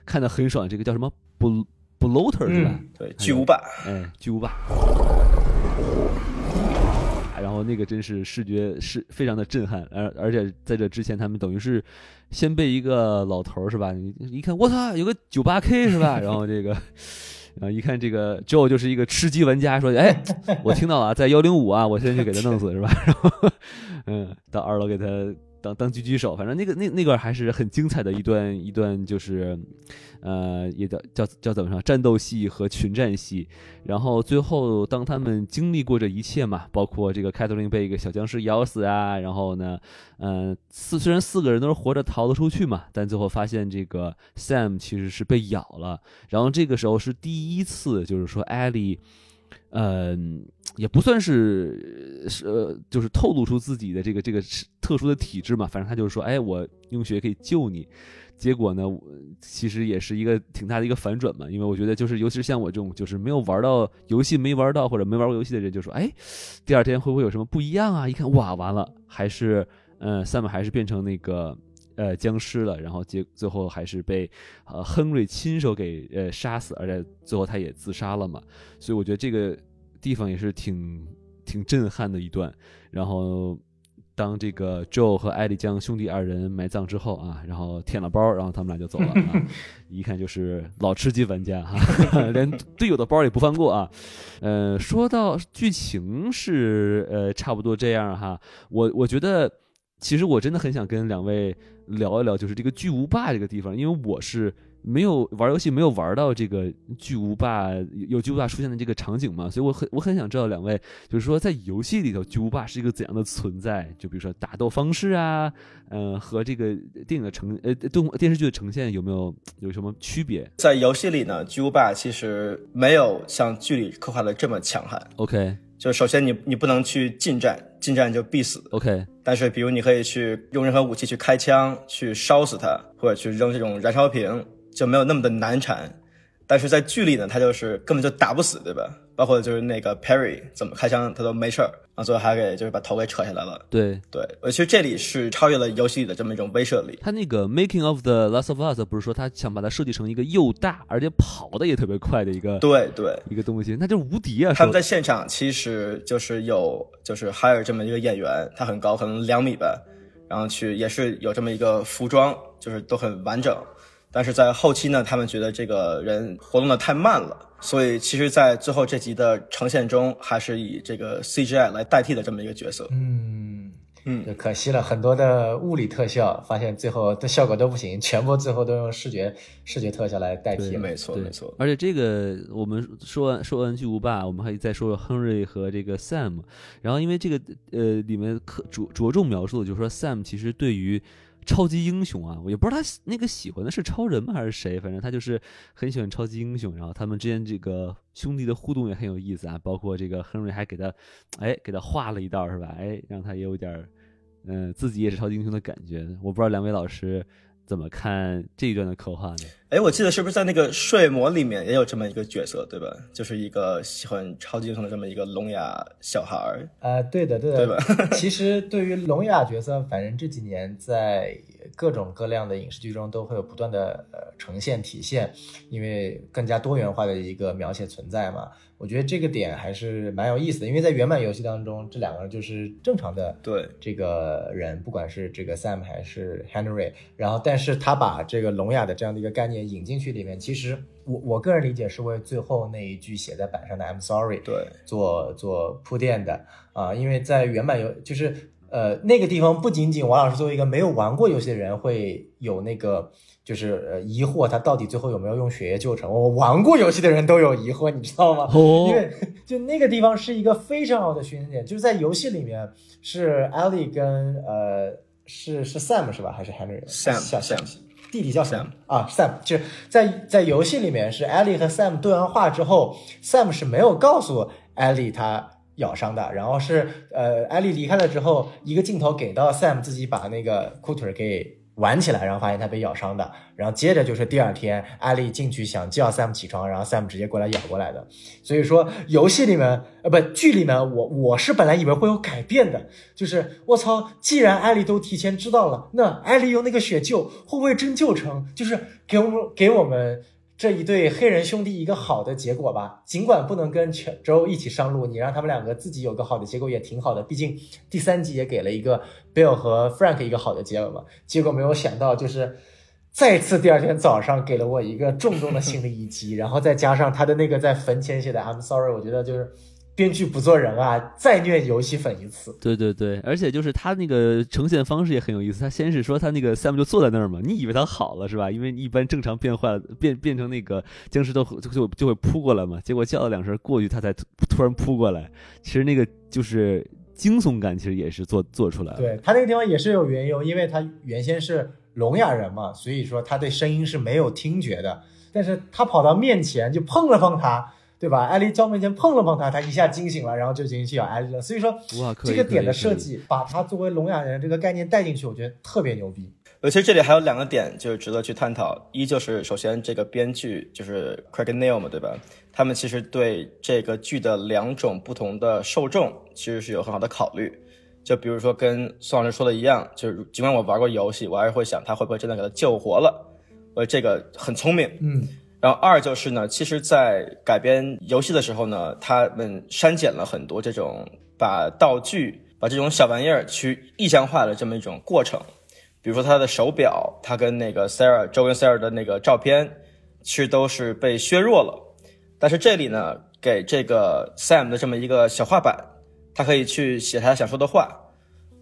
看的很爽，这个叫什么 bl bloater 是吧？嗯对，巨无霸。哎，巨无霸。那个真是视觉是非常的震撼，而而且在这之前，他们等于是先被一个老头儿是吧？你一看，我操，有个九八 K 是吧？然后这个。然后一看这个 Joe 就是一个吃鸡玩家，说：“哎，我听到了，在幺零五啊，我现在就给他弄死是吧？” 然后，嗯，到二楼给他当当狙击手，反正那个那那段还是很精彩的一段一段，就是，呃，也叫叫叫怎么说，战斗戏和群战戏。然后最后当他们经历过这一切嘛，包括这个凯特琳被一个小僵尸咬死啊，然后呢，嗯、四虽然四个人都是活着逃了出去嘛，但最后发现这个 Sam 其实是被咬了。然后这个时候是第一次，就是说艾莉。嗯，也不算是是呃，就是透露出自己的这个这个特殊的体质嘛。反正他就是说，哎，我用血可以救你。结果呢，其实也是一个挺大的一个反转嘛。因为我觉得，就是尤其是像我这种就是没有玩到游戏、没玩到或者没玩过游戏的人，就说，哎，第二天会不会有什么不一样啊？一看，哇，完了，还是嗯，Sam 还是变成那个。呃，僵尸了，然后结最后还是被呃亨瑞亲手给呃杀死，而且最后他也自杀了嘛，所以我觉得这个地方也是挺挺震撼的一段。然后当这个 Joe 和艾丽将兄弟二人埋葬之后啊，然后舔了包，然后他们俩就走了啊，一看就是老吃鸡玩家哈，连队友的包也不放过啊。呃，说到剧情是呃差不多这样哈，我我觉得。其实我真的很想跟两位聊一聊，就是这个巨无霸这个地方，因为我是没有玩游戏，没有玩到这个巨无霸有巨无霸出现的这个场景嘛，所以我很我很想知道两位，就是说在游戏里头巨无霸是一个怎样的存在？就比如说打斗方式啊，呃，和这个电影的呈呃动电视剧的呈现有没有有什么区别在游戏里呢，巨无霸其实没有像剧里刻画的这么强悍。？OK 就首先你你不能去近战，近战就必死。OK 但是比如你可以去用任何武器去开枪，去烧死它，或者去扔这种燃烧瓶，就没有那么的难缠。但是在剧里呢，他就是根本就打不死，对吧？包括就是那个 Perry 怎么开枪他都没事儿，然后最后还给就是把头给扯下来了。对。对，我其实这里是超越了游戏里的这么一种威慑力。他那个 Making of the Last of Us 不是说他想把它设计成一个又大而且跑的也特别快的一个对对，一个东西，那就是无敌啊！他们在现场其实就是有就是 hire 这么一个演员，他很高，可能两米吧，然后去也是有这么一个服装，就是都很完整。但是在后期呢，他们觉得这个人活动的太慢了，所以其实，在最后这集的呈现中，还是以这个 CGI 来代替的这么一个角色。嗯嗯就可惜了很多的物理特效，发现最后的效果都不行，全部最后都用视觉视觉特效来代替。没错，没错。而且这个我们说完说完巨无霸，我们还再说说亨瑞和这个 Sam。然后因为这个呃里面可着着重描述的就是说 Sam 其实对于超级英雄啊，我也不知道他那个喜欢的是超人吗还是谁，反正他就是很喜欢超级英雄。然后他们之间这个兄弟的互动也很有意思啊，包括这个亨瑞还给他哎给他画了一道是吧？哎让他也有点嗯、自己也是超级英雄的感觉。我不知道两位老师怎么看这一段的刻画呢？哎，我记得是不是在那个睡魔里面也有这么一个角色，对吧？就是一个喜欢超级英雄的这么一个聋哑小孩儿。呃，对的，对的，对吧 其实对于聋哑角色，反正这几年在各种各样的影视剧中都会有不断的呃呈现体现，因为更加多元化的一个描写存在嘛。我觉得这个点还是蛮有意思的，因为在原版游戏当中，这两个人就是正常的对。这个人，不管是这个 Sam 还是 Henry，然后但是他把这个聋哑的这样的一个概念引进去里面，其实我我个人理解是为最后那一句写在板上的 I'm sorry 对做做铺垫的。啊，因为在原版游就是呃那个地方不仅仅王老师作为一个没有玩过游戏的人会有那个就是呃疑惑，他到底最后有没有用血液救成？我玩过游戏的人都有疑惑，你知道吗？哦因为就那个地方是一个非常好的寻点，就是在游戏里面是 Ellie 跟呃是是 Sam 是吧？还是 Henry Sam，小 Sam 弟弟叫 Sam 啊？Sam 就是在在游戏里面是 Ellie 和 Sam 对完话之后，Sam 是没有告诉 Ellie 他咬伤的，然后是呃 Ellie 离开了之后，一个镜头给到 Sam 自己把那个裤腿给玩起来，然后发现他被咬伤的，然后接着就是第二天艾丽进去想叫 Sam 起床，然后 Sam 直接过来咬过来的。所以说游戏里面呃不剧里面我我是本来以为会有改变的，就是我操，既然艾丽都提前知道了，那艾丽用那个血救会不会真救成？就是给我们给我们这一对黑人兄弟一个好的结果吧。尽管不能跟全州一起上路，你让他们两个自己有个好的结果也挺好的。毕竟第三集也给了一个 Bill 和 Frank 一个好的结尾嘛。结果没有想到就是。再次第二天早上给了我一个重重的心理一击，然后再加上他的那个在坟前写的 "I'm sorry"，我觉得就是编剧不做人啊，再虐游戏粉一次。对对对，而且就是他那个呈现方式也很有意思。他先是说他那个 Sam 就坐在那儿嘛，你以为他好了是吧？因为一般正常变坏了变变成那个僵尸都就就就会扑过来嘛。结果叫了两声过去，他才突突然扑过来。其实那个就是惊悚感，其实也是做做出来了。对他那个地方也是有缘由，因为他原先是聋哑人嘛，所以说他对声音是没有听觉的。但是他跑到面前就碰了碰他，对吧？艾丽交面前碰了碰他，他一下惊醒了，然后就进去咬艾丽了。所以说哇，这个点的设计，把他作为聋哑人这个概念带进去，我觉得特别牛逼。而且这里还有两个点就是值得去探讨，一就是首先这个编剧就是 Craig Neil 嘛，对吧？他们其实对这个剧的两种不同的受众其实是有很好的考虑。就比如说跟宋老师说的一样，就是尽管我玩过游戏，我还是会想他会不会真的给他救活了，我这个很聪明。嗯，然后二就是呢，其实，在改编游戏的时候呢，他们删减了很多这种把道具、把这种小玩意儿去意象化的这么一种过程。比如说他的手表，他跟那个 Sarah、周跟 Sarah 的那个照片，其实都是被削弱了。但是这里呢，给这个 Sam 的这么一个小画板，他可以去写他想说的话。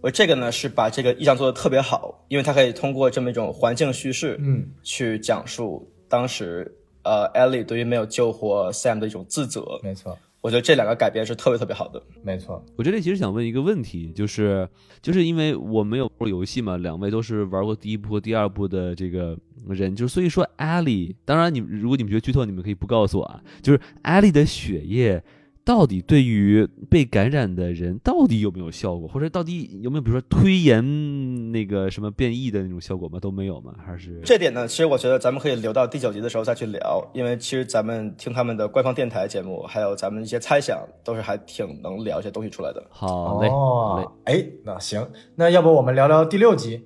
我这个呢是把这个意象做的特别好，因为他可以通过这么一种环境叙事，嗯，去讲述当时呃 Ellie 对于没有救活 Sam 的一种自责。没错，我觉得这两个改编是特别特别好的。没错。我这里其实想问一个问题，就是就是因为我没有玩过游戏嘛，两位都是玩过第一部和第二部的这个人，就是所以说 Ellie，，当然你如果你们觉得剧透，你们可以不告诉我啊，就是 Ellie 的血液。到底对于被感染的人到底有没有效果，或者到底有没有比如说推延那个什么变异的那种效果吗？都没有吗？还是这点呢？其实我觉得咱们可以留到第九集的时候再去聊，因为其实咱们听他们的官方电台节目，还有咱们一些猜想，都是还挺能聊一些东西出来的。好嘞，好嘞哦，哎，那行，那要不我们聊聊第六集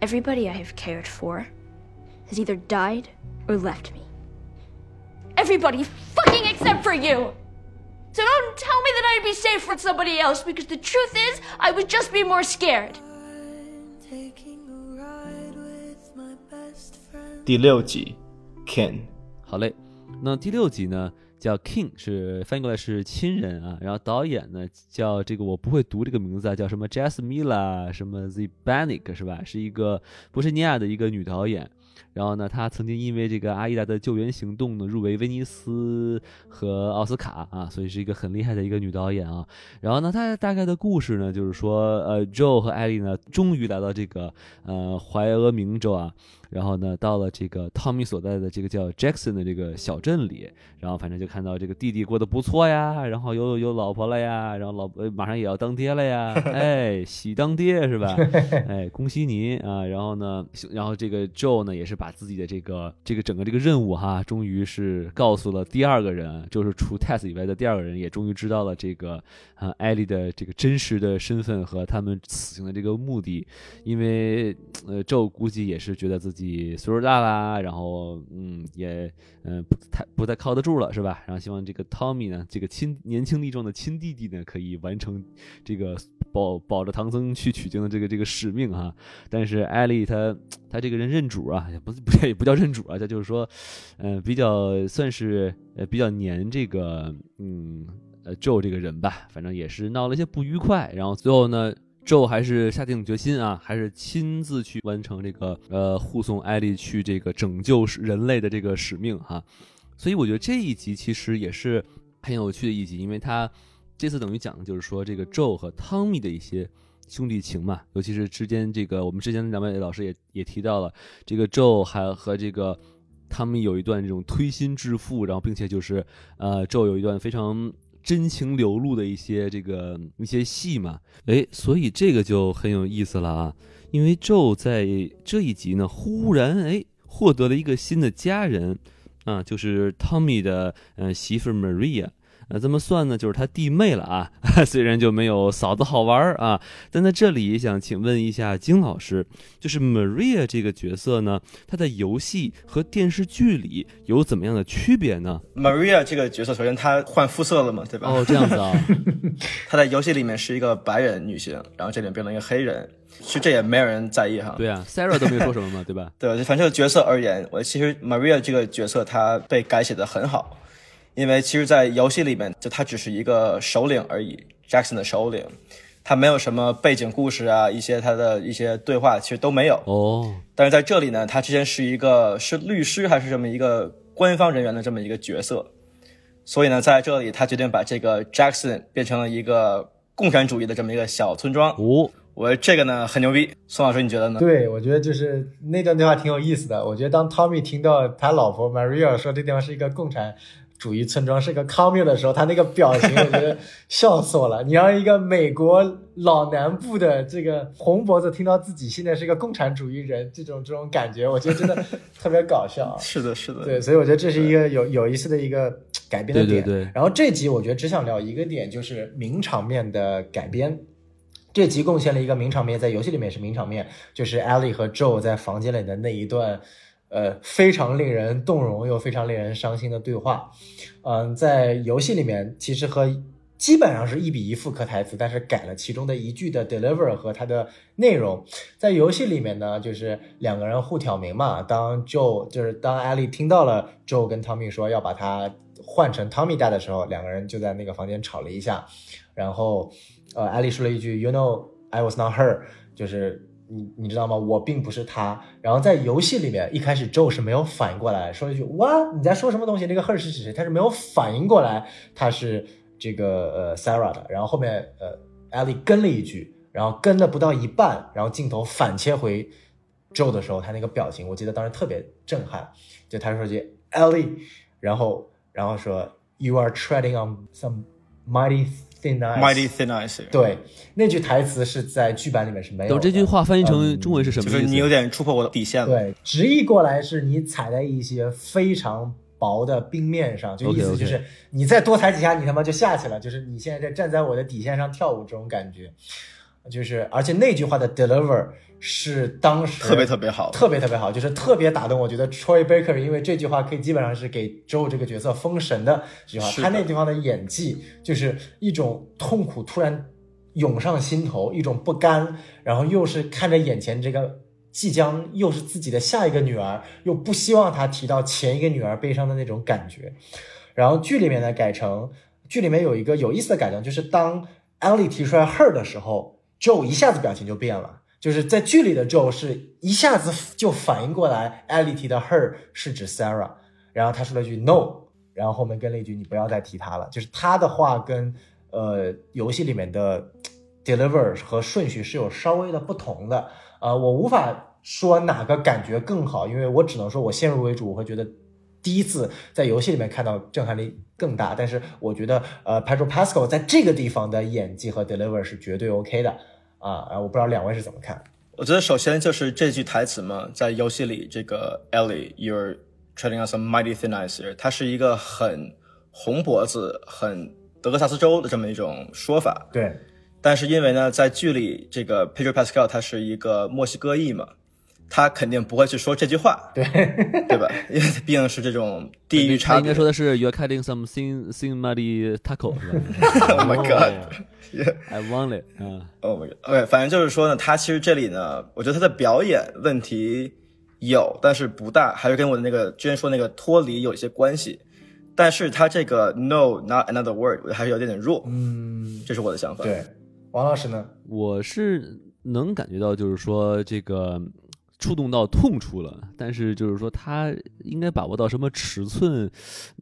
？Everybody I have cared for has either died or left me. Everybody fucking except for you! So don't tell me that I'd be safe with somebody else because the truth is, I would just be more scared. 第六集，Ken，好嘞，那第六集呢叫 King，是翻译过来是亲人啊，然后导演呢叫这个我不会读这个名字啊，叫什么 Jasmila 什么 Zibanic 是吧？是一个波士尼亚的一个女导演。然后呢，他曾经因为这个阿依达的救援行动呢，入围威尼斯和奥斯卡啊，所以是一个很厉害的一个女导演啊。然后呢，她大概的故事呢，就是说，呃，Joe 和艾丽呢，终于来到这个呃怀俄明州啊，然后呢，到了这个汤米所在的这个叫 Jackson 的这个小镇里，然后反正就看到这个弟弟过得不错呀，然后有有老婆了呀，然后老婆马上也要当爹了呀，哎，喜当爹是吧？哎，恭喜你啊！然后呢，然后这个 Joe 呢，也是把自己的这个这个整个这个任务哈，终于是告诉了第二个人，就是除 Tess 以外的第二个人，也终于知道了这个啊艾莉的这个真实的身份和他们此行的这个目的，因为呃 Joe 估计也是觉得自己自己岁数大啦，然后嗯也嗯、不太不太靠得住了是吧？然后希望这个 Tommy 呢，这个亲年轻力壮的亲弟弟呢，可以完成这个保保着唐僧去取经的这个这个使命哈。但是艾莉她她这个人认主啊，也不不 也不叫认主啊，她就是说，呃，比较算是呃比较黏这个嗯呃 Joe 这个人吧，反正也是闹了一些不愉快，然后最后呢。Joe 还是下定决心啊，还是亲自去完成这个呃护送艾莉去这个拯救人类的这个使命哈，所以我觉得这一集其实也是很有趣的一集，因为他这次等于讲的就是说这个 Joe 和汤米的一些兄弟情嘛，尤其是之间这个我们之前两位老师也也提到了，这个 Joe 还和这个汤米有一段这种推心置腹，然后并且就是呃 Joe 有一段非常。真情流露的一些这个一些戏嘛，哎，所以这个就很有意思了啊，因为宙在这一集呢，忽然哎获得了一个新的家人。啊，就是汤米的呃媳妇 Maria 那这么算呢，就是他弟妹了啊。虽然就没有嫂子好玩儿啊，但在这里想请问一下金老师，就是 Maria 这个角色呢，她在游戏和电视剧里有怎么样的区别呢？Maria 这个角色，首先她换肤色了嘛，对吧？哦，这样子啊，她在游戏里面是一个白人女性，然后这里面变成一个黑人，其实这也没有人在意哈。对啊，Sarah 都没有说什么嘛，对吧？对，反正这个角色而言，我其实 Maria 这个角色她被改写的很好，因为其实，在游戏里面，就他只是一个首领而已，Jackson 的首领，他没有什么背景故事啊，一些他的一些对话其实都没有。哦，但是在这里呢，他之前是一个是律师还是这么一个官方人员的这么一个角色，所以呢，在这里他决定把这个 Jackson 变成了一个共产主义的这么一个小村庄。哦，我觉得这个呢很牛逼，宋老师你觉得呢？对，我觉得就是那段对话挺有意思的。我觉得当 Tommy 听到他老婆 Maria 说这地方是一个共产主义村庄，是个 commune 的时候，他那个表情，我觉得笑死我了。你让一个美国老南部的这个红脖子听到自己现在是个共产主义人，这种这种感觉，我觉得真的特别搞笑啊。是的，是的，对，所以我觉得这是一个有有意思的一个改编的点。对对对然后这集我觉得只想聊一个点，就是名场面的改编。这集贡献了一个名场面，在游戏里面也是名场面，就是 Ellie 和 Joe 在房间里的那一段，呃，非常令人动容又非常令人伤心的对话。嗯，在游戏里面其实和基本上是一比一复刻台词，但是改了其中的一句的 deliver 和它的内容。在游戏里面呢，就是两个人互挑明嘛。当 Joe 就是当 Ellie 听到了 Joe 跟 Tommy 说要把他换成 Tommy 带的时候，两个人就在那个房间吵了一下。然后，呃，艾丽说了一句 “You know, I was not her”，就是你你知道吗？我并不是他。然后在游戏里面，一开始 Joe 是没有反应过来，说一句哇你在说什么东西？那个 her 是谁？”他是没有反应过来，他是这个呃 Sarah 的。然后后面呃，Ellie 跟了一句，然后跟了不到一半，然后镜头反切回 Joe 的时候，他那个表情，我记得当时特别震撼。就他说句 Ellie，然后然后说 You are treading on some mighty thin ice。Mighty Thin Ice，对，那句台词是在剧版里面是没有的。等这句话翻译成嗯中文是什么意思？就是你有点触破我的底线了。对，直译过来是你踩在一些非常薄的冰面上，就意思就是你再多踩几下，你他妈就下去了，就是你现在在站在我的底线上跳舞这种感觉。就是，而且那句话的 deliver 是当时特别特别好特别特别好，就是特别打动我。觉得 Troy Baker 因为这句话可以基本上是给 Joe 这个角色封神的这句话，他那地方的演技就是一种痛苦突然涌上心头，一种不甘，然后又是看着眼前这个即将又是自己的下一个女儿，又不希望他提到前一个女儿悲伤的那种感觉。然后剧里面呢改成剧里面有一个有意思的改动，就是当 Ellie 提出来 her 的时候，Joe 一下子表情就变了。就是在剧里的 Joe 是一下子就反应过来，Ellie 提的 her 是指 Sarah，然后他说了句 no，然后后面跟了一句你不要再提他了。就是他的话跟呃游戏里面的 deliver 和顺序是有稍微的不同的。呃，我无法说哪个感觉更好，因为我只能说我先入为主，我会觉得第一次在游戏里面看到震撼力更大。但是我觉得呃 Pedro Pascal 在这个地方的演技和 deliver 是绝对 OK 的啊。然后我不知道两位是怎么看。我觉得首先就是这句台词嘛，在游戏里，这个 Ellie，you're treading on some mighty thin ice，here，它是一个很红脖子、很德克萨斯州的这么一种说法。对，但是因为呢，在剧里，这个 Pedro Pascal 他是一个墨西哥裔嘛，他肯定不会去说这句话，对，对吧？因为毕竟是这种地域差。他应该说的是 You're cutting some thin thin muddy taco 是吧 Oh my god！I want it 啊，Oh my god！OK，反正就是说呢，他其实这里呢，我觉得他的表演问题有，但是不大，还是跟我的那个之前说那个脱离有一些关系。但是他这个 No not another word 还是有点点弱，嗯，这是我的想法。对，王老师呢？我是能感觉到，就是说这个触动到痛处了，但是就是说他应该把握到什么尺寸，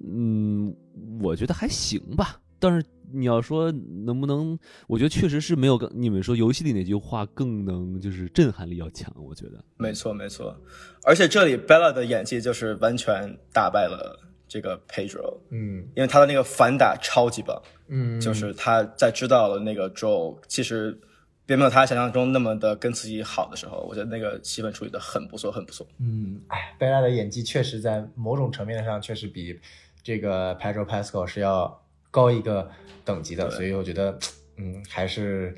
嗯，我觉得还行吧。但是你要说能不能，我觉得确实是没有跟你们说游戏里那句话更能就是震撼力要强，我觉得。没错没错，而且这里 Bella 的演技就是完全打败了这个 Pedro，嗯因为他的那个反打超级棒，嗯，就是他在知道了那个 Joe 其实并没有他想象中那么的跟自己好的时候，我觉得那个戏份处理的很不错，很不错。嗯，哎，贝拉的演技确实在某种层面上确实比这个 Pedro Pascal 是要高一个等级的，所以我觉得，嗯，还是，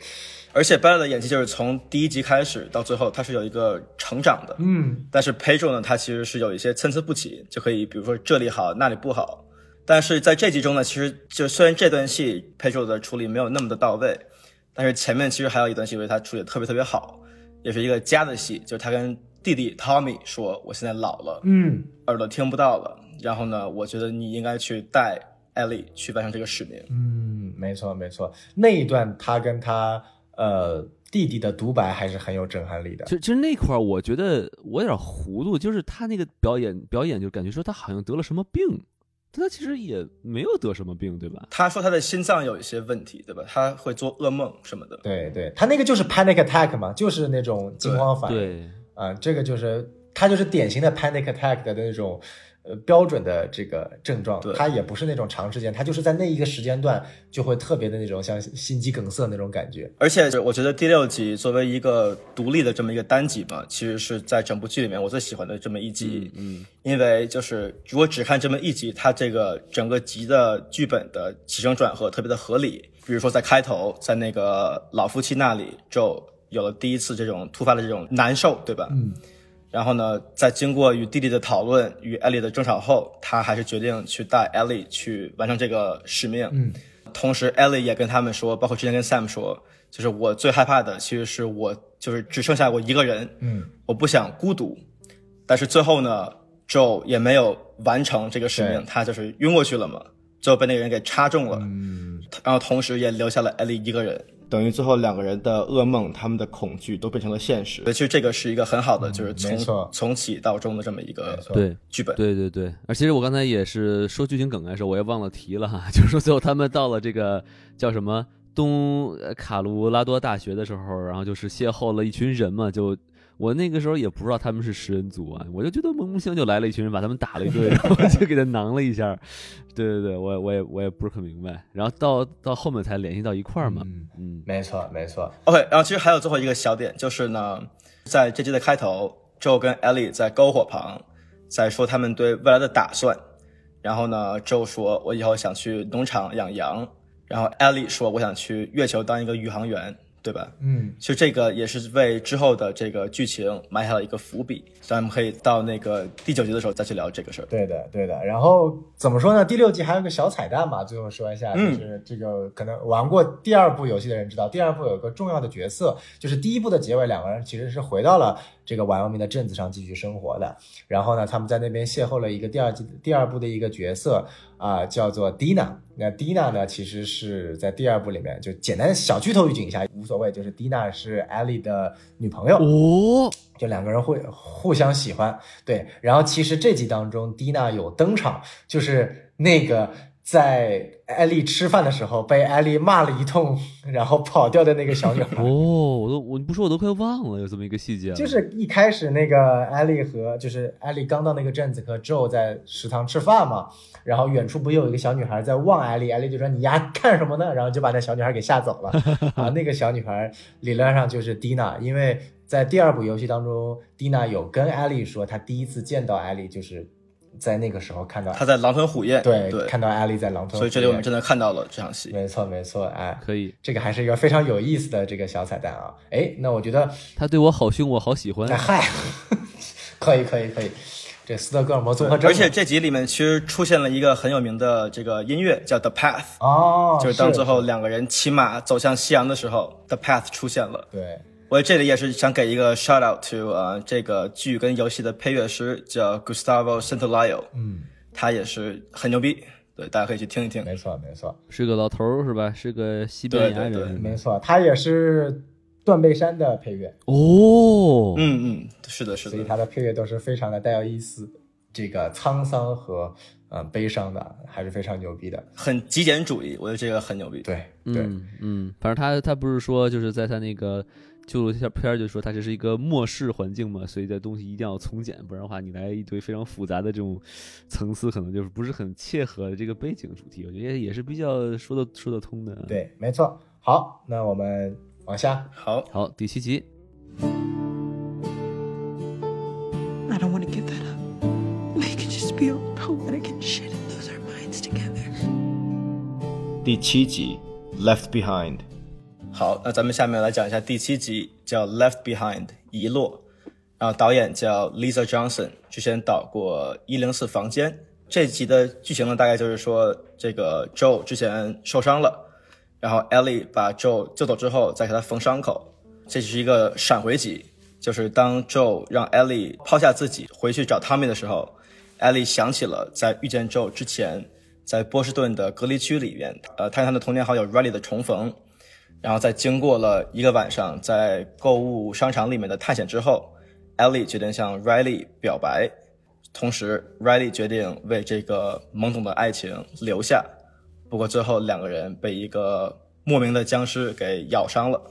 而且 Bella 的演技就是从第一集开始到最后，他是有一个成长的。嗯，但是 Pedro 呢，他其实是有一些参差不齐，就可以比如说这里好，那里不好。但是在这集中呢，其实就虽然这段戏 Pedro 的处理没有那么的到位，但是前面其实还有一段戏，我觉得他处理的特别特别好，也是一个家的戏，就是他跟弟弟 Tommy 说：“我现在老了，嗯，耳朵听不到了，然后呢，我觉得你应该去带 Ellie 去完成这个使命。”嗯，没错没错，那一段他跟他呃弟弟的独白还是很有震撼力的其。实其实那块儿我觉得我有点糊涂，就是他那个表演表演就感觉说他好像得了什么病，但他其实也没有得什么病，对吧？他说他的心脏有一些问题，对吧？他会做噩梦什么的。对对，他那个就是 panic attack 嘛，就是那种惊慌反应。对，啊、这个就是他就是典型的 panic attack 的那种呃标准的这个症状对，他也不是那种长时间，它就是在那一个时间段就会特别的那种像心肌梗塞那种感觉。而且我觉得第六集作为一个独立的这么一个单集嘛，其实是在整部剧里面我最喜欢的这么一集。嗯，因为就是如果只看这么一集，它这个整个集的剧本的起承转合特别的合理。比如说在开头，在那个老夫妻那里，就有了第一次这种突发的这种难受，对吧？嗯。然后呢，在经过与弟弟的讨论、与艾丽的争吵后，他还是决定去带艾丽去完成这个使命。嗯，同时艾丽也跟他们说，包括之前跟 Sam 说，就是我最害怕的其实是我就是只剩下我一个人，嗯，我不想孤独。但是最后呢，Joe 也没有完成这个使命，他就是晕过去了嘛，最后被那个人给插中了。嗯，然后同时也留下了艾丽一个人，等于最后两个人的噩梦、他们的恐惧都变成了现实。所以其实这个是一个很好的，就是从从起到终的这么一个对。剧本。对对对，而其实我刚才也是说剧情梗概的时候，我也忘了提了哈，就是说最后他们到了这个叫什么东呃卡卢拉多大学的时候，然后就是邂逅了一群人嘛，就我那个时候也不知道他们是食人族啊，我就觉得萌萌香就来了一群人，把他们打了一顿，然后就给他囊了一下，对对对，我也我也我也不是很明白，然后到到后面才联系到一块儿嘛，嗯嗯。没错没错，OK，然后其实还有最后一个小点，就是呢，在这集的开头，Joe 跟 Ellie 在篝火旁在说他们对未来的打算。然后呢，Joe 说：“我以后想去农场养羊。”然后 Ellie 说：“我想去月球当一个宇航员，对吧？”嗯，其实这个也是为之后的这个剧情埋下了一个伏笔，咱们可以到那个第九集的时候再去聊这个事儿。对的，对的。然后怎么说呢？第六集还有个小彩蛋吧，最后说一下，就嗯是这个可能玩过第二部游戏的人知道，第二部有一个重要的角色，就是第一部的结尾，两个人其实是回到了这个瓦尤明的镇子上继续生活的。然后呢，他们在那边邂逅了一个第二季第二部的一个角色啊、叫做 Dina。那 Dina 呢，其实是在第二部里面就简单小剧透预警一下，无所谓，就是 Dina 是 Ellie 的女朋友。哦，就两个人会互相喜欢，对。然后其实这集当中，蒂娜有登场，就是那个在艾丽吃饭的时候被艾丽骂了一通，然后跑掉的那个小女孩。哦，我都我你不说我都快忘了有这么一个细节，就是一开始那个艾丽和就是艾丽刚到那个镇子和 Joe 在食堂吃饭嘛，然后远处不有一个小女孩在望艾丽，艾丽就说你丫看什么呢？然后就把那小女孩给吓走了 啊。那个小女孩理论上就是蒂娜，因为在第二部游戏当中，蒂娜有跟艾丽说，她第一次见到艾丽就是在那个时候看到，他在狼吞虎咽，对对，看到艾丽在狼吞虎咽，所以这里我们真的看到了这场戏。没错没错，哎，可以，这个还是一个非常有意思的这个小彩蛋啊。哎，那我觉得他对我好凶，我好喜欢。哎，嗨，可以可以可以，这斯德哥尔摩综合症，而且这集里面其实出现了一个很有名的这个音乐，叫 The Path，、哦，就是当最后两个人骑马走向夕阳的时候，The Path 出现了。对，我这里也是想给一个 shout out to 呃这个剧跟游戏的配乐师叫 Gustavo Santaolalla，嗯，他也是很牛逼，对，大家可以去听一听。没错没错是个老头儿是吧？是个西班牙人对对对没错，他也是断背山的配乐，哦，嗯嗯，是的，是的。所以他的配乐都是非常的带有一丝这个沧桑和呃悲伤的，还是非常牛逼的。很极简主义，我觉得这个很牛逼。对对，嗯嗯，反正他他不是说就是在他那个纪录片儿就说它这是一个末世环境嘛，所以这东西一定要从简，不然的话你来一堆非常复杂的这种层次，可能就是不是很切合这个背景主题。我觉得也是比较说得说得通的。，对，没错。好，那我们往下。好，好，第七集，I don't want to give that up. They can just be all poetic and shit and lose our minds together. 第七集《Left Behind》。好，那咱们下面来讲一下第七集，叫《Left Behind》遗落。然后导演叫 Lisa Johnson，之前导过《一零四房间》。这集的剧情呢，大概就是说，这个 Joe 之前受伤了，然后 Ellie 把 Joe 救走之后，再给他缝伤口。这是一个闪回集，就是当 Joe 让 Ellie 抛下自己回去找 Tommy 的时候，Ellie 想起了在遇见 Joe 之前，在波士顿的隔离区里面，呃，他跟他的童年好友 Riley 的重逢。然后在经过了一个晚上在购物商场里面的探险之后，Ellie 决定向 Riley 表白，同时 Riley 决定为这个懵懂的爱情留下。不过最后两个人被一个莫名的僵尸给咬伤了。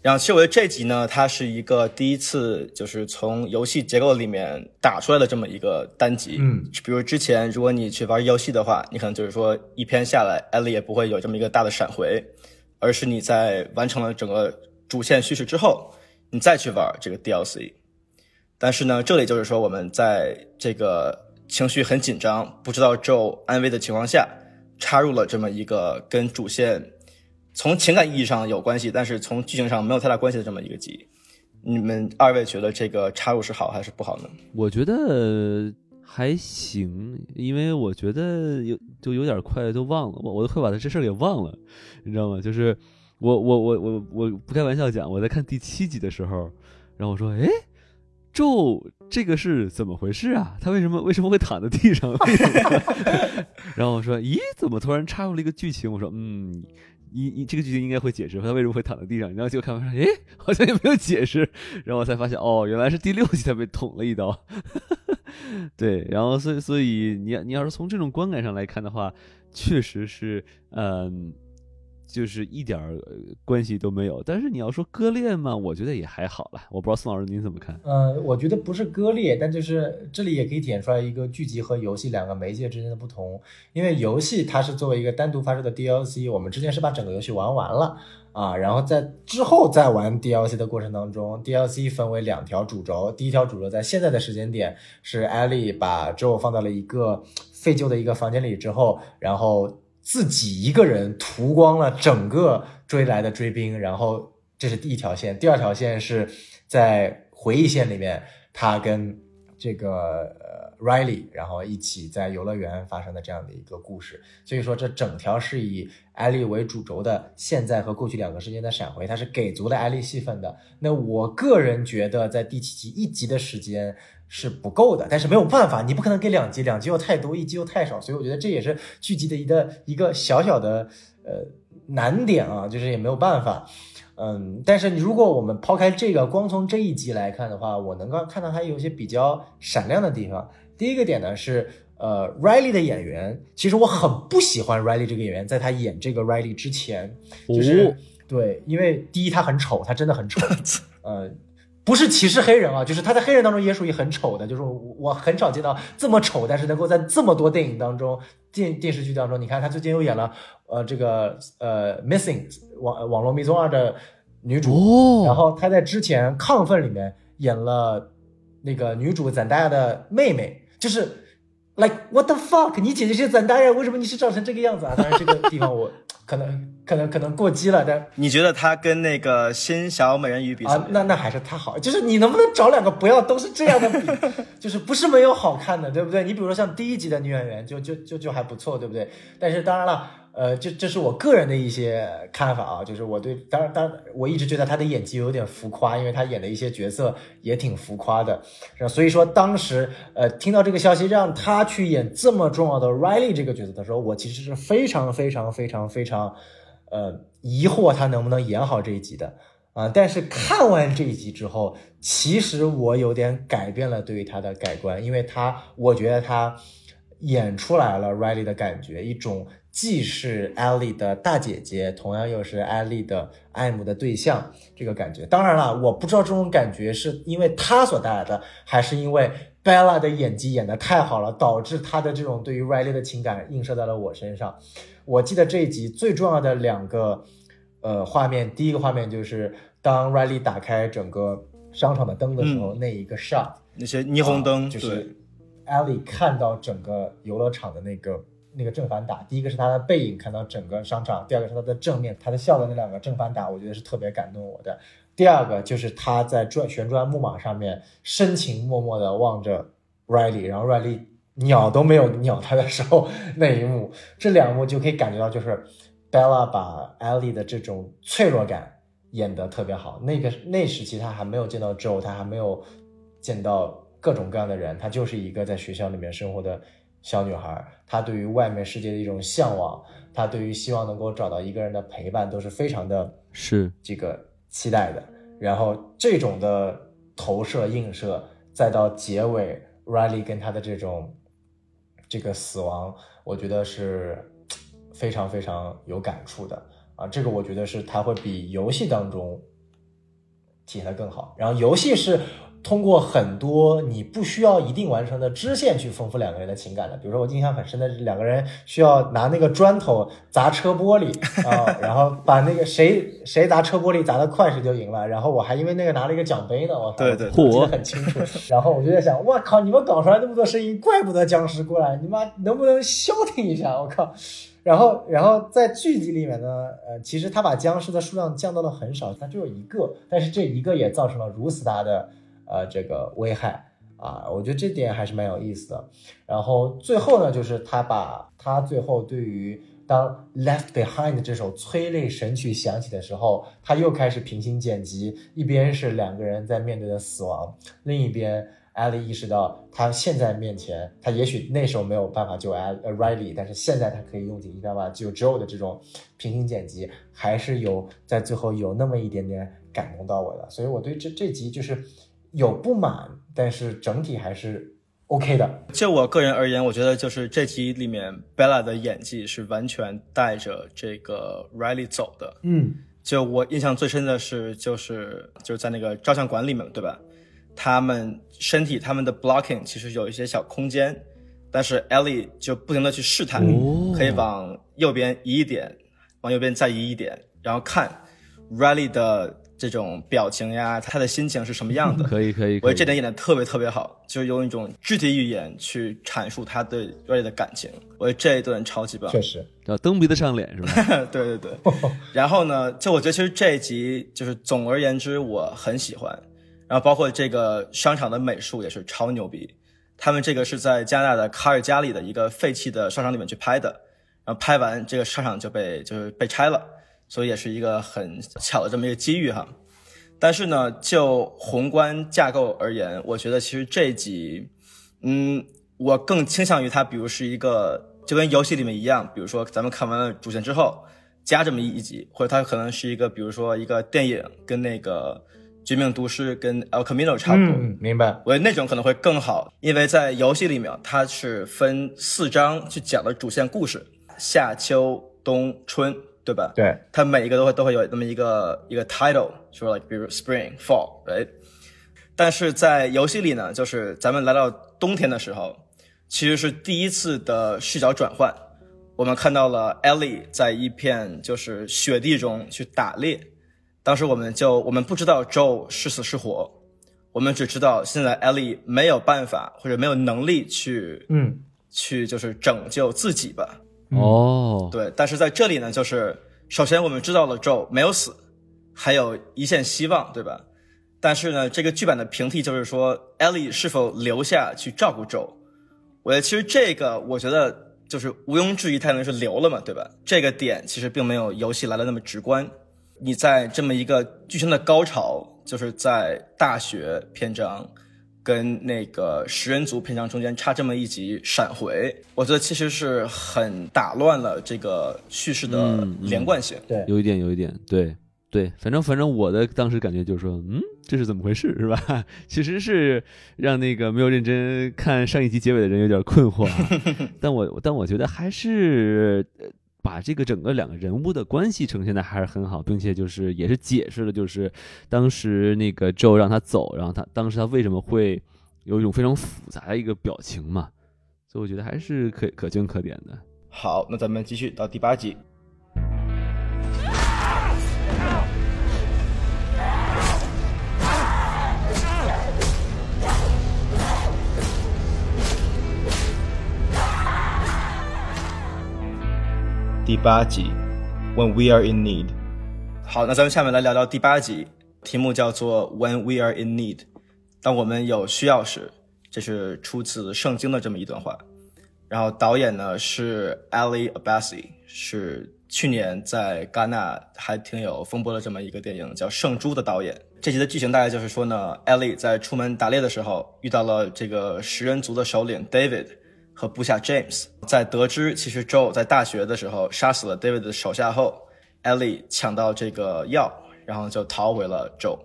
然后其实我觉得这集呢，它是一个第一次就是从游戏结构里面打出来的这么一个单集。嗯，比如之前如果你去玩游戏的话，你可能就是说一篇下来，Ellie 也不会有这么一个大的闪回。而是你在完成了整个主线叙事之后，你再去玩这个 DLC。但是呢，这里就是说我们在这个情绪很紧张、不知道 Joe 安危的情况下，插入了这么一个跟主线从情感意义上有关系，但是从剧情上没有太大关系的这么一个集。你们二位觉得这个插入是好还是不好呢？我觉得还行，因为我觉得有就有点快都忘了，我我都快把他这事给忘了，你知道吗？就是我我我我我不开玩笑讲，我在看第七集的时候，然后我说，哎，咒这个是怎么回事啊？他为什么为什么会躺在地上？然后我说，咦，怎么突然插入了一个剧情？我说，嗯。一一这个剧情应该会解释他为什么会躺在地上，然后结果看完说，诶，好像也没有解释，然后我才发现，哦，原来是第六集他被捅了一刀，对，然后所以所以你你要是从这种观感上来看的话，确实是，嗯。就是一点关系都没有，但是你要说割裂嘛，我觉得也还好了。我不知道宋老师您怎么看？嗯，我觉得不是割裂，但就是这里也可以体现出来一个剧集和游戏两个媒介之间的不同。因为游戏它是作为一个单独发售的 DLC，我们之前是把整个游戏玩完了啊，然后在之后再玩 DLC 的过程当中，DLC 分为两条主轴，第一条主轴在现在的时间点是艾莉把 Joe 放到了一个废旧的一个房间里之后，然后。自己一个人屠光了整个追来的追兵，然后这是第一条线。第二条线是在回忆线里面，他跟这个呃 Riley，然后一起在游乐园发生的这样的一个故事。所以说，这整条是以艾丽为主轴的现在和过去两个时间的闪回，它是给足了艾丽戏份的。那我个人觉得，在第七集一集的时间。是不够的，但是没有办法，你不可能给两集，两集又太多，一集又太少，所以我觉得这也是剧集的一个一个小小的呃难点啊，就是也没有办法，嗯，但是如果我们抛开这个，光从这一集来看的话，我能够看到它有一些比较闪亮的地方。第一个点呢是，呃，Riley 的演员，其实我很不喜欢 Riley 这个演员，在他演这个 Riley 之前，就是对，因为第一他很丑，他真的很丑，呃。不是歧视黑人啊，就是他在黑人当中也属于很丑的，就是我很少见到这么丑，但是能够在这么多电影当中、电电视剧当中，你看他最近又演了呃这个呃 Missing 网网络迷踪二的女主，然后她在之前亢奋里面演了那个女主赞达亚的妹妹，就是 like what the fuck，你姐姐是赞达亚，为什么你是长成这个样子啊？当然这个地方我。可能可能可能过激了，但你觉得她跟那个新小美人鱼比啊？那那还是他好，就是你能不能找两个不要都是这样的比，就是不是没有好看的，对不对？你比如说像第一集的女演员，就就就就还不错，对不对？但是当然了。呃，这这是我个人的一些看法啊，就是我对，当然，当然，我一直觉得他的演技有点浮夸，因为他演的一些角色也挺浮夸的，所以说当时，呃，听到这个消息让他去演这么重要的 Riley 这个角色的时候，我其实是非常非常非常非常，呃，疑惑他能不能演好这一集的啊。但是看完这一集之后，其实我有点改变了对于他的改观，因为他，我觉得他演出来了 Riley 的感觉，一种。既是艾莉的大姐姐，同样又是艾莉的爱慕的对象，这个感觉。当然了，我不知道这种感觉是因为她所带来的，还是因为 Bella 的演技演得太好了，导致她的这种对于 Riley 的情感映射在了我身上。我记得这一集最重要的两个呃画面，第一个画面就是当 Riley 打开整个商场的灯的时候，那一个 shot，那些霓虹灯，就是艾莉看到整个游乐场的那个。那个正反打，第一个是他的背影看到整个商场，第二个是他的正面，他的笑的那两个正反打，我觉得是特别感动我的。第二个就是他在转旋转木马上面深情默默的望着 Riley，然后 Riley 鸟都没有鸟他的时候那一幕，这两幕就可以感觉到就是 Bella 把 Ellie 的这种脆弱感演得特别好。那个那时期他还没有见到 Joe，他还没有见到各种各样的人，他就是一个在学校里面生活的小女孩。她对于外面世界的一种向往，她对于希望能够找到一个人的陪伴，都是非常的是这个期待的。然后这种的投射映射，再到结尾 Riley 跟他的这种这个死亡，我觉得是非常非常有感触的啊。这个我觉得是他会比游戏当中体现的更好。然后游戏是通过很多你不需要一定完成的支线去丰富两个人的情感的。比如说我印象很深的是两个人需要拿那个砖头砸车玻璃啊，然后把那个谁谁砸车玻璃砸得快谁就赢了。然后我还因为那个拿了一个奖杯呢，我对对我记得很清楚。然后我就在想，我靠，你们搞出来那么多声音，怪不得僵尸过来，你妈能不能消停一下？我靠！然后，然后在剧集里面呢，呃，其实他把僵尸的数量降到了很少，他只有一个，但是这一个也造成了如此大的呃这个危害啊，我觉得这点还是蛮有意思的。然后最后呢，就是他把他最后对于当《Left Behind》这首催泪神曲响起的时候，他又开始平行剪辑，一边是两个人在面对的死亡，另一边。艾莉意识到，他现在面前，他也许那时候没有办法救艾呃 Riley，但是现在他可以用尽一切办法救 Joe 的这种平行剪辑，还是有在最后有那么一点点感动到我的。所以我对这这集就是有不满，但是整体还是 OK 的。就我个人而言，我觉得就是这集里面 Bella 的演技是完全带着这个 Riley 走的。嗯，就我印象最深的是，就是就是在那个照相馆里面，对吧？他们身体他们的 blocking 其实有一些小空间，但是 Ellie 就不停的去试探，可以往右边移一点，往右边再移一点，然后看 Riley 的这种表情呀，他的心情是什么样的。可以可以，我觉得这点演的特别特别好，就是用一种肢体语言去阐述他对 Riley 的感情。我觉得这一段超级棒，确实要蹬鼻子上脸是吧？对对对。然后呢，就我觉得其实这一集就是总而言之我很喜欢。然后包括这个商场的美术也是超牛逼，他们这个是在加拿大的卡尔加里的一个废弃的商场里面去拍的，然后拍完这个商场就被就是被拆了，所以也是一个很巧的这么一个机遇哈。但是呢，就宏观架构而言，我觉得其实这一集，嗯，我更倾向于它，比如是一个就跟游戏里面一样，比如说咱们看完了主线之后加这么一集，或者它可能是一个比如说一个电影跟那个。绝命毒师跟 El Camino 差不多，嗯，明白。我觉得那种可能会更好，因为在游戏里面，它是分四章去讲的主线故事，夏秋冬春，对吧？对，它每一个都会都会有那么一个一个 title，说 like 比如 spring fall，right？但是在游戏里呢，就是咱们来到冬天的时候，其实是第一次的视角转换，我们看到了 Ellie 在一片就是雪地中去打猎。当时我们就我们不知道 Joe 是死是活，我们只知道现在 Ellie 没有办法或者没有能力去，嗯，去就是拯救自己吧。哦，对，但是在这里呢，就是首先我们知道了 Joe 没有死，还有一线希望，对吧？但是呢，这个剧版的平替就是说 Ellie 是否留下去照顾 Joe。我觉得其实这个我觉得就是毋庸置疑，他能是留了嘛，对吧？这个点其实并没有游戏来的那么直观。你在这么一个剧情的高潮，就是在大学篇章跟那个食人族篇章中间差这么一集闪回，我觉得其实是很打乱了这个叙事的连贯性。对，有一点，有一点，对对，反正反正我的当时感觉就是说，嗯，这是怎么回事，是吧？其实是让那个没有认真看上一集结尾的人有点困惑，但我但我觉得还是。把这个整个两个人物的关系呈现的还是很好，并且就是也是解释了，就是当时那个 Joe 让他走，然后他当时他为什么会有一种非常复杂的一个表情嘛，所以我觉得还是可可圈可点的。好，那咱们继续到第八集。第八集，When We Are in Need。好，那咱们下面来聊聊第八集，题目叫做 When We Are in Need，当我们有需要时，这是出自圣经的这么一段话。然后导演呢是 Ali Abassi，是去年在戛纳还挺有风波的这么一个电影叫《圣猪》的导演。这集的剧情大概就是说呢，Ali 在出门打猎的时候遇到了这个食人族的首领 David 和部下 James。在得知其实 Joe 在大学的时候杀死了 David 的手下后，Ellie 抢到这个药，然后就逃回了 Joe。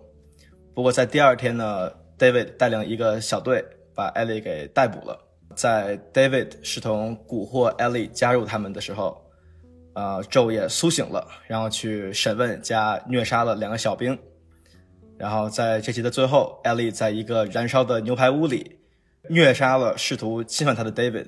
不过在第二天呢，David 带领一个小队把 Ellie 给逮捕了。在 David 试图蛊惑 Ellie 加入他们的时候，呃，Joe 也苏醒了，然后去审问加虐杀了两个小兵。然后在这集的最后，Ellie 在一个燃烧的牛排屋里虐杀了试图侵犯他的 David，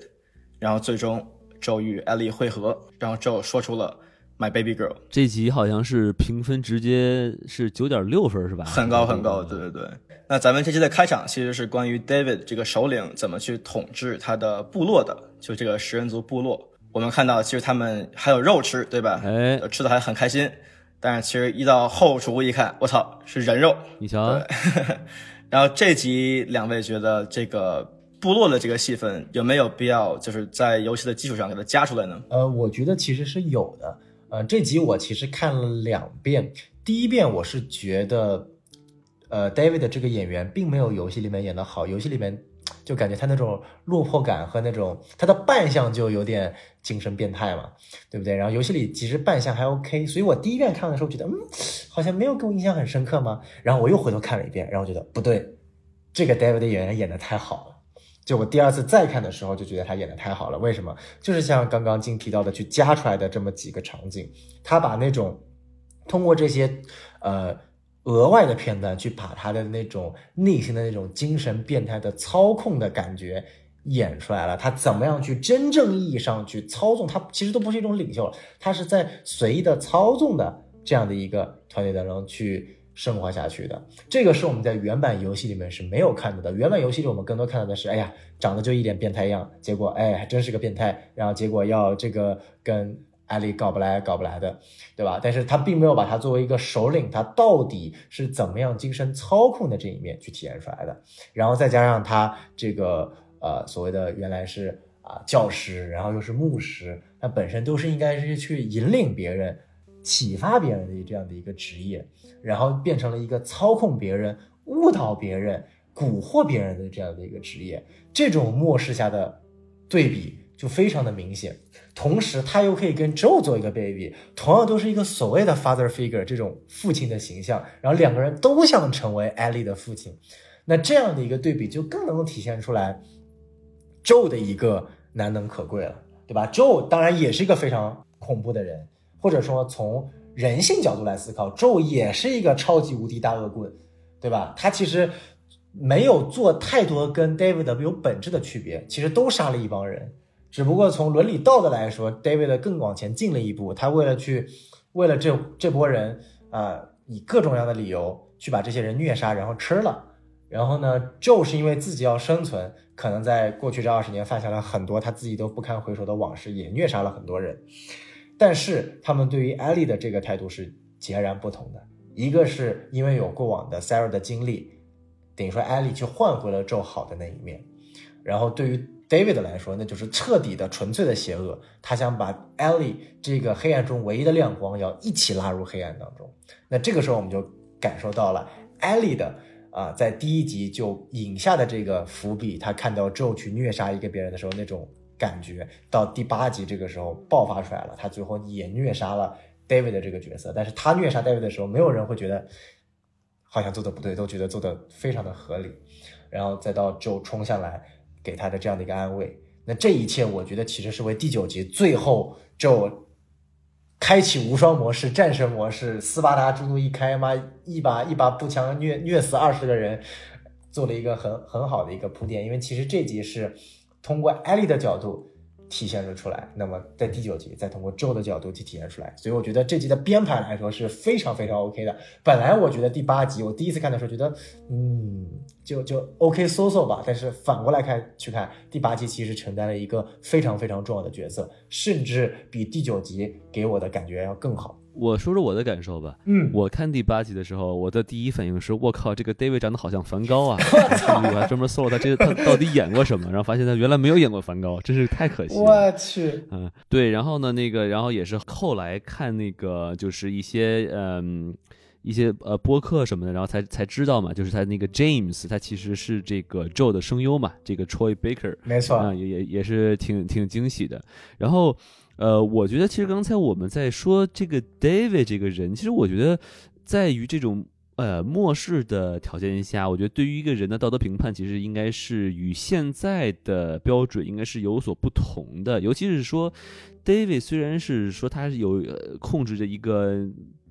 然后最终 Joe 与 Ellie 会合，然后 Joe 说出了 My baby girl。这集好像是评分直接是九点六分是吧？很高很高，对对对。那咱们这期的开场其实是关于 David 这个首领怎么去统治他的部落的，就这个食人族部落。我们看到其实他们还有肉吃，对吧？哎，吃的还很开心。但是其实一到后厨一看，我操，是人肉。你瞧。然后这集两位觉得这个部落的这个戏份有没有必要，就是在游戏的基础上给它加出来呢？呃，我觉得其实是有的。呃，这集我其实看了两遍，第一遍我是觉得。呃，David 的这个演员并没有游戏里面演的好，游戏里面就感觉他那种落魄感和那种他的扮相就有点精神变态嘛，对不对？然后游戏里其实扮相还 OK，所以我第一遍看的时候觉得，嗯，好像没有给我印象很深刻吗？然后我又回头看了一遍，然后觉得不对，这个 David 的演员演的太好了。就我第二次再看的时候就觉得他演的太好了，为什么？就是像刚刚金提到的，去加出来的这么几个场景，他把那种通过这些呃。额外的片段去把他的那种内心的那种精神变态的操控的感觉演出来了。他怎么样去真正意义上去操纵？他其实都不是一种领袖，他是在随意的操纵的这样的一个团队当中去生活下去的。这个是我们在原版游戏里面是没有看到的。原版游戏里我们更多看到的是，哎呀，长得就一点变态样，结果哎还真是个变态，然后结果要这个跟。艾丽搞不来，搞不来的，对吧？但是他并没有把他作为一个首领，他到底是怎么样精神操控的这一面去体现出来的。然后再加上他这个呃所谓的原来是啊教师，然后又是牧师，他本身都是应该是去引领别人、启发别人的这样的一个职业，然后变成了一个操控别人、误导别人、蛊惑别人的这样的一个职业。这种末世下的对比就非常的明显。同时，他又可以跟 Joe 做一个 baby，同样都是一个所谓的 father figure 这种父亲的形象，然后两个人都想成为 Ellie 的父亲，那这样的一个对比就更能够体现出来 Joe 的一个难能可贵了，对吧？Joe 当然也是一个非常恐怖的人，或者说从人性角度来思考，Joe 也是一个超级无敌大恶棍，对吧？他其实没有做太多跟 David 有本质的区别，其实都杀了一帮人。只不过从伦理道德来说，David 更往前进了一步。他为了去，为了这这波人啊，以各种各样的理由去把这些人虐杀，然后吃了。然后呢，Joe 是因为自己要生存，可能在过去这二十年犯下了很多他自己都不堪回首的往事，也虐杀了很多人。但是他们对于 Ellie 的这个态度是截然不同的。一个是因为有过往的 Sarah 的经历，等于说 Ellie 去换回了这好的那一面。然后对于 David 来说，那就是彻底的、纯粹的邪恶。他想把 Ellie 这个黑暗中唯一的亮光，要一起拉入黑暗当中。那这个时候，我们就感受到了 Ellie 的啊，在第一集就引下的这个伏笔。他看到 Joe 去虐杀一个别人的时候，那种感觉，到第八集这个时候爆发出来了。他最后也虐杀了 David 的这个角色。但是他虐杀 David 的时候，没有人会觉得好像做的不对，都觉得做的非常的合理。然后再到 Joe 冲下来。给他的这样的一个安慰，那这一切我觉得其实是为第九集最后就开启无双模式、战神模式，斯巴达之路一开，妈一把一把步枪虐虐死二十个人，做了一个很很好的一个铺垫。因为其实这集是通过艾莉的角度体现了出来。那么在第九集再通过 Joe 的角度去体现出来，所以我觉得这集的编排来说是非常非常 OK 的。本来我觉得第八集我第一次看的时候觉得，嗯，就就 OK 搜搜吧，但是反过来看去看第八集，其实承担了一个非常非常重要的角色，甚至比第九集给我的感觉要更好。我说说我的感受吧。嗯我看第八集的时候，我的第一反应是：我靠，这个 David 长得好像梵高啊！我还专门搜了他这他到底演过什么，然后发现他原来没有演过梵高，真是太可惜了。我去，嗯，对，然后呢，那个，然后也是后来看那个，就是一些嗯一些呃播客什么的，然后才才知道嘛，就是他那个 James，他其实是这个 Joe 的声优嘛，这个 Troy Baker，没错啊、也也也是挺挺惊喜的。然后呃，我觉得其实刚才我们在说这个 David 这个人，其实我觉得在于这种。呃，末世的条件下，我觉得对于一个人的道德评判，其实应该是与现在的标准应该是有所不同的。尤其是说，David 虽然是说他是有、呃、控制着一个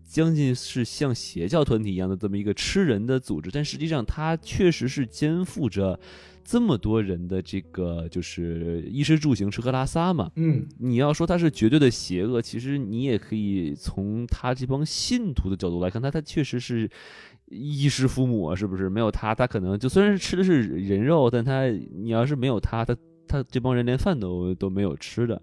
将近是像邪教团体一样的这么一个吃人的组织，但实际上他确实是肩负着这么多人的这个就是衣食住行、吃喝拉撒嘛。嗯，你要说他是绝对的邪恶，其实你也可以从他这帮信徒的角度来看，他他确实是衣食父母啊，是不是？没有他，他可能就虽然是吃的是人肉，但他你要是没有他，他他这帮人连饭都都没有吃的。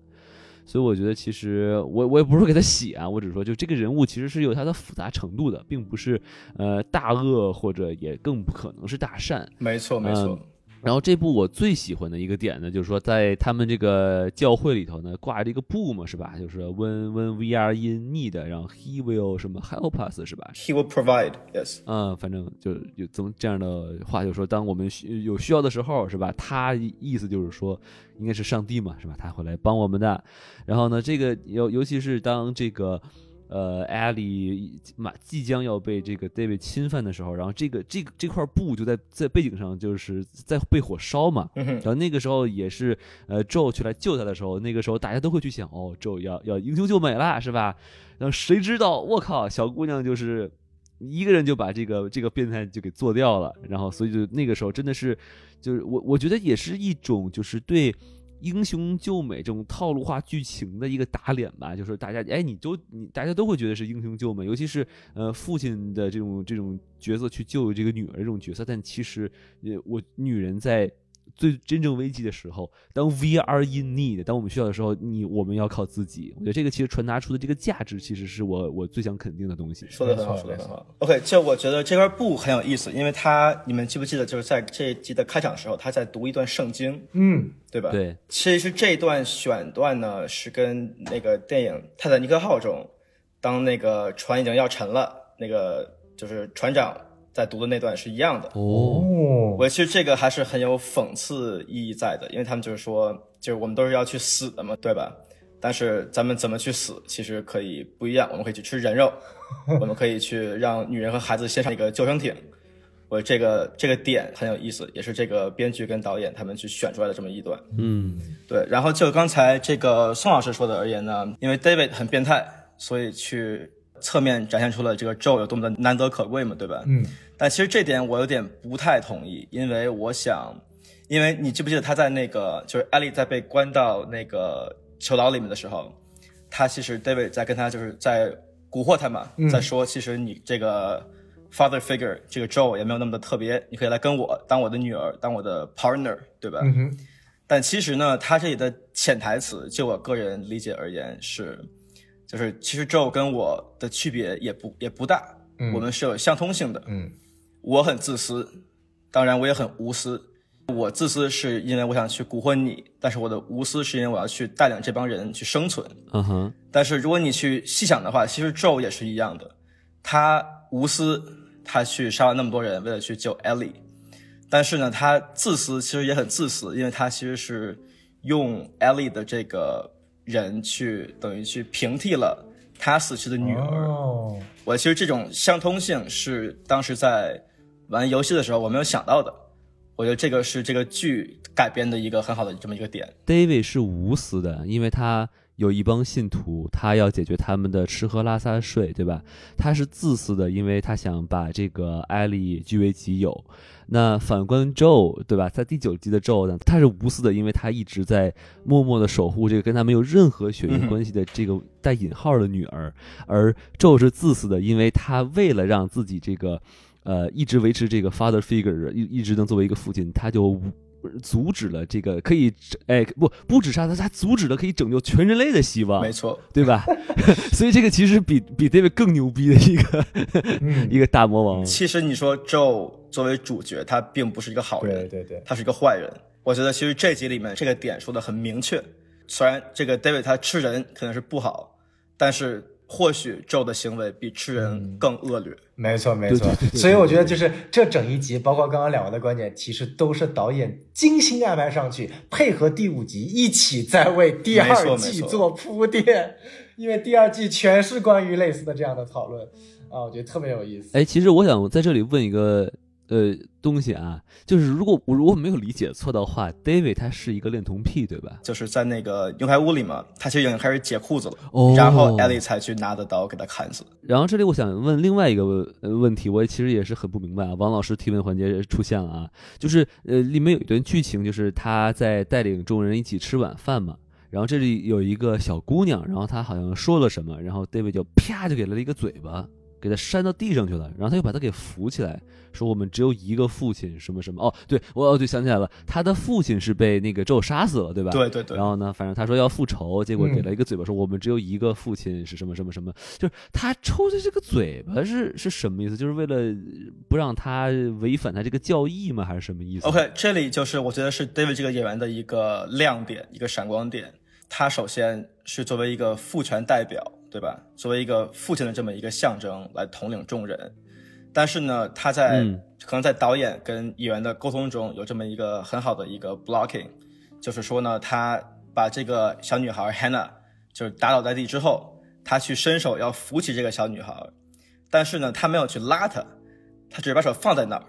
所以我觉得，其实我我也不是给他洗啊，我只是说，就这个人物其实是有他的复杂程度的，并不是呃大恶或者也更不可能是大善。没错没错。嗯然后这部我最喜欢的一个点呢，就是说在他们这个教会里头呢，挂着一个布嘛，是吧？就是 When When we are in need，然后 He will 什么 help us 是吧？He will provide, yes。嗯，反正就有这么这样的话，就是说当我们需有需要的时候，是吧？他意思就是说，应该是上帝嘛，是吧？他会来帮我们的。然后呢，这个尤尤其是当这个。呃，艾莉马即将要被这个 David 侵犯的时候，然后这个这个这块布就在在背景上就是在被火烧嘛，然后那个时候也是呃 Joe 去来救他的时候，那个时候大家都会去想，哦，Joe 要要英雄救美了，是吧？然后谁知道，我靠，小姑娘就是一个人就把这个这个变态就给做掉了，然后所以就那个时候真的是，就是我我觉得也是一种就是对。英雄救美这种套路化剧情的一个打脸吧，就是大家哎，你都你大家都会觉得是英雄救美，尤其是呃父亲的这种这种角色去救这个女儿这种角色，但其实呃我女人在最真正危机的时候，当 we are in need，当我们需要的时候，你我们要靠自己。我觉得这个其实传达出的这个价值，其实是我我最想肯定的东西。说的很好，说的很好。OK，就我觉得这块布很有意思，因为他你们记不记得，就是在这一集的开场的时候，他在读一段圣经，嗯，对吧？。对，其实这一段选段呢，是跟那个电影《泰坦尼克号》中，当那个船已经要沉了，那个就是船长在读的那段是一样的。哦，哦，我其实这个还是很有讽刺意义在的，因为他们就是说，就是我们都是要去死的嘛，对吧？但是咱们怎么去死，其实可以不一样。我们可以去吃人肉，我们可以去让女人和孩子先上一个救生艇。我这个这个点很有意思，也是这个编剧跟导演他们去选出来的这么一段。嗯，对，然后就刚才这个宋老师说的而言呢，因为 David 很变态，所以去侧面展现出了这个 Joe 有多么的难得可贵嘛，对吧？嗯，但其实这点我有点不太同意，因为我想，因为你记不记得他在那个就是艾丽在被关到那个囚牢里面的时候，他其实 David 在跟他就是在蛊惑他嘛，在说其实你这个 father figure 这个 Joe 也没有那么的特别，你可以来跟我当我的女儿，当我的 partner，对吧？嗯哼，但其实呢，他这里的潜台词，就我个人理解而言是，就是其实 Joe 跟我的区别也不也不大，嗯我们是有相通性的。嗯我很自私，当然我也很无私。我自私是因为我想去蛊惑你，但是我的无私是因为我要去带领这帮人去生存。嗯哼，但是如果你去细想的话，其实 Joe 也是一样的，他无私，他去杀了那么多人，为了去救 Ellie。但是呢，他自私，其实也很自私，因为他其实是用 Ellie 的这个人去等于去平替了他死去的女儿。哦，我其实这种相通性是当时在玩游戏的时候我没有想到的。我觉得这个是这个剧改编的一个很好的这么一个点。David 是无私的，因为他有一帮信徒，他要解决他们的吃喝拉撒睡，对吧？他是自私的，因为他想把这个艾丽据为己有。那反观 Joe，对吧？在第九集的 Joe 呢，他是无私的，因为他一直在默默的守护这个跟他没有任何血缘关系的这个带引号的女儿，而 Joe 是自私的，因为他为了让自己这个，呃，一直维持这个 father figure，一一直能作为一个父亲，他就阻止了这个可以，哎，不不止杀他，他阻止了可以拯救全人类的希望，没错，对吧？所以这个其实比比 David 更牛逼的一个、一个大魔王。其实你说 Joe 作为主角，他并不是一个好人，对对对他是一个坏人。我觉得其实这集里面这个点说的很明确。虽然这个 David 他吃人可能是不好，但是或许 Joe 的行为比吃人更恶劣。没错，没错。所以我觉得就是这整一集，包括刚刚两位的观点，其实都是导演精心安排上去，配合第五集一起在为第二季做铺垫。因为第二季全是关于类似的这样的讨论啊，我觉得特别有意思。哎，其实我想在这里问一个呃东西啊，就是如果我如果没有理解错的话，David 他是一个恋童癖，对吧？就是在那个牛排屋里嘛，他其实已经开始解裤子了，哦然后 Ellie 才去拿的刀给他砍死。然后这里我想问另外一个问呃问题，我其实也是很不明白啊。王老师提问环节出现了啊，就是呃里面有一段剧情，就是他在带领众人一起吃晚饭嘛。然后这里有一个小姑娘，然后她好像说了什么，然后 David 就啪就给了一个嘴巴，给他扇到地上去了，然后他又把他给扶起来，说我们只有一个父亲，什么什么。哦，对，我哦对，想起来了，他的父亲是被那个咒杀死了，对吧？对对对然后呢，反正他说要复仇，结果给嗯了一个嘴巴，说我们只有一个父亲，是什么什么什么，就是他抽的这个嘴巴是是什么意思？就是为了不让他违反他这个教义吗？还是什么意思 OK，这里就是我觉得是 David 这个演员的一个亮点，一个闪光点。他首先是作为一个父权代表，对吧？作为一个父亲的这么一个象征来统领众人，但是呢，他在、嗯可能在导演跟演员的沟通中有这么一个很好的一个 blocking，就是说呢，他把这个小女孩 Hannah 就是打倒在地之后，他去伸手要扶起这个小女孩，但是呢，他没有去拉她，他只是把手放在那儿，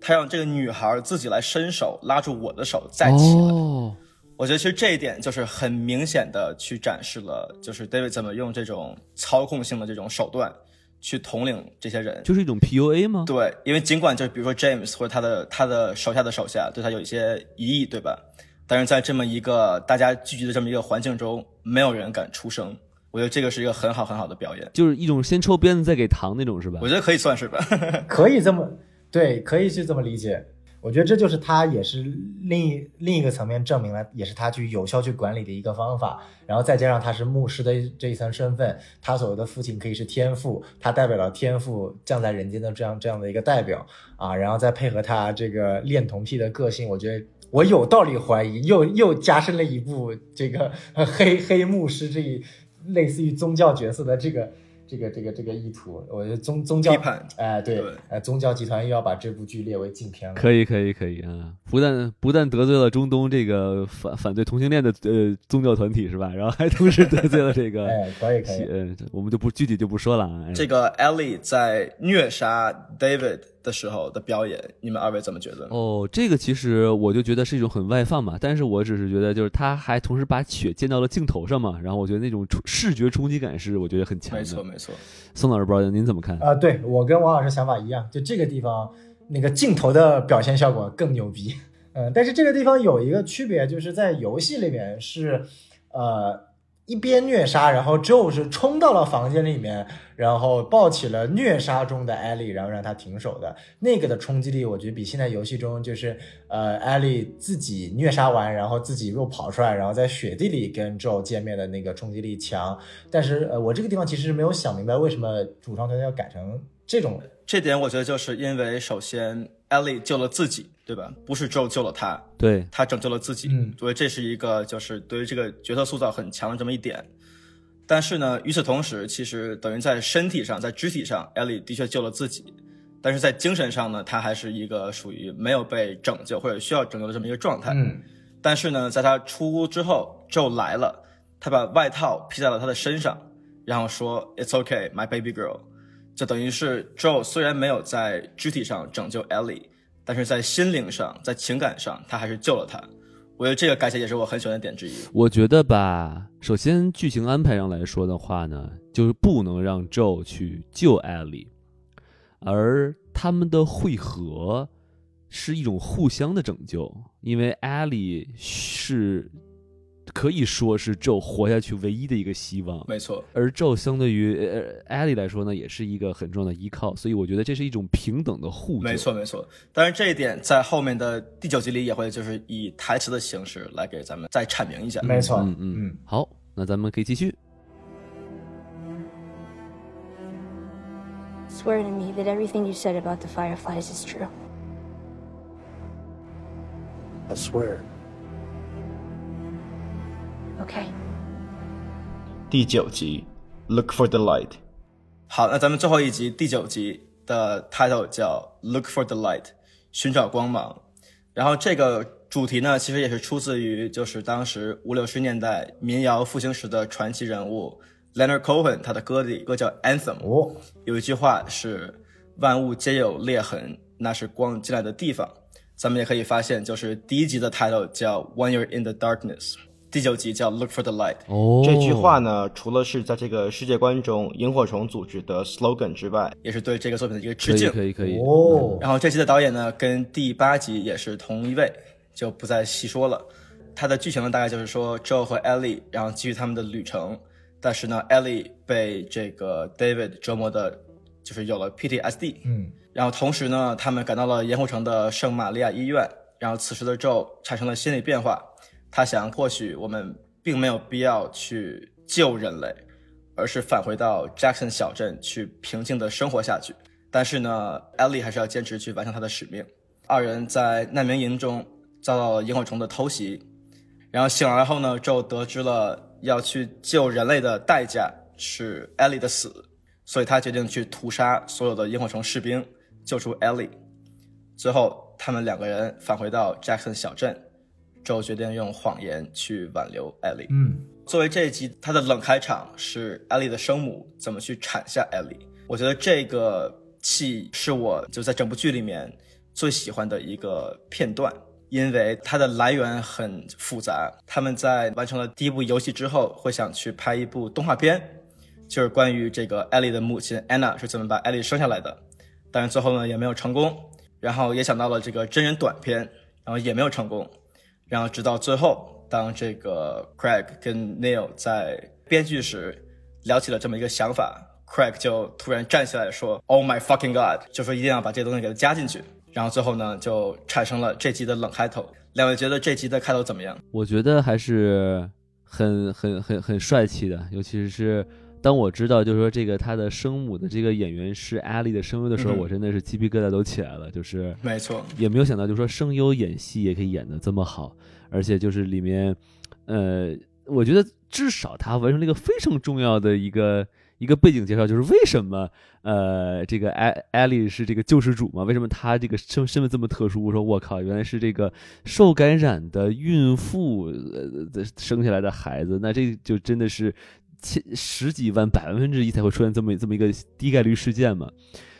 他让这个女孩自己来伸手拉住我的手再起来。哦，我觉得其实这一点就是很明显的去展示了，就是 David 怎么用这种操控性的这种手段去统领这些人。就是一种 PUA 吗？对，因为尽管就是比如说 James 或者他的他的手下的手下对他有一些疑义，对吧？但是在这么一个大家聚集的这么一个环境中，没有人敢出声。我觉得这个是一个很好很好的表演，就是一种先抽鞭子再给糖那种，是吧我？觉得可以算是吧。可以这么对，可以去这么理解。我觉得这就是他也是另一另一个层面证明了，也是他去有效去管理的一个方法。然后再加上他是牧师的这一层身份，他所谓的父亲可以是天父，他代表了天父降在人间的这样这样的一个代表啊。然后再配合他这个恋童癖的个性，我觉得我有道理怀疑，又又加深了一步这个 黑黑牧师这一类似于宗教角色的这个。这个这个这个意图，我觉得宗宗教批判哎、对对，呃，宗教集团又要把这部剧列为禁片了。可以，可以，可以啊！不但不但得罪了中东这个反反对同性恋的呃宗教团体是吧？然后还同时得罪了这个，哎，可以可以，呃，我们就不具体就不说了啊。哎这个 Ellie 在虐杀 David 的时候的表演，你们二位怎么觉得？哦，这个其实我就觉得是一种很外放嘛，但是我只是觉得就是他还同时把血溅到了镜头上嘛，然后我觉得那种冲视觉冲击感是我觉得很强的。没错，没错。宋老师不知道您怎么看？啊、对我跟王老师想法一样，就这个地方那个镜头的表现效果更牛逼。嗯，但是这个地方有一个区别，就是在游戏里面是，呃，一边虐杀，然后 Joe 是冲到了房间里面，然后抱起了虐杀中的艾莉，然后让她停手的那个的冲击力，我觉得比现在游戏中就是呃艾莉自己虐杀完，然后自己又跑出来，然后在雪地里跟 Joe 见面的那个冲击力强。但是呃，我这个地方其实是没有想明白为什么主创团队要改成这种这点我觉得就是因为首先 Ellie 救了自己，对吧？不是 Joe 救了他，对，他拯救了自己，嗯所以这是一个就是对于这个角色塑造很强的这么一点。但是呢，与此同时，其实等于在身体上、在肢体上，Ellie 的确救了自己，但是在精神上呢，他还是一个属于没有被拯救或者需要拯救的这么一个状态。嗯但是呢，在他出屋之后，Joe 来了，他把外套披在了他的身上，然后说 "It's okay, my baby girl"，就等于是 Joe 虽然没有在肢体上拯救 Ellie，但是在心灵上、在情感上，他还是救了她。我觉得这个改写也是我很喜欢的点之一。我觉得吧，首先剧情安排上来说的话呢，就是不能让 Joe 去救艾莉，而他们的汇合是一种互相的拯救，因为艾莉是可以说是 Joe 活下去唯一的一个希望。没错，而 Joe 相对于呃艾莉来说呢，也是一个很重要的依靠，所以我觉得这是一种平等的互救。没错，没错。当然，这一点在后面的第九集里也会就是以台词的形式来给咱们再阐明一下。没错，嗯嗯，好，那咱们可以继续。Swear to me that everything you said about the Fireflies is true. I swear. Okay. 第九集，Look for the Light。好，那咱们最后一集第九集的 title 叫 Look for the Light，寻找光芒。然后这个主题呢，其实也是出自于就是当时五六十年代民谣复兴时的传奇人物 Leonard Cohen 他的歌里歌叫 Anthem，、哦，有一句话是“万物皆有裂痕，那是光进来的地方”。咱们也可以发现，就是第一集的 title 叫 When You're in the Darkness，第九集叫 Look for the Light。哦，这句话呢，除了是在这个世界观中萤火虫组织的 slogan 之外，也是对这个作品的一个致敬。可以可以。哦，然后这期的导演呢，跟第八集也是同一位，就不再细说了。它的剧情呢，大概就是说，Joe 和 Ellie 然后继续他们的旅程，但是呢，Ellie 被这个 David 折磨的，就是有了 PTSD。嗯，然后同时呢，他们赶到了盐湖城的圣玛利亚医院。然后此时的 Joe 产生了心理变化，他想，或许我们并没有必要去救人类，而是返回到 Jackson 小镇去平静的生活下去。但是呢，Ellie 还是要坚持去完成她的使命。二人在难民营中遭到了萤火虫的偷袭，然后醒来后呢就得知了要去救人类的代价是 Ellie 的死，所以他决定去屠杀所有的萤火虫士兵，救出 Ellie。最后，他们两个人返回到 Jackson 小镇，Joe 决定用谎言去挽留 Ellie。嗯，作为这一集它的冷开场是 Ellie 的生母怎么去产下 Ellie，我觉得这个戏是我就在整部剧里面最喜欢的一个片段，因为它的来源很复杂。他们在完成了第一部游戏之后，会想去拍一部动画片，就是关于这个 Ellie 的母亲 Anna 是怎么把 Ellie 生下来的，但是最后呢也没有成功。然后也想到了这个真人短片，然后也没有成功。然后直到最后，当这个 Craig 跟 Neil 在编剧时聊起了这么一个想法，Craig 就突然站起来说：“Oh my fucking god！” 就说一定要把这东西给它加进去。然后最后呢，就产生了这集的冷开头。两位觉得这集的开头怎么样？我觉得还是很很很很帅气的，尤其是当我知道就是说这个他的生母的这个演员是艾莉的声优的时候，嗯我真的是鸡皮疙瘩都起来了，就是没错，也没有想到就是说声优演戏也可以演得这么好，而且就是里面，呃，我觉得至少他完成了一个非常重要的一个。一个背景介绍就是为什么呃这个艾艾莉是这个救世主嘛？为什么她这个身身份这么特殊？我说我靠，原来是这个受感染的孕妇呃生下来的孩子，那这就真的是千十几万百分之一才会出现这么这么一个低概率事件嘛？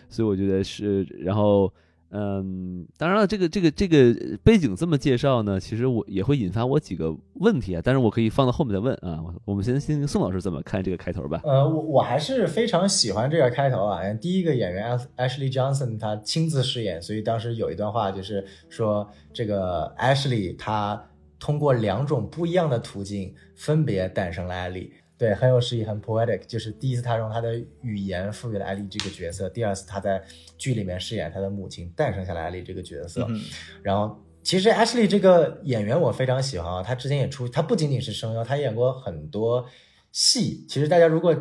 所以我觉得是，然后。嗯，当然了，这个这个这个背景这么介绍呢，其实我也会引发我几个问题啊，但是我可以放到后面再问啊。我们先听宋老师怎么看这个开头吧。呃，我我还是非常喜欢这个开头啊。第一个演员 Ashley Johnson 他亲自饰演，所以当时有一段话就是说，这个 Ashley 他通过两种不一样的途径分别诞生了艾莉。对，很有诗意，很 poetic。就是第一次他用他的语言赋予了艾丽这个角色，第二次他在剧里面饰演他的母亲，诞生下来艾丽这个角色。嗯、然后，其实 Ashley 这个演员我非常喜欢啊，他之前也出，他不仅仅是声优，他演过很多戏。其实大家如果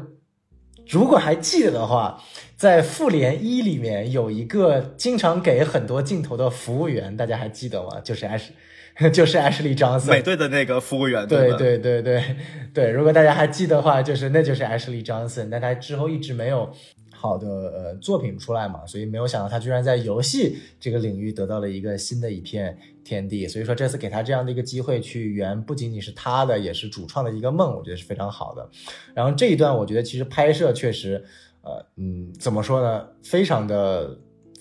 如果还记得的话，在《复联一》里面有一个经常给很多镜头的服务员，大家还记得吗？就是 Ash。就是 Ashley Johnson 美队的那个服务员，对对对对对。如果大家还记得的话，就是那就是 Ashley Johnson，但他之后一直没有好的呃作品出来嘛，所以没有想到他居然在游戏这个领域得到了一个新的一片天地。所以说这次给他这样的一个机会去圆，不仅仅是他的，也是主创的一个梦，我觉得是非常好的。然后这一段我觉得其实拍摄确实，呃嗯，怎么说呢，非常的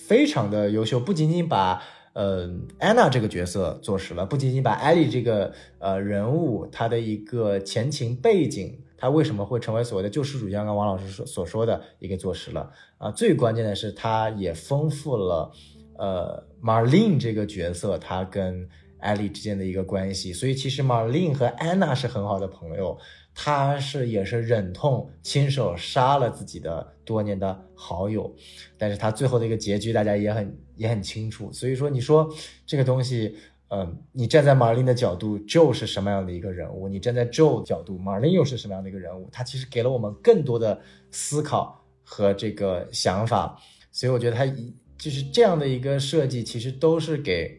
非常的优秀，不仅仅把。呃，安娜这个角色做实了，不仅仅把艾莉这个呃人物她的一个前情背景，她为什么会成为所谓的救世主，像刚刚王老师所所说的，也给做实了啊。最关键的是，她也丰富了呃 Marlene 这个角色，她跟艾莉之间的一个关系。所以其实 Marlene 和安娜是很好的朋友，她是也是忍痛亲手杀了自己的多年的好友。但是他最后的一个结局，大家也很也很清楚。所以说，你说这个东西，嗯，你站在马琳的角度，Joe 是什么样的一个人物？你站在 Joe 角度，马琳又是什么样的一个人物？他其实给了我们更多的思考和这个想法。所以我觉得他一就是这样的一个设计，其实都是给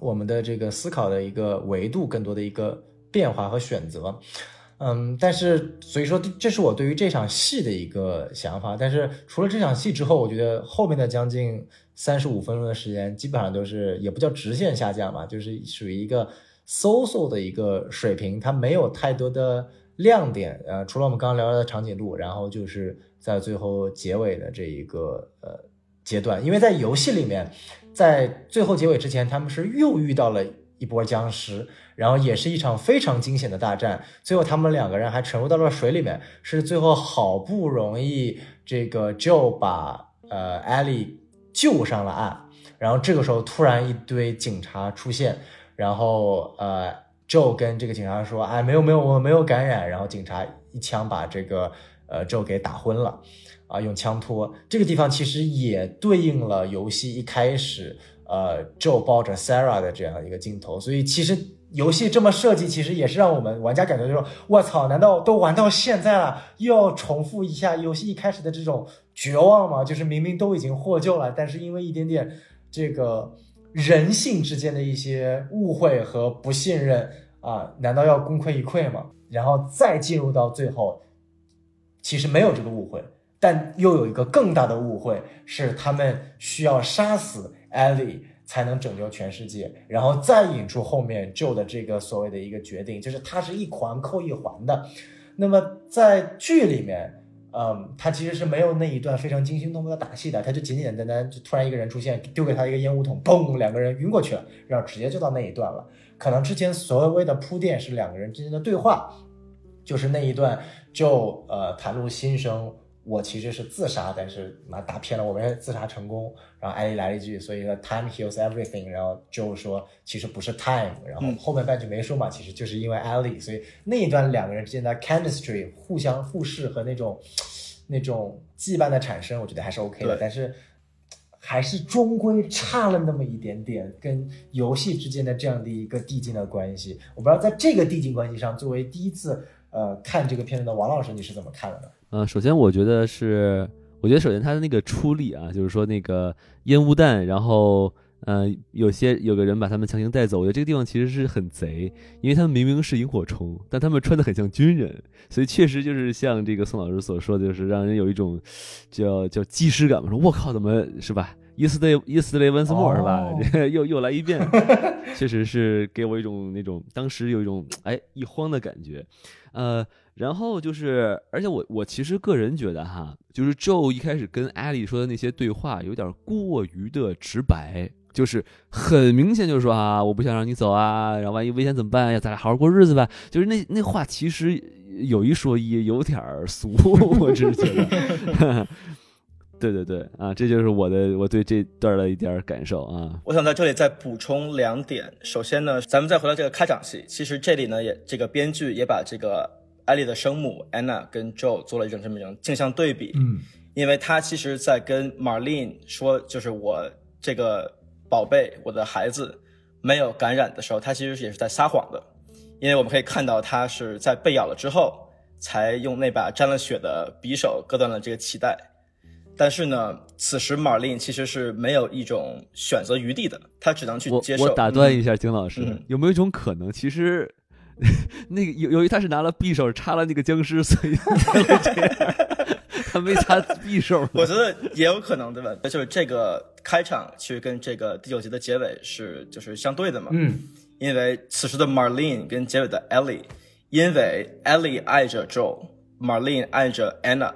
我们的这个思考的一个维度更多的一个变化和选择。嗯，但是所以说，这是我对于这场戏的一个想法。但是除了这场戏之后，我觉得后面的将近三十五分钟的时间，基本上都是也不叫直线下降吧，就是属于一个 so so 的一个水平，它没有太多的亮点。呃，除了我们刚刚聊到的长颈鹿，然后就是在最后结尾的这一个呃阶段，因为在游戏里面，在最后结尾之前，他们是又遇到了一波僵尸。然后也是一场非常惊险的大战，最后他们两个人还沉入到了水里面，是最后好不容易这个 Joe 把呃 Ellie 救上了岸，然后这个时候突然一堆警察出现，然后呃 Joe 跟这个警察说，哎没有没有我没有感染，然后警察一枪把这个呃 Joe 给打昏了，啊用枪托，这个地方其实也对应了游戏一开始呃 Joe 抱着 Sarah 的这样一个镜头，所以其实。游戏这么设计，其实也是让我们玩家感觉就是说，我操，难道都玩到现在了，又要重复一下游戏一开始的这种绝望吗？就是明明都已经获救了，但是因为一点点这个人性之间的一些误会和不信任啊，难道要功亏一篑吗？然后再进入到最后，其实没有这个误会，但又有一个更大的误会，是他们需要杀死艾莉。才能拯救全世界，然后再引出后面 Joe 的这个所谓的一个决定，就是它是一环扣一环的。那么在剧里面，嗯，他其实是没有那一段非常惊心动魄的打戏的，他就简简单单就突然一个人出现，丢给他一个烟雾筒，嘣，两个人晕过去了，然后直接就到那一段了。可能之前所谓的铺垫是两个人之间的对话，就是那一段就呃袒露心声。我其实是自杀，但是妈打偏了，我没自杀成功。然后艾莉来了一句，所以说 time heals everything。然后就说其实不是 time，然后后面半句没说嘛，其实就是因为艾莉。所以那一段两个人之间的 chemistry，互相互视和那种那种羁绊的产生，我觉得还是 OK 的。但是还是终归差了那么一点点，跟游戏之间的这样的一个递进的关系。我不知道在这个递进关系上，作为第一次呃看这个片子的王老师，你是怎么看的呢？呃，首先我觉得是，我觉得首先他的那个出力啊，就是说那个烟雾弹，然后呃，有些有个人把他们强行带走，我觉得这个地方其实是很贼，因为他们明明是萤火虫，但他们穿的很像军人，所以确实就是像这个宋老师所说的，就是让人有一种叫叫既视感嘛，说我靠，怎么是吧？Yesterday yesterday once more 是吧？又又来一遍，确实是给我一种那种当时有一种哎一慌的感觉，呃。然后就是，而且我我其实个人觉得哈，就是 Joe 一开始跟艾莉说的那些对话有点过于的直白，就是很明显就是说啊，我不想让你走啊，然后万一危险怎么办呀？咱俩好好过日子吧。就是那那话其实有一说一，有点俗，我只是觉得。对对对，啊，这就是我的我对这段的一点感受啊。我想在这里再补充两点。首先呢，咱们再回到这个开场戏，其实这里呢也这个编剧也把这个。艾莉的生母 Anna 跟 Joe 做了一种这么一种镜像对比，嗯，因为他其实，在跟 Marlene 说，就是我这个宝贝，我的孩子没有感染的时候，他其实也是在撒谎的，因为我们可以看到他是在被咬了之后，才用那把沾了血的匕首割断了这个脐带。但是呢，此时 Marlene 其实是没有一种选择余地的，他只能去接受。我打断一下，金老师，有没有一种可能，其实？那个由由于他是拿了匕首插了那个僵尸，所以 他没插匕首。我觉得也有可能，对吧？就是这个开场其实跟这个第九集的结尾是就是相对的嘛。嗯，因为此时的 Marlene 跟结尾的 Ellie，因为 Ellie 爱着 Joe，Marlene 爱着 Anna，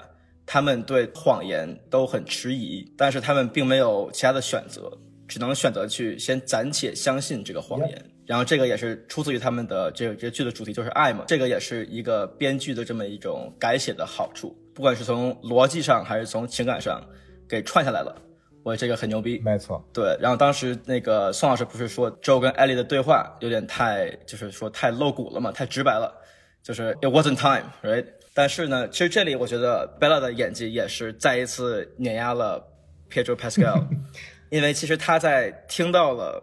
他们对谎言都很迟疑，但是他们并没有其他的选择。只能选择去先暂且相信这个谎言。然后这个也是出自于他们的这个这个剧的主题就是爱嘛，这个也是一个编剧的这么一种改写的好处，不管是从逻辑上还是从情感上给串下来了，我这个很牛逼。没错，对，然后当时那个宋老师不是说周跟艾莉的对话有点太，就是说太露骨了嘛，太直白了，就是 it wasn't time，right？但是呢，其实这里我觉得 Bella 的演技也是再一次碾压了 Pedro Pascal，因为其实他在听到了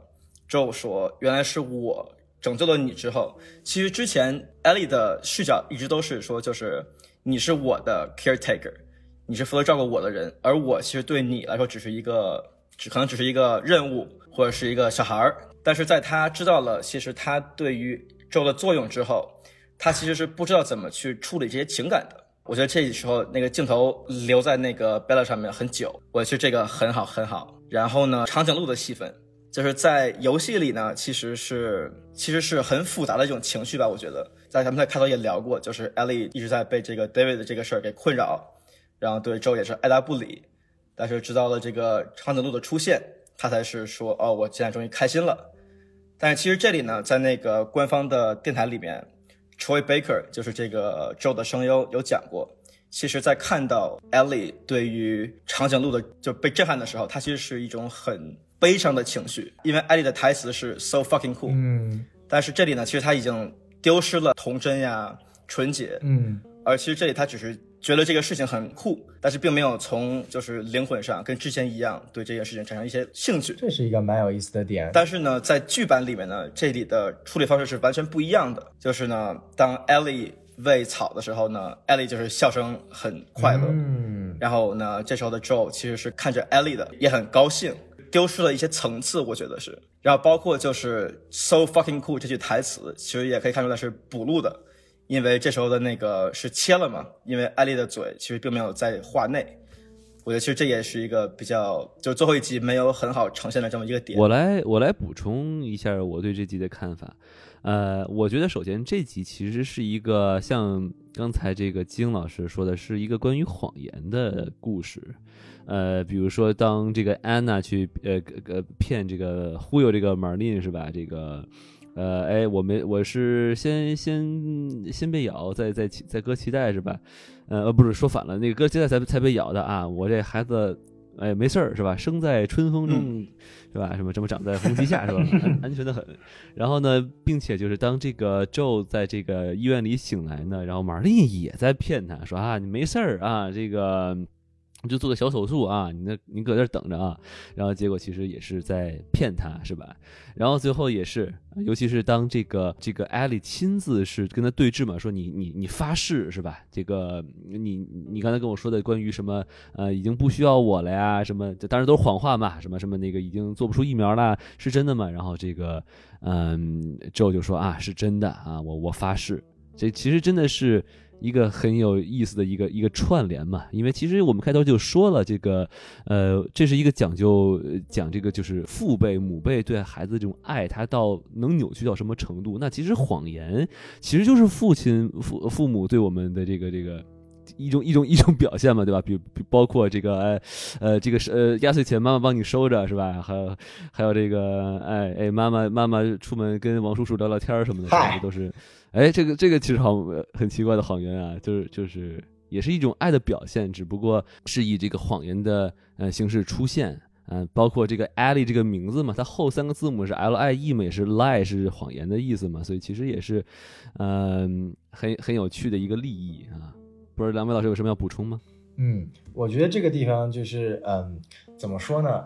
Joe 说原来是我拯救了你之后，其实之前 Ellie 的视角一直都是说就是你是我的 caretaker，你是负责照顾我的人，而我其实对你来说只是一个，只可能只是一个任务或者是一个小孩儿。但是在他知道了其实他对于 Joe 的作用之后，他其实是不知道怎么去处理这些情感的。我觉得这时候那个镜头留在那个 Bella 上面很久，我觉得这个很好很好。然后呢，长颈鹿的戏份，就是在游戏里呢，其实是其实是很复杂的一种情绪吧。我觉得在咱们在开头也聊过，就是 Ellie 一直在被这个 David 的这个事儿给困扰，然后对 Joe 也是爱答不理。但是直到了这个长颈鹿的出现，他才是说哦，我现在终于开心了。但是其实这里呢，在那个官方的电台里面。Troy Baker 就是这个 Joe 的声优有讲过，其实，在看到 Ellie 对于长颈鹿的就被震撼的时候，他其实是一种很悲伤的情绪，因为 Ellie 的台词是 so fucking cool，嗯。但是这里呢，其实他已经丢失了童真呀、纯洁，嗯。而其实这里他只是觉得这个事情很酷，但是并没有从就是灵魂上跟之前一样对这件事情产生一些兴趣。这是一个蛮有意思的点。但是呢，在剧版里面呢，这里的处理方式是完全不一样的。就是呢，当 Ellie 喂草的时候呢，Ellie 就是笑声很快乐。嗯，然后呢，这时候的 Joe 其实是看着 Ellie 的，也很高兴，丢失了一些层次，我觉得是。然后包括就是 so fucking cool 这句台词，其实也可以看出来是补录的，因为这时候的那个是切了嘛，因为艾丽的嘴其实并没有在画内。我觉得其实这也是一个比较，就最后一集没有很好呈现的这么一个点。我来我来补充一下我对这集的看法。呃，我觉得首先这集其实是一个像刚才这个金老师说的，是一个关于谎言的故事。呃，比如说当这个安娜去呃呃骗这个忽悠这个马琳是吧？这个呃哎，我没我是先先先被咬，再再再割脐带是吧？呃，不是说反了，那个割脐带才才被咬的啊！我这孩子，哎，没事儿是吧？生在春风中，是吧？什么什么长在红旗下是吧？安安全的很。然后呢，并且就是当这个 Joe 在这个医院里醒来呢，然后玛丽也在骗他说啊，你没事儿啊，这个。你就做个小手术啊，你那你搁这等着啊，然后结果其实也是在骗他，是吧？然后最后也是，尤其是当这个这个艾莉亲自是跟他对峙嘛，说你你你发誓是吧？这个你你刚才跟我说的关于什么呃已经不需要我了呀，什么这当然都是谎话嘛，什么什么那个已经做不出疫苗了，是真的吗？然后这个嗯之后就说啊是真的啊，我我发誓，这其实真的是。一个很有意思的一个一个串联嘛，因为其实我们开头就说了，这个呃，这是一个讲究讲这个就是父辈母辈对孩子这种爱，他到能扭曲到什么程度？那其实谎言其实就是父亲父父母对我们的这个这个一种一种一种表现嘛，对吧？比比包括这个呃呃这个是呃压岁钱妈妈帮你收着是吧？还有还有这个哎哎妈妈妈妈出门跟王叔叔聊聊天什么的，这都是。哎，这个这个其实好很奇怪的谎言啊，就是就是也是一种爱的表现，只不过是以这个谎言的呃形式出现，嗯，包括这个 Ellie 这个名字嘛，它后三个字母是 L I E 嘛，也是 lie 是谎言的意思嘛，所以其实也是嗯很很有趣的一个利益啊。不知道两位老师有什么要补充吗？嗯，我觉得这个地方就是嗯，怎么说呢？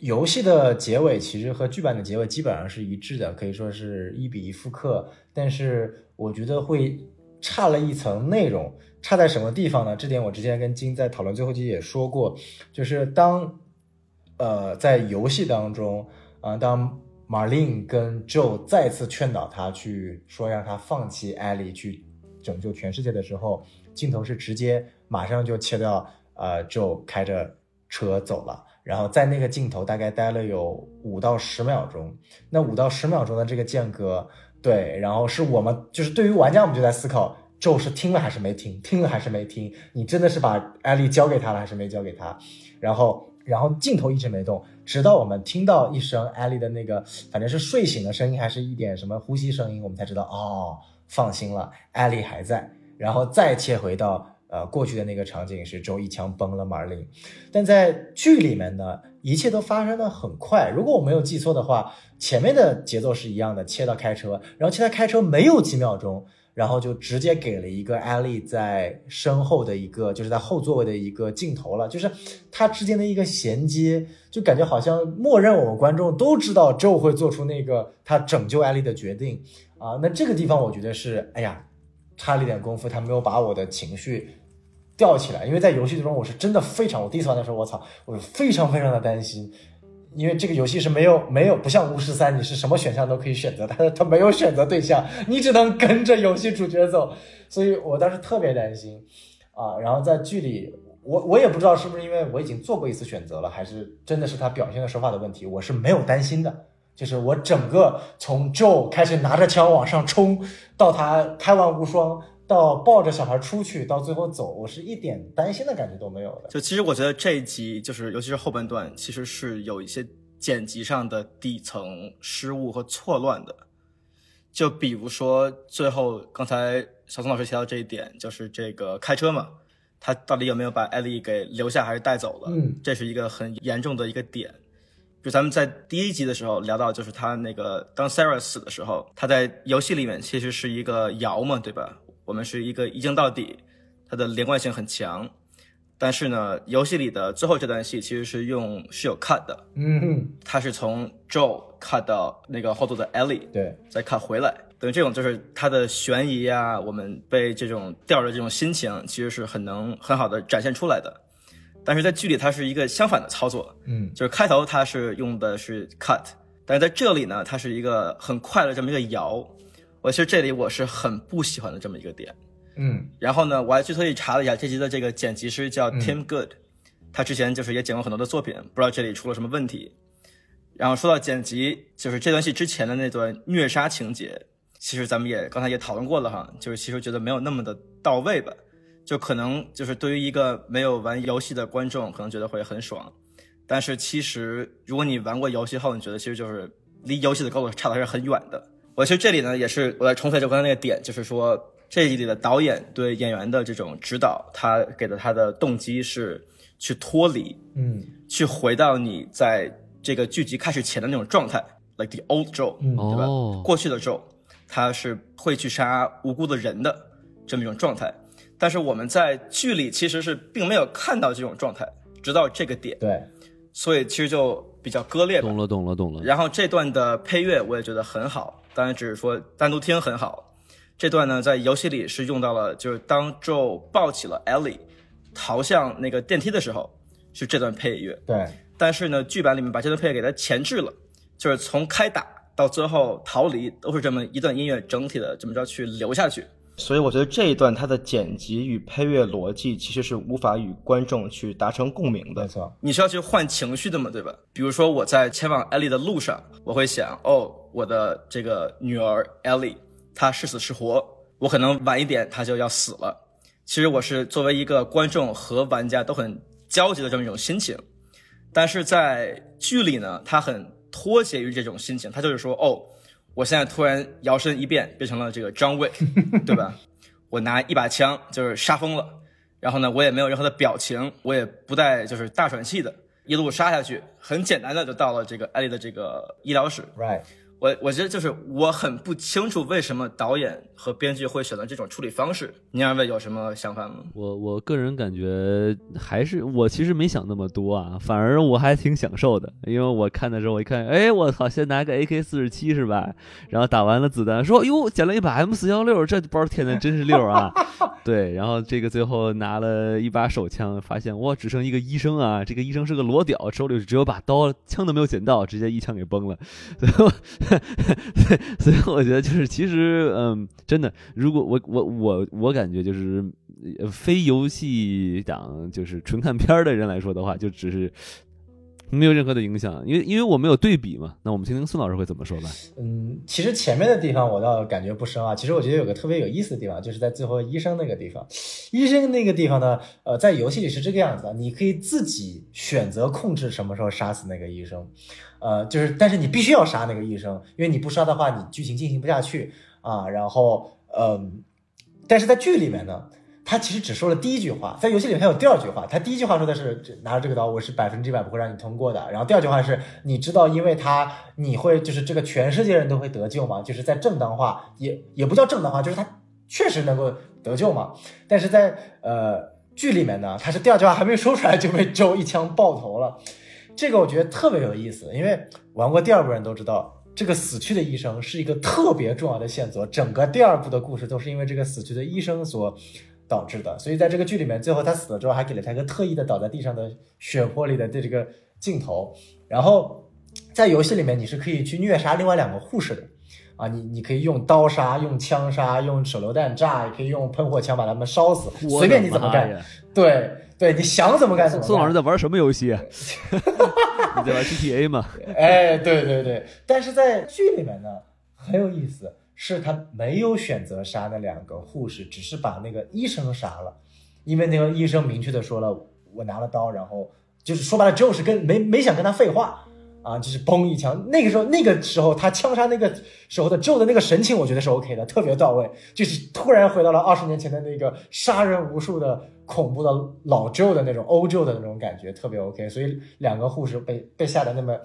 游戏的结尾其实和剧版的结尾基本上是一致的，可以说是一比一复刻。但是我觉得会差了一层内容，差在什么地方呢？这点我之前跟金在讨论最后集也说过，就是当呃在游戏当中、呃，当 Marlene 跟 Joe 再次劝导他去说让他放弃 Ellie 去拯救全世界的时候，镜头是直接马上就切掉呃 Joe 开着车走了。然后在那个镜头大概待了有五到十秒钟，那五到十秒钟的这个间隔，对，然后是我们就是对于玩家，我们就在思考，Joe 是听了还是没听，听了还是没听，你真的是把艾莉交给他了还是没交给他？然后然后镜头一直没动，直到我们听到一声艾莉的那个，反正是睡醒的声音，还是一点什么呼吸声音，我们才知道哦，放心了，艾莉还在。然后再切回到呃过去的那个场景是周一枪崩了马林，但在剧里面呢，一切都发生的很快。如果我没有记错的话，前面的节奏是一样的，切到开车，然后切到开车没有几秒钟。然后就直接给了一个艾丽在身后的一个，就是在后座位的一个镜头了，就是它之间的一个衔接，就感觉好像默认我们观众都知道 Joe 会做出那个他拯救艾丽的决定啊。那这个地方我觉得是，哎呀，差了一点功夫，他没有把我的情绪吊起来，因为在游戏中我是真的非常，我第一次玩的时候，我操，我非常非常的担心。因为这个游戏是没有没有不像巫师三，你是什么选项都可以选择，它它没有选择对象，你只能跟着游戏主角走，所以我当时特别担心啊。然后在剧里，我我也不知道是不是因为我已经做过一次选择了，还是真的是他表现的手法的问题，我是没有担心的。就是我整个从 Joe 开始拿着枪往上冲，到他开完无双。到抱着小孩出去，到最后走，我是一点担心的感觉都没有的。就其实我觉得这一集就是，尤其是后半段，其实是有一些剪辑上的底层失误和错乱的。就比如说最后刚才小松老师提到这一点，就是这个开车嘛，他到底有没有把艾丽给留下还是带走了？嗯，这是一个很严重的一个点。就咱们在第一集的时候聊到，就是他那个当 Sarah 死的时候，他在游戏里面其实是一个瑶嘛，对吧？我们是一个一镜到底，它的连贯性很强，但是呢，游戏里的最后这段戏其实是用是有 cut 的，嗯，它是从 Joe cut 到那个后头的 Ellie，对，再 cut 回来，等于这种就是它的悬疑啊，我们被这种吊着这种心情，其实是很能很好的展现出来的，但是在剧里它是一个相反的操作，嗯，就是开头它是用的是 cut，但是在这里呢，它是一个很快的这么一个摇。我其实这里我是很不喜欢的这么一个点，嗯，然后呢，我还去特意查了一下这集的这个剪辑师叫 Tim Good，他之前就是也剪过很多的作品，不知道这里出了什么问题。然后说到剪辑，就是这段戏之前的那段虐杀情节，其实咱们也刚才也讨论过了哈，就是其实觉得没有那么的到位吧，就可能就是对于一个没有玩游戏的观众，可能觉得会很爽，但是其实如果你玩过游戏后，你觉得其实就是离游戏的高度差的还是很远的。我其实这里呢，也是我在重复就刚才那个点，就是说这一里的导演对演员的这种指导，他给的他的动机是去脱离，嗯，去回到你在这个剧集开始前的那种状态，like the old Joe，对吧？过去的 Joe，他是会去杀无辜的人的这么一种状态，但是我们在剧里其实是并没有看到这种状态，直到这个点，对，所以其实就比较割裂。懂了，懂了，懂了。然后这段的配乐我也觉得很好。当然，只是说单独听很好。这段呢，在游戏里是用到了，就是当 Joe 抱起了 Ellie，逃向那个电梯的时候，是这段配乐。对。但是呢，剧版里面把这段配乐给它前置了，就是从开打到最后逃离，都是这么一段音乐整体的这么着去流下去。所以我觉得这一段它的剪辑与配乐逻辑其实是无法与观众去达成共鸣的。没错，你是要去换情绪的嘛，对吧？比如说我在前往艾莉的路上，我会想，哦，我的这个女儿艾莉，她是死是活？我可能晚一点她就要死了。其实我是作为一个观众和玩家都很焦急的这么一种心情。但是在剧里呢，他很脱节于这种心情，他就是说，哦。我现在突然摇身一变，变成了这个张卫，对吧？我拿一把枪就是杀疯了，然后呢，我也没有任何的表情，我也不带就是大喘气的，一路杀下去，很简单的就到了这个艾丽的这个医疗室。Right。我我觉得就是我很不清楚为什么导演和编剧会选择这种处理方式。您二位有什么想法吗？我我个人感觉还是我其实没想那么多啊，反而我还挺享受的，因为我看的时候我一看，哎，我操，先拿个 AK 四十七是吧？然后打完了子弹，说哟，捡了一把 M 四幺六，这包天的真是溜啊！对，然后这个最后拿了一把手枪，发现哇，只剩一个医生啊，这个医生是个裸屌，手里只有把刀，枪都没有捡到，直接一枪给崩了。所以我觉得就是其实嗯，真的，如果我我我我感觉就是非游戏党就是纯看片儿的人来说的话，就只是没有任何的影响，因为因为我们有对比嘛。那我们听听孙老师会怎么说吧。嗯，其实前面的地方我倒感觉不深啊。其实我觉得有个特别有意思的地方，就是在最后医生那个地方。医生那个地方呢，呃，在游戏里是这个样子的，你可以自己选择控制什么时候杀死那个医生，呃，就是但是你必须要杀那个医生，因为你不杀的话，你剧情进行不下去啊。然后，嗯，但是在剧里面呢。他其实只说了第一句话，在游戏里面他有第二句话。他第一句话说的是拿着这个刀，我是百分之百不会让你通过的。然后第二句话是你知道，因为他你会就是这个全世界人都会得救嘛，就是在正当化也也不叫正当化，就是他确实能够得救嘛。但是在呃剧里面呢，他是第二句话还没说出来就被周一枪爆头了。这个我觉得特别有意思，因为玩过第二部人都知道，这个死去的医生是一个特别重要的线索，整个第二部的故事都是因为这个死去的医生所。导致的，所以在这个剧里面，最后他死了之后，还给了他一个特意的倒在地上的血泊里的这这个镜头。然后在游戏里面，你是可以去虐杀另外两个护士的，啊，你你可以用刀杀、用枪杀、用手榴弹炸，也可以用喷火枪把他们烧死，随便你怎么干。对对，你想怎么干怎么干。宋老师在玩什么游戏？你在玩 GTA 吗？哎，对对对，但是在剧里面呢，很有意思。是他没有选择杀那两个护士，只是把那个医生杀了，因为那个医生明确的说了，我拿了刀，然后就是说白了，就是跟没没想跟他废话啊，就是嘣一枪。那个时候，那个时候他枪杀那个时候的 Joe 的那个神情，我觉得是 OK 的，特别到位，就是突然回到了二十年前的那个杀人无数的恐怖的老 Joe 的那种欧 Joe 的那种感觉，特别 OK。所以两个护士被被吓得那么。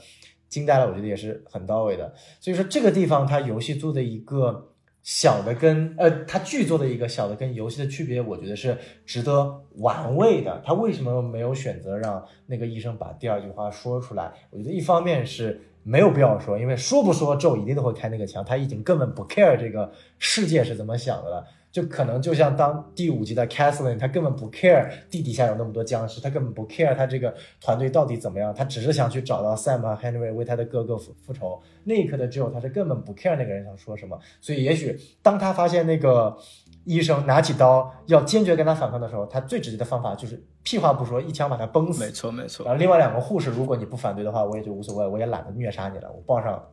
惊呆了，我觉得也是很到位的。所以说这个地方，他游戏做的一个小的跟呃，他剧作的一个小的跟游戏的区别，我觉得是值得玩味的。他为什么没有选择让那个医生把第二句话说出来？我觉得一方面是没有必要说，因为说不说咒一定都会开那个枪，他已经根本不 care 这个世界是怎么想的了。就可能就像当第五集的 c a h l e n 他根本不 care 地底下有那么多僵尸，他根本不 care 他这个团队到底怎么样，他只是想去找到 Sam 和 Henry 为他的哥哥复复仇。那一刻的 Joe 他是根本不 care 那个人想说什么，所以也许当他发现那个医生拿起刀要坚决跟他反抗的时候，他最直接的方法就是屁话不说，一枪把他崩死。没错没错。然后另外两个护士，如果你不反对的话，我也就无所谓，我也懒得虐杀你了，我抱上。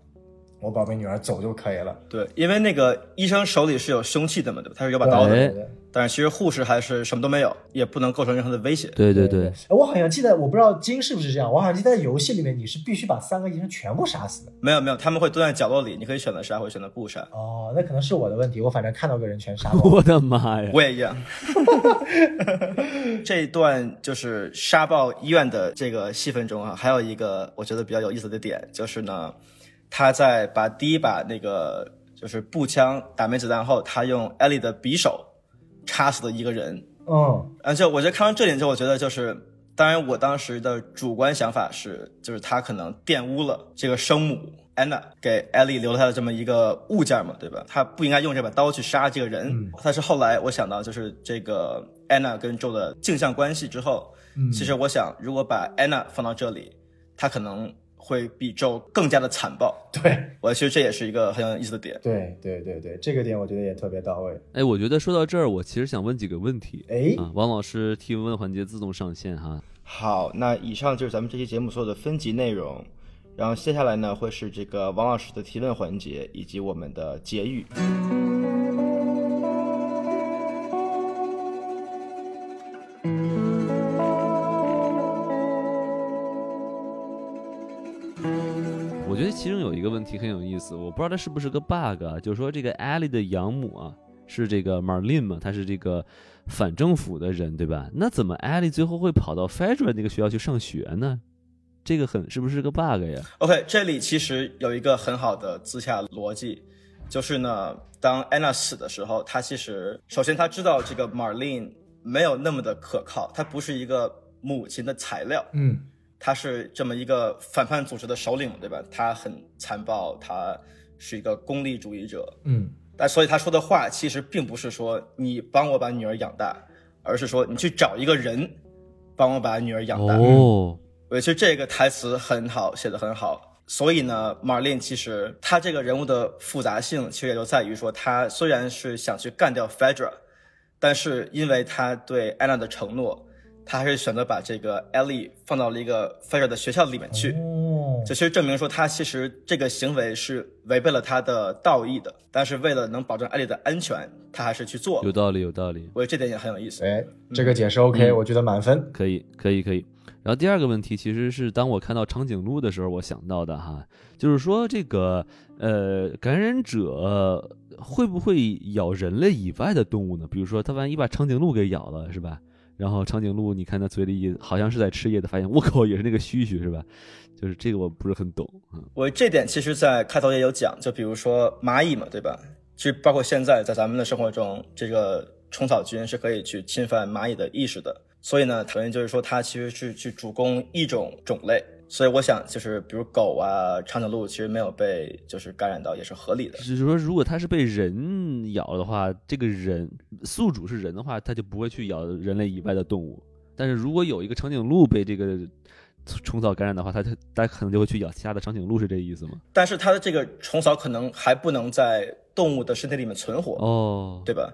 我宝贝女儿走就可以了。对，因为那个医生手里是有凶器的嘛，对吧？他是有把刀的。但是其实护士还是什么都没有，也不能构成任何的威胁。对对对。我好像记得，我不知道金是不是这样。我好像记得在游戏里面，你是必须把三个医生全部杀死的。没有没有，他们会蹲在角落里，你可以选择杀或者选择不杀。哦，那可能是我的问题。我反正看到个人全杀了。我的妈呀！我也一样。这一段就是杀爆医院的这个戏份中啊，还有一个我觉得比较有意思的点，就是呢。他在把第一把那个就是步枪打没子弹后，他用艾莉的匕首插死了一个人。嗯，而且我觉得看到这点之后，我觉得就是，当然我当时的主观想法是，就是他可能玷污了这个生母安娜给艾莉留下的这么一个物件嘛，对吧？他不应该用这把刀去杀这个人。但是后来我想到，就是这个安娜跟 Joe 的镜像关系之后，其实我想，如果把安娜放到这里，她可能。会比咒更加的残暴，对我其实这也是一个很有意思的点。对对对对，这个点我觉得也特别到位。哎，我觉得说到这儿，我其实想问几个问题。哎，王老师提问环节自动上线哈。好，那以上就是咱们这期节目所有的分级内容，然后接下来呢会是这个王老师的提问环节以及我们的结语。一个问题很有意思，我不知道它是不是个 bug 啊，就是说这个艾莉的养母啊是这个 Marlene 嘛，她是这个反政府的人，对吧？那怎么艾莉最后会跑到 Federal 那个学校去上学呢？这个很是不是个 bug 呀？OK，这里其实有一个很好的自洽逻辑，就是呢，当 Anna 死的时候，她其实首先她知道这个 Marlene 没有那么的可靠，她不是一个母亲的材料，嗯。他是这么一个反叛组织的首领，对吧？他很残暴，他是一个功利主义者，嗯。但所以他说的话其实并不是说你帮我把女儿养大，而是说你去找一个人帮我把女儿养大。哦，我觉得这个台词很好，写的很好。所以呢，马琳其实他这个人物的复杂性其实也就在于说，他虽然是想去干掉 Fedra，但是因为他对安娜的承诺。他还是选择把这个 Ellie 放到了一个 Fisher 的学校里面去。哦，这其实证明说他其实这个行为是违背了他的道义的，但是为了能保证艾丽的安全，他还是去做。有道理，有道理，我觉得这点也很有意思。哎，这个解释 OK，、嗯我觉得满分。可以，可以，可以。然后第二个问题其实是当我看到长颈鹿的时候，我想到的哈，就是说这个呃感染者会不会咬人类以外的动物呢？比如说他万一把长颈鹿给咬了，是吧？然后长颈鹿你看它嘴里好像是在吃叶子，发现我靠也是那个须须是吧？就是这个我不是很懂，我这点其实，在开头也有讲，就比如说蚂蚁嘛，对吧？其实包括现在在咱们的生活中，这个虫草菌是可以去侵犯蚂蚁的意识的。所以呢，等于就是说，它其实是去主攻一种种类。所以我想，就是比如狗啊、长颈鹿，其实没有被就是感染到，也是合理的。就是说如果它是被人咬的话，这个人宿主是人的话，它就不会去咬人类以外的动物。但是如果有一个长颈鹿被这个虫草感染的话，它它它可能就会去咬其他的长颈鹿，是这意思吗？但是它的这个虫草可能还不能在动物的身体里面存活，哦，对吧？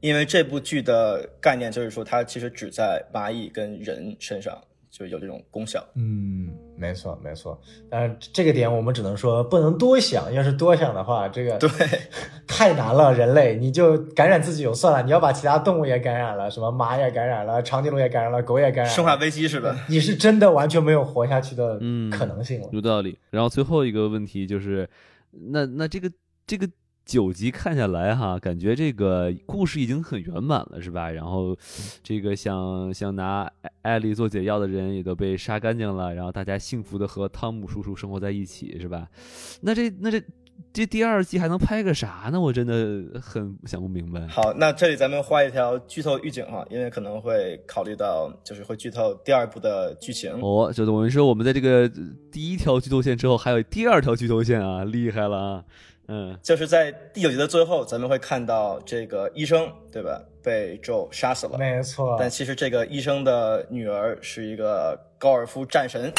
因为这部剧的概念就是说，它其实只在蚂蚁跟人身上就有这种功效。嗯，没错没错。但是这个点我们只能说不能多想，要是多想的话，这个对，太难了。人类你就感染自己就算了，你要把其他动物也感染了，什么马也感染了，长颈鹿也感染了，狗也感染了，生化危机似的？你是真的完全没有活下去的嗯可能性了。有道理。然后最后一个问题就是，那那这个这个九集看下来哈，感觉这个故事已经很圆满了，是吧？然后这个想想拿艾艾丽做解药的人也都被杀干净了，然后大家幸福的和汤姆叔叔生活在一起，是吧？那这那这这第二季还能拍个啥呢？我真的很想不明白。好，那这里咱们画一条剧透预警哈，因为可能会考虑到就是会剧透第二部的剧情。哦，就是我们说我们在这个呃第一条剧透线之后，还有第二条剧透线啊，厉害了啊！嗯，就是在第九集的最后，咱们会看到这个医生，对吧？被 Joe 杀死了。没错，但其实这个医生的女儿是一个高尔夫战神。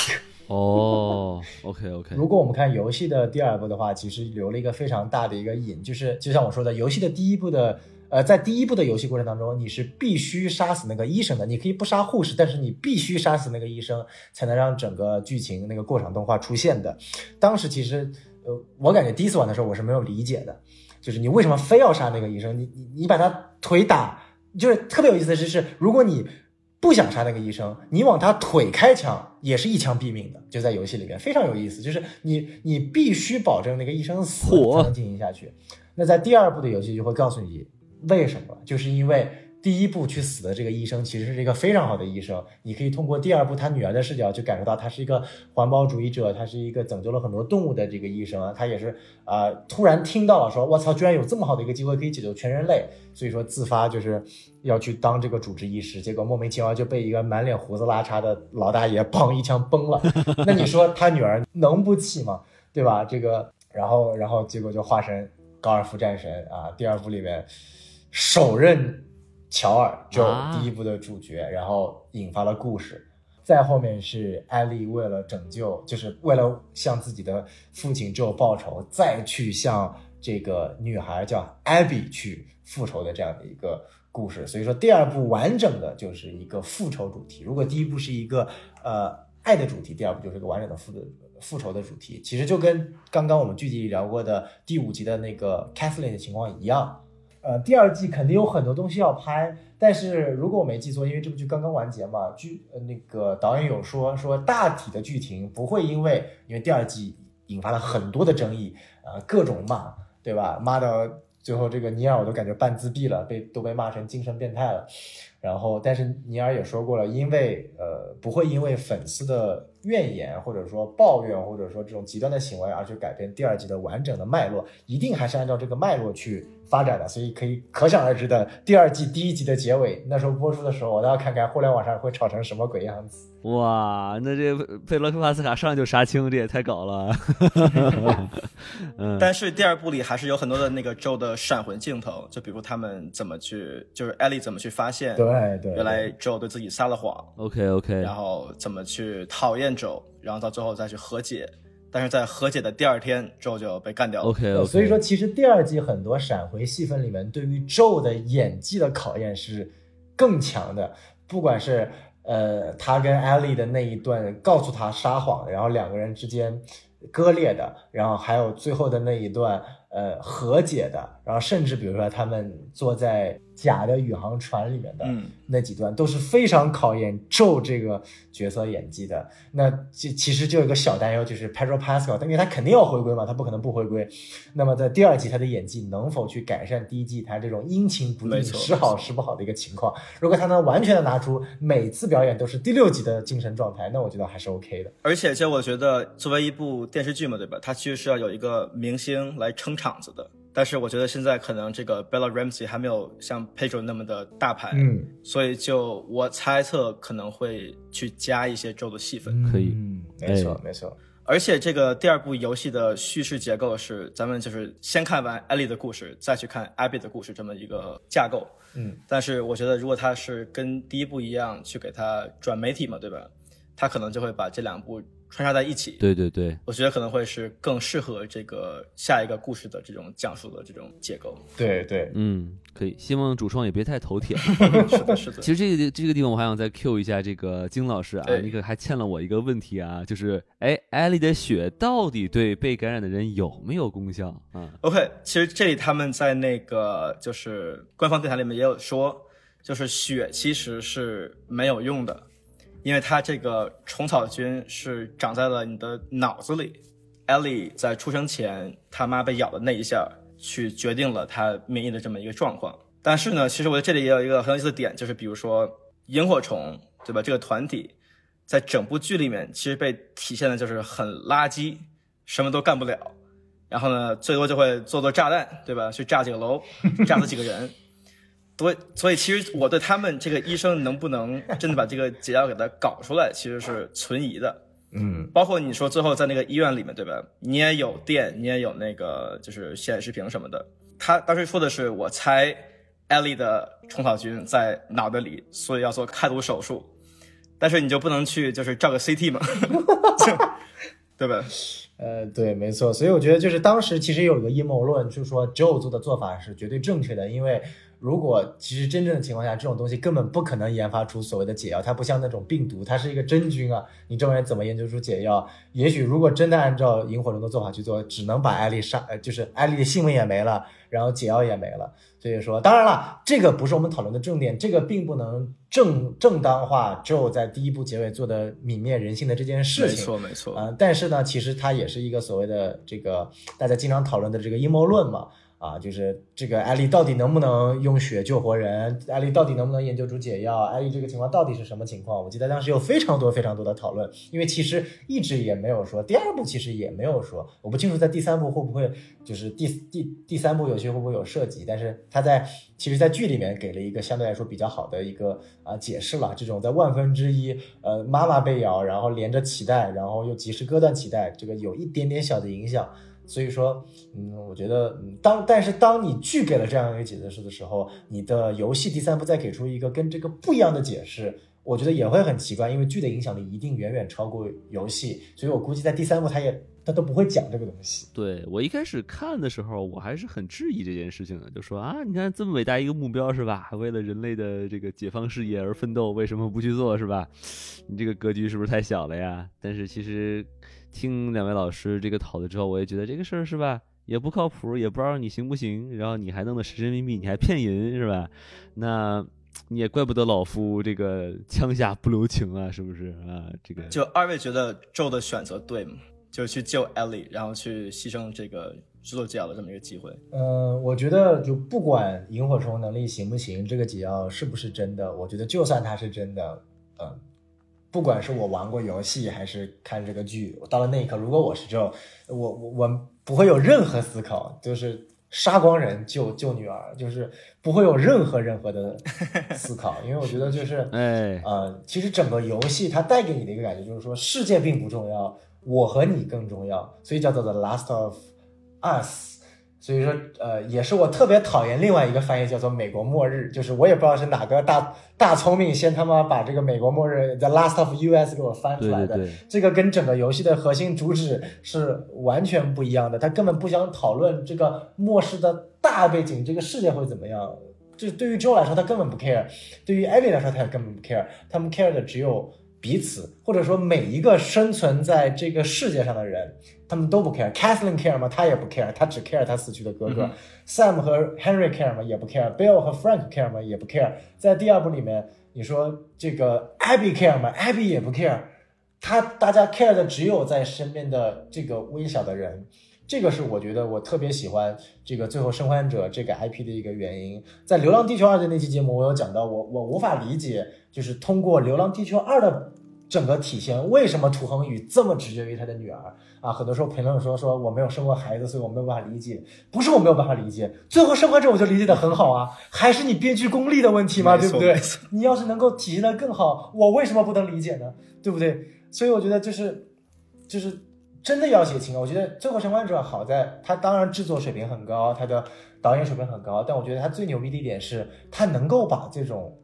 哦，OK OK，如果我们看游戏的第二部的话，其实留了一个非常大的一个瘾，就是就像我说的，游戏的第一部的，呃，在第一部的游戏过程当中，你是必须杀死那个医生的，你可以不杀护士，但是你必须杀死那个医生，才能让整个剧情那个过场动画出现的。当时其实，呃，我感觉第一次玩的时候我是没有理解的，就是你为什么非要杀那个医生？你你你把他腿打，就是特别有意思的是，是如果你不想杀那个医生，你往他腿开枪，也是一枪毙命的，就在游戏里面非常有意思。就是你你必须保证那个医生死才能进行下去。那在第二部的游戏就会告诉你为什么，就是因为第一部去死的这个医生其实是一个非常好的医生，你可以通过第二部他女儿的视角去感受到他是一个环保主义者，他是一个拯救了很多动物的这个医生啊，他也是啊、突然听到了说，我操，居然有这么好的一个机会可以解救全人类，所以说自发就是要去当这个主治医师，结果莫名其妙就被一个满脸胡子拉碴的老大爷砰一枪崩了，那你说他女儿能不气吗？对吧？这个，然后然后结果就化身高尔夫战神啊，第二部里面首任乔尔就啊第一部的主角，然后引发了故事。再后面是艾丽为了拯救，就是为了向自己的父亲 Joe 报仇，再去向这个女孩叫 Abby 去复仇的这样的一个故事。所以说，第二部完整的就是一个复仇主题。如果第一部是一个呃爱的主题，第二部就是一个完整的复的复仇的主题。其实就跟刚刚我们剧集里聊过的第五集的那个 Kathleen 的情况一样。呃，第二季肯定有很多东西要拍，但是如果我没记错，因为这部剧刚刚完结嘛，剧呃那个导演有说说大体的剧情不会因为因为第二季引发了很多的争议，呃各种骂，对吧？骂到最后这个尼尔我都感觉半自闭了，被都被骂成精神变态了。然后，但是尼尔也说过了，因为呃不会因为粉丝的怨言或者说抱怨或者说这种极端的行为而去改变第二季的完整的脉络，一定还是按照这个脉络去发展的，所以可以可想而知的第二季第一集的结尾，那时候播出的时候，我都要看看互联网上会吵成什么鬼样子。哇，那这佩洛克帕斯卡上来就杀青，这也太搞了。嗯，但是第二部里还是有很多的那个 Joe 的闪魂镜头，就比如他们怎么去，就是艾丽怎么去发现，对对，原来 Joe 对自己撒了谎，OK OK，然后怎么去讨厌 Joe，然后到最后再去和解。但是在和解的第二天，Joe 就被干掉了。OK 所以说，其实第二季很多闪回戏份里面，对于 Joe 的演技的考验是更强的，不管是。呃，他跟艾莉的那一段告诉他撒谎，然后两个人之间割裂的，然后还有最后的那一段呃和解的，然后甚至比如说他们坐在假的宇航船里面的嗯那几段，都是非常考验 Joe 这个角色演技的。那其其实就有一个小担忧，就是 Pedro Pascal，但因为他肯定要回归嘛，他不可能不回归。那么在第二季他的演技能否去改善第一季他这种阴晴不定、时好时不好的一个情况？如果他能完全的拿出每次表演都是第六集的精神状态，那我觉得还是 OK 的。而且，就我觉得，作为一部电视剧嘛，对吧？它其实是要有一个明星来撑场子的。但是我觉得现在可能这个 Bella Ramsey 还没有像 Pedro 那么的大牌，嗯，所以就我猜测可能会去加一些 Joe 的戏份。可以嗯，没错哎没错。而且这个第二部游戏的叙事结构是，咱们就是先看完 Ellie 的故事，再去看 Abby 的故事这么一个架构。嗯，但是我觉得如果他是跟第一部一样去给他转媒体嘛，对吧？他可能就会把这两部穿插在一起。对对对，我觉得可能会是更适合这个下一个故事的这种讲述的这种结构。对对，嗯，可以。希望主创也别太头铁。是的，是的。其实这个这个地方我还想再 Q 一下这个金老师啊，对那个还欠了我一个问题啊，就是哎，艾莉的血到底对被感染的人有没有功效啊？OK，其实这里他们在那个就是官方电台里面也有说，就是血其实是没有用的，因为它这个虫草菌是长在了你的脑子里。Ellie 在出生前，他妈被咬的那一下，去决定了他免疫的这么一个状况。但是呢，其实我觉得这里也有一个很有意思的点，就是比如说萤火虫，对吧？这个团体在整部剧里面，其实被体现的就是很垃圾，什么都干不了。然后呢，最多就会做做炸弹，对吧？去炸几个楼，炸死几个人。所以，所以其实我对他们这个医生能不能真的把这个解药给它搞出来，其实是存疑的。嗯，包括你说最后在那个医院里面，对吧？你也有电，你也有那个就是显示屏什么的。他当时说的是，我猜艾丽的虫草菌在脑袋里，所以要做开颅手术。但是你就不能去就是照个 CT 嘛，对吧？呃，对，没错，所以我觉得就是当时其实有一个阴谋论，就是说 Joe 做的做法是绝对正确的，因为如果其实真正的情况下，这种东西根本不可能研发出所谓的解药，它不像那种病毒，它是一个真菌啊，你这玩意怎么研究出解药？也许如果真的按照萤火虫的做法去做，只能把艾丽杀，呃，就是艾丽的性命也没了，然后解药也没了。所以说，当然了，这个不是我们讨论的重点，这个并不能正正当化 Joe 在第一部结尾做的泯灭人性的这件事情没情。错，没错。啊、但是呢，其实它也是一个所谓的这个大家经常讨论的这个阴谋论嘛。啊，就是这个艾丽到底能不能用血救活人？艾丽到底能不能研究出解药？艾丽这个情况到底是什么情况？我记得当时有非常多非常多的讨论，因为其实一直也没有说，第二部其实也没有说，我不清楚在第三部会不会就是第第第三部有些会不会有涉及，但是他在其实，在剧里面给了一个相对来说比较好的一个啊、解释了，这种在万分之一呃妈妈被咬，然后连着脐带，然后又及时割断脐带，这个有一点点小的影响。所以说，嗯，我觉得，嗯，当但是当你剧给了这样一个解释的时候，你的游戏第三部再给出一个跟这个不一样的解释，我觉得也会很奇怪，因为剧的影响力一定远远超过游戏，所以我估计在第三部他也他都不会讲这个东西。对我一开始看的时候，我还是很质疑这件事情的，就说啊，你看这么伟大一个目标是吧？为了人类的这个解放事业而奋斗，为什么不去做是吧？你这个格局是不是太小了呀？但是其实听两位老师这个讨论之后，我也觉得这个事儿是吧，也不靠谱，也不知道你行不行，然后你还弄得神神秘秘，你还骗人是吧？那你也怪不得老夫这个枪下不留情啊，是不是啊？这个就二位觉得 Joe 的选择对吗？就去救 Ellie，然后去牺牲这个制作解药的这么一个机会。呃，我觉得就不管萤火虫能力行不行，这个解药是不是真的，我觉得就算它是真的，嗯，不管是我玩过游戏还是看这个剧，我到了那一刻，如果我是 Joe，我我我不会有任何思考，就是杀光人救救女儿，就是不会有任何任何的思考，因为我觉得就是，哎呃，其实整个游戏它带给你的一个感觉就是说，世界并不重要，我和你更重要，所以叫做 The Last of Us。所以说，呃，也是我特别讨厌另外一个翻译叫做“美国末日”，就是我也不知道是哪个大大聪明先他妈把这个“美国末日 ”The Last of US 给我翻出来的。对对对这个跟整个游戏的核心主旨是完全不一样的，他根本不想讨论这个末世的大背景，这个世界会怎么样。就对于 Joe 来说，他根本不 care；对于 Abby 来说，他也根本不 care。他们 care 的只有彼此，或者说每一个生存在这个世界上的人，他们都不 care。Kathleen care 吗？他也不 care，他只 care 他死去的哥哥。Sam 和 Henry care 吗？也不 care。Bill 和 Frank care 吗？也不 care。在第二部里面，你说这个 Abby care 吗？Abby 也不 care。他大家 care 的只有在身边的这个微小的人。这个是我觉得我特别喜欢这个《最后生还者》这个 IP 的一个原因。在《流浪地球二》的那期节目，我有讲到，我我无法理解，就是通过《流浪地球二》的整个体现，为什么涂恒宇这么执着于他的女儿啊？很多时候评论说说我没有生过孩子，所以我没有办法理解。不是我没有办法理解，《最后生还者》我就理解的很好啊，还是你编剧功力的问题嘛？对不对？你要是能够体现的更好，我为什么不能理解呢？对不对？所以我觉得就是就是。真的要写情感，我觉得《最后生还者》好在它当然制作水平很高，它的导演水平很高，但我觉得它最牛逼的一点是，它能够把这种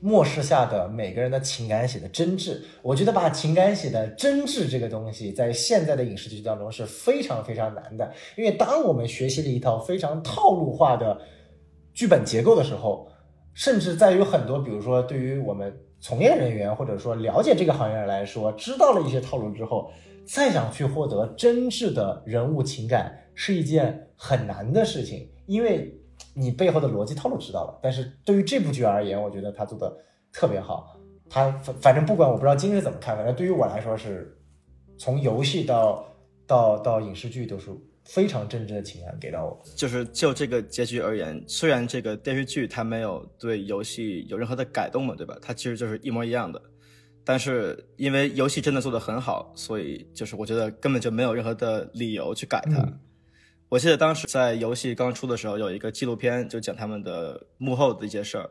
末世下的每个人的情感写的真挚。我觉得把情感写的真挚这个东西，在现在的影视剧当中是非常非常难的，因为当我们学习了一套非常套路化的剧本结构的时候，甚至在于很多，比如说对于我们从业人员或者说了解这个行业人来说，知道了一些套路之后。再想去获得真挚的人物情感是一件很难的事情，因为你背后的逻辑套路知道了。但是对于这部剧而言，我觉得他做的特别好。他反反正不管我不知道今日怎么看，反正对于我来说是，从游戏到到到影视剧都是非常真挚的情感给到我。就是就这个结局而言，虽然这个电视剧它没有对游戏有任何的改动嘛，对吧？它其实就是一模一样的。但是因为游戏真的做得很好，所以就是我觉得根本就没有任何的理由去改它。我记得当时在游戏刚出的时候，有一个纪录片就讲他们的幕后的一些事儿。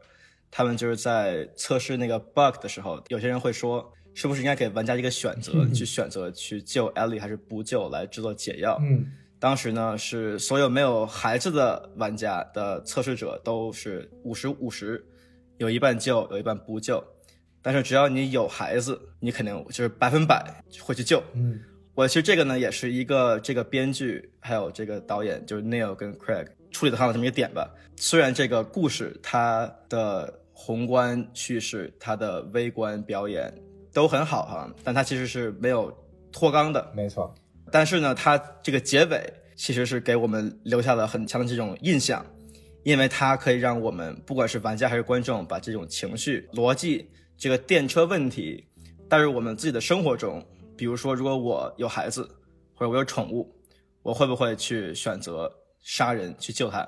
他们就是在测试那个 bug 的时候，有些人会说，是不是应该给玩家一个选择，去选择去救 Ellie 还是不救来制作解药？嗯，当时呢是所有没有孩子的玩家的测试者都是五十五十，有一半救，有一半不救。但是只要你有孩子，你肯定就是百分百会去救。嗯，我其实这个呢也是一个这个编剧还有这个导演就是 Neil 跟 Craig 处理的很好这么一个点吧。虽然这个故事它的宏观叙事、它的微观表演都很好哈，但它其实是没有脱纲的。没错。但是呢，它这个结尾其实是给我们留下了很强的这种印象，因为它可以让我们不管是玩家还是观众，把这种情绪逻辑。这个电车问题带入我们自己的生活中，比如说，如果我有孩子或者我有宠物，我会不会去选择杀人去救他？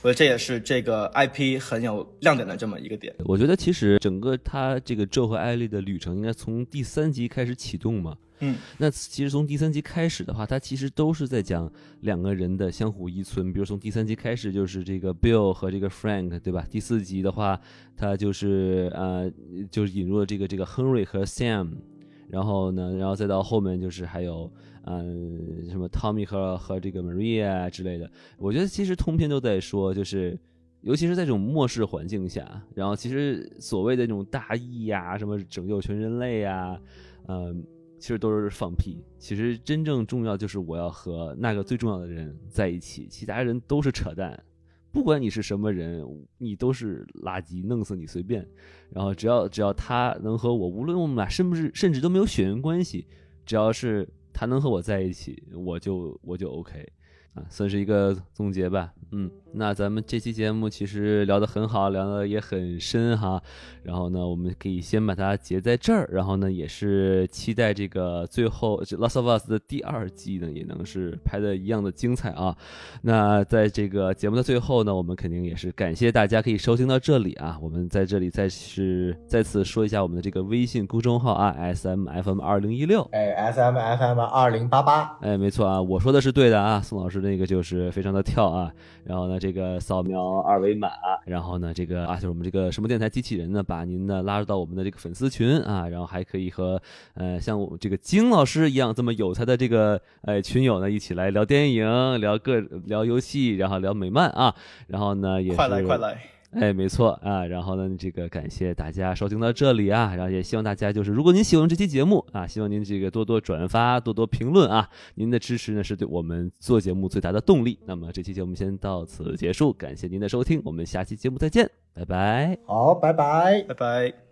我觉得这也是这个 IP 很有亮点的这么一个点。我觉得其实整个他这个 Joe 和艾丽的旅程应该从第三集开始启动嘛。嗯，那其实从第三集开始的话，它其实都是在讲两个人的相互依存。比如从第三集开始就是这个 Bill 和这个 Frank，对吧？第四集的话，他就是呃，就是引入了这个这个 Henry 和 Sam，然后呢，然后再到后面就是还有嗯什么 Tommy 和和这个 Maria 之类的。我觉得其实通篇都在说，就是尤其是在这种末世环境下，然后其实所谓的这种大义呀，什么拯救全人类呀，嗯。其实都是放屁。其实真正重要就是我要和那个最重要的人在一起，其他人都是扯淡。不管你是什么人，你都是垃圾，弄死你随便。然后只要只要他能和我，无论我们俩是不是甚至都没有血缘关系，只要是他能和我在一起，我就我就 OK。啊，算是一个总结吧。嗯，那咱们这期节目其实聊得很好，聊得也很深哈。然后呢，我们可以先把它截在这儿。然后呢，也是期待这个最后《Last of Us》的第二季呢，也能是拍的一样的精彩啊。那在这个节目的最后呢，我们肯定也是感谢大家可以收听到这里啊。我们在这里再是再次说一下我们的这个微信公众号啊，S M F M 二零一六。哎，S M F M 二零八八。哎，没错啊，我说的是对的啊，宋老师。那个就是非常的跳啊，然后呢，这个扫描二维码，然后呢，这个啊，就是我们这个什么电台机器人呢，把您呢拉入到我们的这个粉丝群啊，然后还可以和呃像我这个金老师一样这么有才的这个呃群友呢一起来聊电影、聊个聊游戏，然后聊美漫啊，然后呢也是快来快来。哎，没错啊，然后呢，这个感谢大家收听到这里啊，然后也希望大家就是，如果您喜欢这期节目啊，希望您这个多多转发，多多评论啊，您的支持呢是对我们做节目最大的动力。那么这期节目先到此结束，感谢您的收听，我们下期节目再见，拜拜。好，拜拜。拜拜。